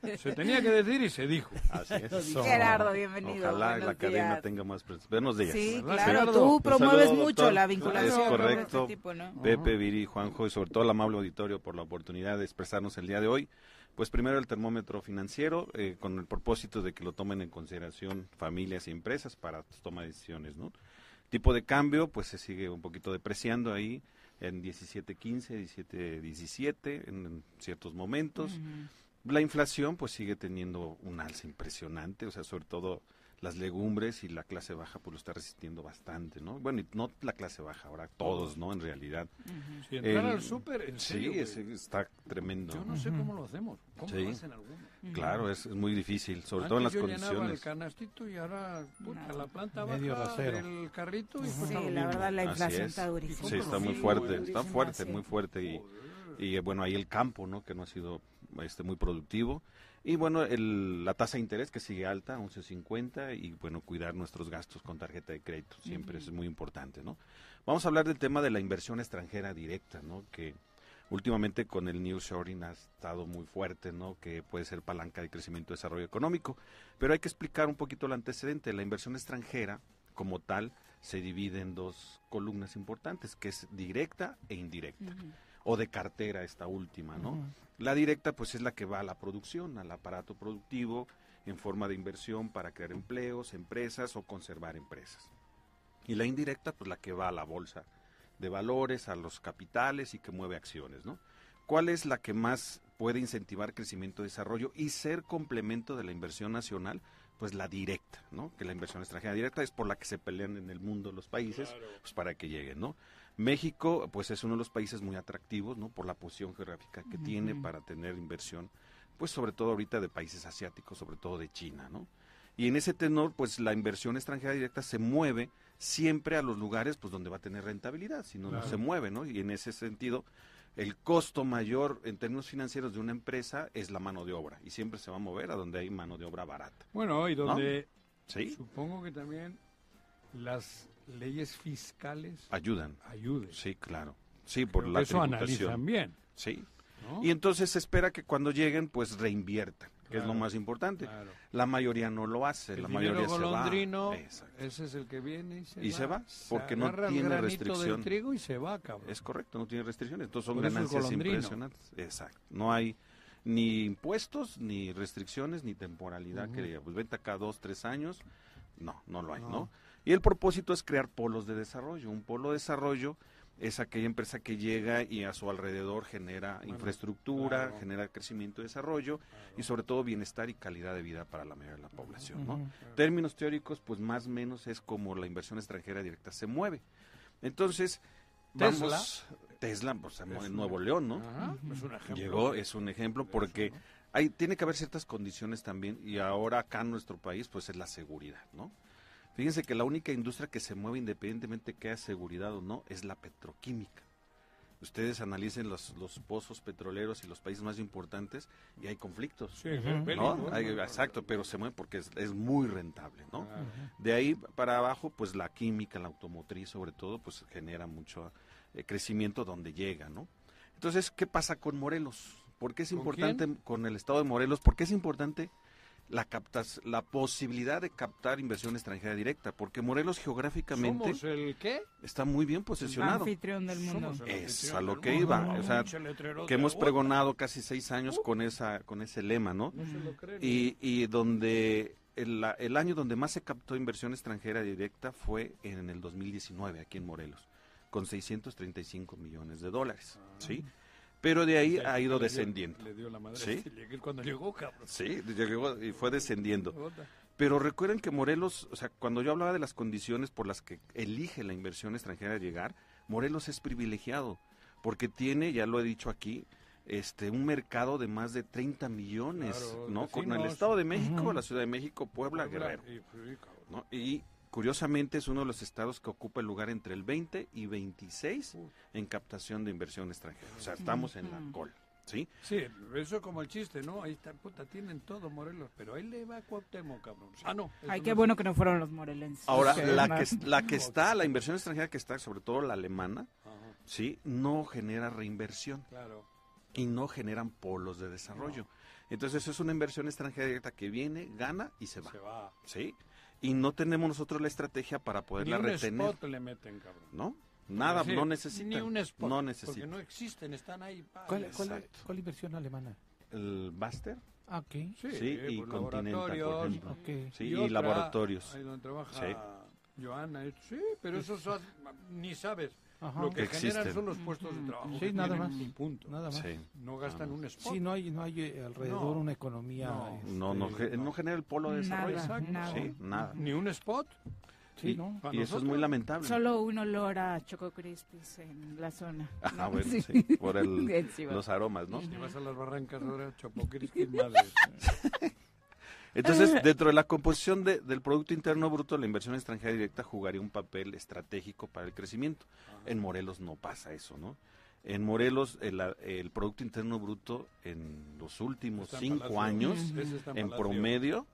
Pero se tenía que decir y se dijo. Así es. Eso. Gerardo, bienvenido, Ojalá buenos la academia días. tenga más Buenos días. Sí, ¿Verdad, claro. Gerardo? Tú promueves saludo, mucho doctor. la vinculación Es de este correcto. tipo, ¿no? Pepe, Viri, Juanjo y sobre todo el amable auditorio por la oportunidad de expresarnos el día de hoy. Pues primero el termómetro financiero eh, con el propósito de que lo tomen en consideración familias y empresas para su toma de decisiones, ¿no? Tipo de cambio, pues se sigue un poquito depreciando ahí en 17.15, 17.17 en, en ciertos momentos. La inflación pues sigue teniendo un alza impresionante, o sea, sobre todo las legumbres y la clase baja pues lo está resistiendo bastante, ¿no? Bueno, y no la clase baja, ahora todos, ¿no? En realidad. Si entrar El- al súper, en serio, Sí, es- está tremendo. Yo no sé cómo lo hacemos. ¿Cómo Sí. lo hacen algunos? Claro, es, es muy difícil, sobre Antes todo en las yo llenaba condiciones. el canastito y ahora puta, la planta Medio baja rasero. del carrito y Sí, la verdad la Así inflación es. está durísima. Sí, está muy fuerte, está fuerte, muy fuerte y, y bueno, ahí el campo, ¿no? Que no ha sido este muy productivo. Y bueno, el, la tasa de interés que sigue alta, 11.50 y bueno, cuidar nuestros gastos con tarjeta de crédito siempre es muy importante, ¿no? Vamos a hablar del tema de la inversión extranjera directa, ¿no? Que últimamente con el nearshoring ha estado muy fuerte, ¿no? Que puede ser palanca de crecimiento y desarrollo económico, pero hay que explicar un poquito el antecedente. La inversión extranjera, como tal, se divide en dos columnas importantes, que es directa e indirecta, o de cartera esta última, ¿no? La directa, pues es la que va a la producción, al aparato productivo, en forma de inversión para crear empleos, empresas o conservar empresas. Y la indirecta, pues la que va a la bolsa de valores, a los capitales y que mueve acciones, ¿no? ¿Cuál es la que más puede incentivar crecimiento y desarrollo y ser complemento de la inversión nacional, pues la directa, ¿no? Que la inversión extranjera directa es por la que se pelean en el mundo los países, pues para que lleguen, ¿no? México, pues es uno de los países muy atractivos, ¿no? Por la posición geográfica que tiene para tener inversión, pues sobre todo ahorita de países asiáticos, sobre todo de China, ¿no? Y en ese tenor, pues la inversión extranjera directa se mueve siempre a los lugares, pues donde va a tener rentabilidad, si no, no se mueve, ¿no? Y en ese sentido, el costo mayor en términos financieros de una empresa es la mano de obra, y siempre se va a mover a donde hay mano de obra barata. Bueno, y ¿no? donde Sí. supongo que también las leyes fiscales ayudan. Ayuden. Sí, claro. Sí, por Creo la que eso tributación. analizan bien. Sí. ¿no? Y entonces se espera que cuando lleguen, pues reinviertan, que es lo más importante. claro. La mayoría no lo hace, El la mayoría se va. ese es el que viene y se Y va. se va, porque no agarra el tiene granito restricción. del trigo y se va, cabrón. Es correcto, no tiene restricciones. Entonces son Por ganancias impresionantes. Exacto. No hay ni impuestos, ni restricciones, ni temporalidad Ujú. que diga, pues vente acá dos, tres años. No, no lo hay, ¿no? No. Y el propósito es crear polos de desarrollo. Un polo de desarrollo es aquella empresa que llega y a su alrededor genera infraestructura, claro. genera crecimiento y desarrollo y sobre todo bienestar y calidad de vida para la mayoría de la población, ¿no? Términos teóricos, pues más o menos es como la inversión extranjera directa se mueve. Entonces, Tesla. vamos, Tesla, pues en Nuevo León, ¿no? Ajá, es un ejemplo. Llegó, es un ejemplo porque hay, tiene que haber ciertas condiciones también y ahora acá en nuestro país pues es la seguridad, ¿no? Fíjense que la única industria que se mueve independientemente que haya seguridad o no es la petroquímica. Ustedes analicen los, los pozos petroleros y los países más importantes y hay conflictos. Sí, ¿no? exacto, pero se mueve porque es, es muy rentable, ¿no? De ahí para abajo, pues la química, la automotriz sobre todo, pues genera mucho eh, crecimiento donde llega, ¿no? Entonces, ¿qué pasa con Morelos? ¿Por qué es ¿Con importante quién? con el estado de Morelos? ¿Por qué es importante la captas, la posibilidad de captar inversión extranjera directa? Porque Morelos geográficamente ¿Somos el qué? está muy bien posicionado. Anfitrión del mundo. Somos el Es a lo que iba, No, o sea, que hemos agua. pregonado casi seis años con esa, con ese lema, ¿no? No se lo creen. Y, y donde el, la- el año donde más se captó inversión extranjera directa fue en el 2019 aquí en Morelos, con 635 millones de dólares, ¿sí? Pero de ahí O sea, ha ido le dio- descendiendo. Le dio la madre. ¿Sí? cuando llegó, cabrón. Sí, llegó y fue descendiendo. Pero recuerden que Morelos, o sea, cuando yo hablaba de las condiciones por las que elige la inversión extranjera llegar, Morelos es privilegiado, porque tiene, ya lo he dicho aquí, este un mercado de más de 30 millones, Claro, ¿no? Con el. Estado de México, la Ciudad de México, Puebla, Puebla Guerrero, y-. Y curiosamente es uno de los estados que ocupa el lugar entre el 20 y 26 en captación de inversión extranjera. O sea, estamos en la cola, ¿sí? Sí, eso como el chiste, ¿no? Ahí está, puta, tienen todo Morelos, pero ahí le va a Cuauhtémoc, cabrón. Ah, no. Ay, no qué es- bueno que no fueron los morelenses. Ahora, la que, la que está, la inversión extranjera que está, sobre todo la alemana, Ajá, ¿sí? No genera reinversión claro. y no generan polos de desarrollo. Entonces es una inversión extranjera directa que viene, gana y se va. Se va. ¿Sí? Y no tenemos nosotros la estrategia para Ni poderla un retener. spot le meten, cabrón. ¿No? Nada, Sí, no necesitan. Ni un spot. No Porque necesitan. no existen, están ahí. ¿Cuál, cuál, cuál inversión alemana? El Baster, Ah, ok. Sí, Sí, y Continental, por laboratorios, ejemplo. Ok. sí, y, otra, laboratorios. Ahí donde trabaja Sí. Joana. eh, Sí, pero eso ni sabes. Ajá. Lo que Existen. generan son los puestos de trabajo. Sí, que nada más. y punto. Nada más. Sí. No gastan Nada un spot. Sí, no hay, no hay eh, alrededor No. una economía. No. este, No, no, no genera el polo de Nada, desarrollo. Exacto. nada. Sí, nada. Ni un spot. Sí, y, ¿no? Y eso es muy lamentable. Solo un olor a Choco Crispis en la zona. Ah, ¿no? bueno, Sí. sí, por el- los aromas, ¿no? Si vas a las barrancas ahora, Chopocriskis, madre. Entonces, dentro de la composición de- del Producto Interno Bruto, la inversión extranjera directa jugaría un papel estratégico para el crecimiento. En Morelos no pasa eso, ¿no? En Morelos, el, el Producto Interno Bruto en los últimos cinco Palacio. años, en promedio,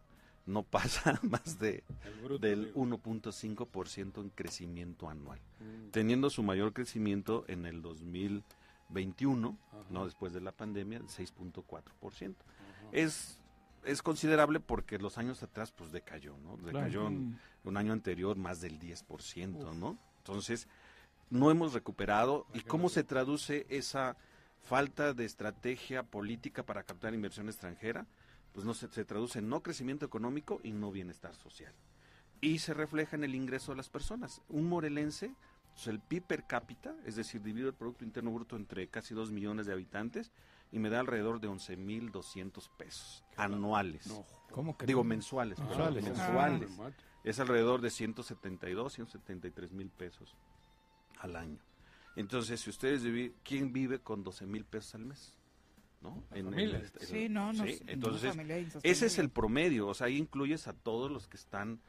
no pasa más de bruto, del digo. 1.5% en crecimiento anual, Mm. teniendo su mayor crecimiento en el 2021, Ajá. no después de la pandemia, el 6.4%. Es es considerable porque los años atrás pues decayó, ¿no? Decayó en un año anterior más del 10%, ¿no? Entonces, no hemos recuperado y cómo se traduce esa falta de estrategia política para captar inversión extranjera, pues no se, se traduce en no crecimiento económico y no bienestar social. Y se refleja en el ingreso de las personas. Un morelense, pues el PIB per cápita, es decir, dividido el Producto Interno Bruto entre casi 2 millones de habitantes, y me da alrededor de 11.200 pesos anuales. ¿Cómo que Digo, no? mensuales. perdón, Mensuales. mensuales. Ah. Es alrededor de 172, 173 mil pesos al año. Entonces, si ustedes viven, ¿quién vive con 12 mil pesos al mes? ¿No? En- en familias. este- Sí, no, no, sí, no, entonces, ese es el promedio, o sea, ahí incluyes a todos los que están,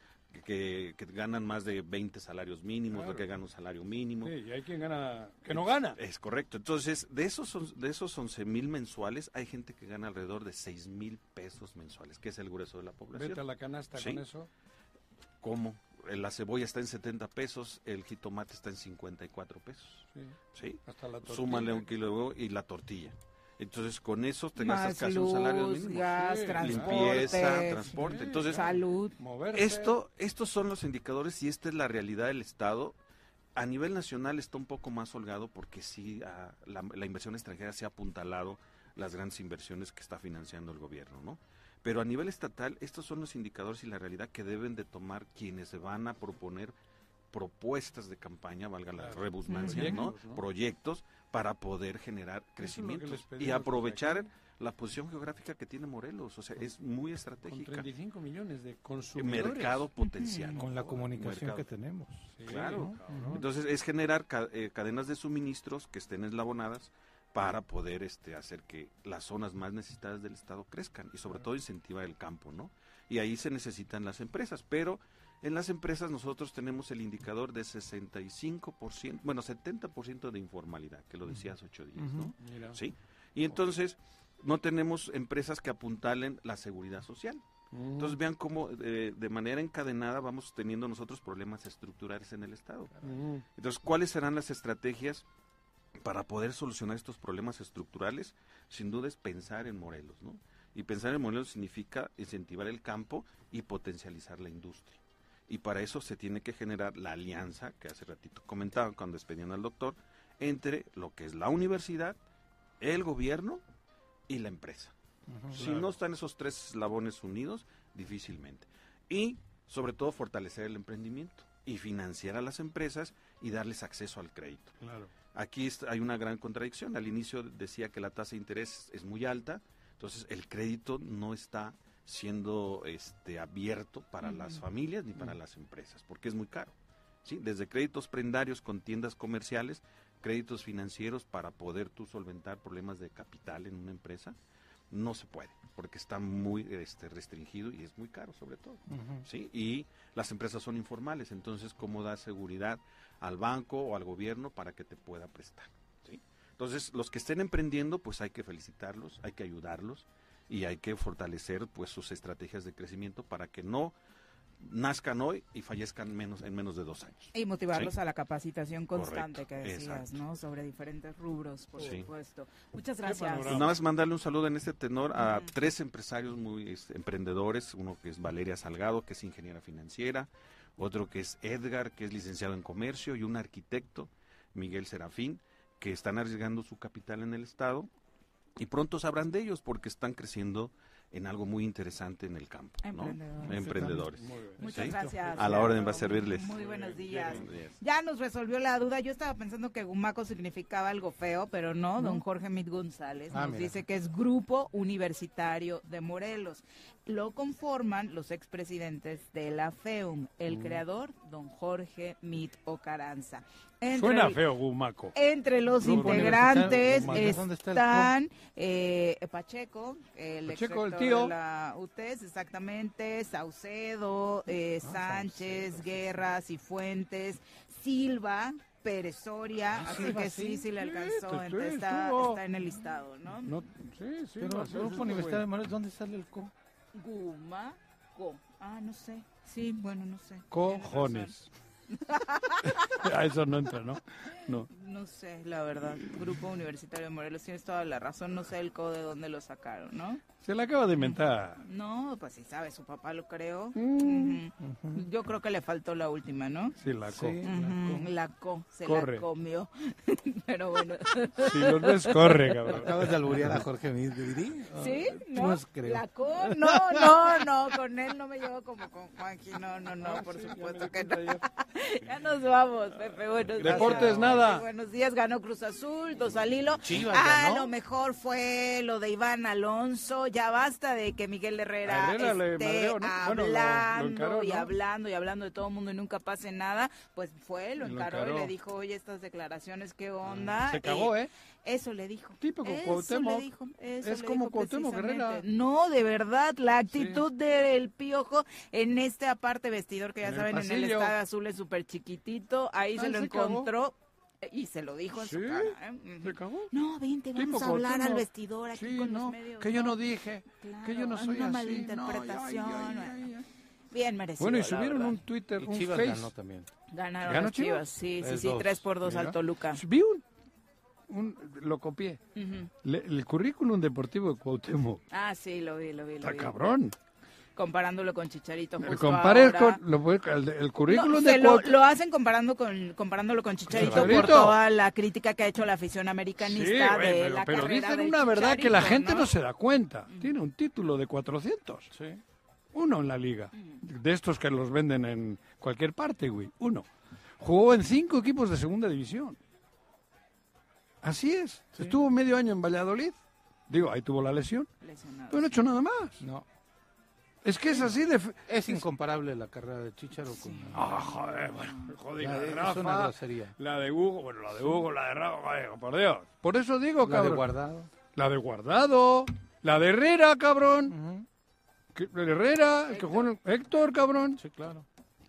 que, que ganan más de 20 salarios mínimos, Claro. que ganan un salario mínimo. Sí, y hay quien gana, que no gana. Es correcto. Entonces, de esos, de esos 11 mil mensuales, hay gente que gana alrededor de 6 mil pesos mensuales, que es el grueso de la población. Vete a la canasta Sí. con eso. ¿Cómo? Eh, La cebolla está en 70 pesos, el jitomate está en 54 pesos. Sí. ¿Sí? Hasta la tortilla. Súmale un kilo de huevo y la tortilla. Entonces, con eso te Más gastas casi un salario mínimo. gas, Sí. transporte, Limpieza, transporte. sí, Entonces, salud. Esto, estos son los indicadores y esta es la realidad del Estado. A nivel nacional está un poco más holgado porque sí, la, la inversión extranjera se ha apuntalado las grandes inversiones que está financiando el gobierno, ¿no? Pero a nivel estatal, estos son los indicadores y la realidad que deben de tomar quienes se van a proponer propuestas de campaña, valga la Claro. redundancia, ¿no? Proyectos, ¿no? Proyectos para poder generar les y aprovechar la posición geográfica que tiene Morelos, o sea, es muy Con estratégica. 35 millones de consumidores. Mercado potencial. Con la comunicación Mercado. que tenemos. Claro. Entonces es generar ca- eh, cadenas de suministros que estén eslabonadas para poder este, hacer que las zonas más necesitadas del Estado crezcan y sobre todo incentivar el campo, ¿no? Y ahí se necesitan las empresas, pero en las empresas nosotros tenemos el indicador de 65%, bueno, 70% de informalidad, que lo decía hace ocho días, ¿no? Mira. ¿Sí? Y entonces no tenemos empresas que apuntalen la seguridad social. Mm. Entonces vean cómo eh, de manera encadenada vamos teniendo nosotros problemas estructurales en el Estado. Mm. Entonces, ¿cuáles serán las estrategias para poder solucionar estos problemas estructurales? Sin duda es pensar en Morelos, ¿no? Y pensar en Morelos significa incentivar el campo y potencializar la industria. Y para eso se tiene que generar la alianza, que hace ratito comentaba cuando despedían al doctor, entre lo que es la universidad, el gobierno y la empresa. Si Claro. no están esos tres eslabones unidos, difícilmente. Y sobre todo fortalecer el emprendimiento y financiar a las empresas y darles acceso al crédito. Claro. Aquí hay una gran contradicción. Al inicio decía que la tasa de interés es muy alta, entonces el crédito no está siendo este abierto para las familias ni para las empresas, porque es muy caro. ¿sí? Desde créditos prendarios con tiendas comerciales, créditos financieros para poder tú solventar problemas de capital en una empresa, no se puede, porque está muy este, restringido y es muy caro sobre todo. ¿sí? Y las empresas son informales, entonces cómo da seguridad al banco o al gobierno para que te pueda prestar. ¿sí? Entonces, los que estén emprendiendo, pues hay que felicitarlos, hay que ayudarlos y hay que fortalecer pues sus estrategias de crecimiento para que no nazcan hoy y fallezcan menos en menos de dos años. Y motivarlos ¿Sí? a la capacitación constante Correcto, que decías, exacto. ¿no? Sobre diferentes rubros, por Sí. supuesto. Muchas gracias. Pues nada más mandarle un saludo en este tenor a tres empresarios muy este, emprendedores, uno que es Valeria Salgado, que es ingeniera financiera, otro que es Edgar, que es licenciado en comercio, y un arquitecto, Miguel Serafín, que están arriesgando su capital en el Estado y pronto sabrán de ellos porque están creciendo en algo muy interesante en el campo. ¿no? Emprendedores. Emprendedores. Muchas ¿sí? gracias. A la orden va a servirles. Muy buenos días. Buenos días. Ya nos resolvió la duda. Yo estaba pensando que Gumaco significaba algo feo, pero no. ¿No? Don Jorge Mit González Ah, nos mira. dice que es Grupo Universitario de Morelos. Lo conforman los expresidentes de la FEUM. El Mm. creador, don Jorge Mit Ocaranza. Entre Suena feo, Gumaco. Entre los integrantes Universitario Gumaco. ¿Dónde está el están eh, Pacheco, el Pacheco, el tío. de la UTES, exactamente, Saucedo, eh, Ah, Sánchez, Guerras y Fuentes, Silva, Pérez Soria, Ah, así Silva, que sí. sí, sí le Sí, alcanzó, sí, entonces sí, está, en el listado, ¿no? No, sí, sí. Pero no, el sí, Grupo sí, Universitario de. Morelos, ¿dónde sale el co? Gumaco, ah, no sé, sí, bueno, no sé. Tienes Cojones. A eso no entra, ¿no? No. No sé, la verdad. Grupo Universitario de Morelos, tienes toda la razón, no sé el código de dónde lo sacaron, ¿no? Se la acaba de inventar. No, pues sí sabe, su papá lo creó. Mm. Yo creo que le faltó la última, ¿no? Sí, la co. Sí. La co, se Corre. la comió. Pero bueno. Si los ves, corre, cabrón. Acabas de alburear a Jorge Midri. ¿Sí? ¿No? Pues creo. La co, no, no, no, con él no me llevo como con Juanji, no, no, no, por supuesto que no. ya nos vamos, Pepe, buenos. Deportes, nada. Buenos buenos días. Ganó Cruz Azul, dos al hilo. Chivas a ganó. lo mejor fue lo de Iván Alonso. Ya basta de que Miguel Herrera esté madreó, ¿no? Bueno, lo- lo hablando encaró, y ¿no? hablando y hablando de todo el mundo y nunca pase nada. Pues fue, lo Lo encaró, y le dijo, oye, estas declaraciones, ¿qué onda? Se cagó, Y ¿eh? Eso le dijo. Típico Eso Cuauhtémoc. le dijo, eso Es le como dijo Cuauhtémoc. Herrera. No, de verdad, la actitud del piojo en este aparte vestidor que ya En saben, en el estadio azul es súper chiquitito, ahí se Ah, lo se cagó. encontró eh, y se lo dijo en su Sí, cara. ¿eh? se cagó. No, vente, vamos a hablar al vestidor aquí Sí, con no, los medios. que yo no dije, que yo no soy una así. malinterpretación. no, ay, ay, ay, ay. Bien merecido. Bueno, y subieron un Twitter, Y un Chivas Face. ganó también. Ganaron ¿Ganó las Chivas, Chivas? sí, sí, Tres, sí, dos. 3 por 2 al. Toluca. Vi un, un- lo copié. Le- el currículum deportivo de Cuauhtémoc. Ah, sí, lo vi, lo vi, lo Está vi. cabrón. Comparándolo con Chicharito. justo Compares ahora. con lo, el, el currículum No, de se lo, lo hacen comparando con comparándolo con Chicharito, por Chicharito. toda la crítica que ha hecho la afición Sí, americanista de pero, la pero carrera dicen una verdad que la gente no, ¿no? se da cuenta. Tiene un título de 400. Uno en la liga. De estos que los venden en cualquier parte, güey. Uno. Jugó en cinco equipos de segunda división. Así es. Estuvo medio año en Valladolid. Digo, ahí tuvo la lesión. Lesionado. Pero no ha hecho nada más. No. Es que es así de... fe- Es incomparable la carrera de Chicharo con... Ah, joder, bueno, joder, La la de de- es Rafa, una grosería. la de Hugo, bueno, la de Hugo, la de Rafa, joder, por Dios. Por eso digo, La de cabrón. Guardado. La de Guardado, la de Herrera, cabrón. Que- de Herrera, el que el- Héctor, cabrón. Sí, claro.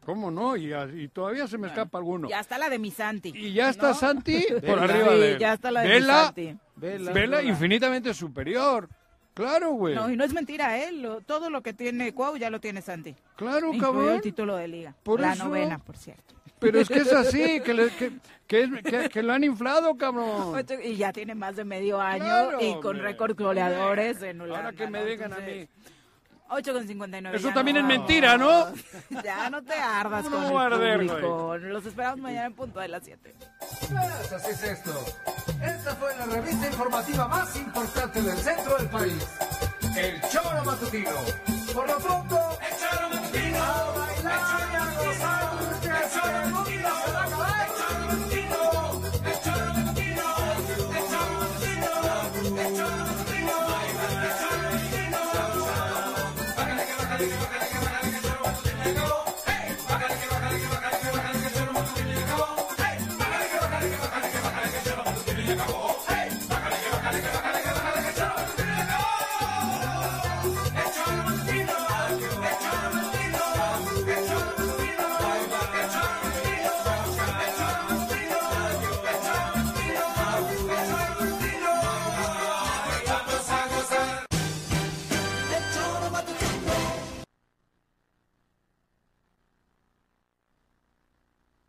¿Cómo no? Y, y todavía se me escapa alguno. Ya está la de mi Santi. Y ya está ¿no? Santi por Vela. arriba Sí, de él. ya está la de Vela, Santi. Vela. Vela infinitamente superior. Claro, güey. No, y no es mentira, ¿eh? Lo- todo lo que tiene Cuau ya lo tiene Santi. Claro, Incluido cabrón. el título de liga. Por la eso- novena, por cierto. Pero es que es así, que, le- que, que, es- que- que lo han inflado, cabrón. Y ya tiene más de medio año Claro, y con récord goleadores en Holanda. Ahora que me digan a mí. 8,59. Eso también no. es mentira, ¿no? ya no te ardas no con el arder, público. Wey. Los esperamos mañana en punto de las 7. Pues así es esto. Esta fue la revista informativa más importante del centro del país. El Choro Matutino. Por lo pronto, el Choro Matutino. A bailar.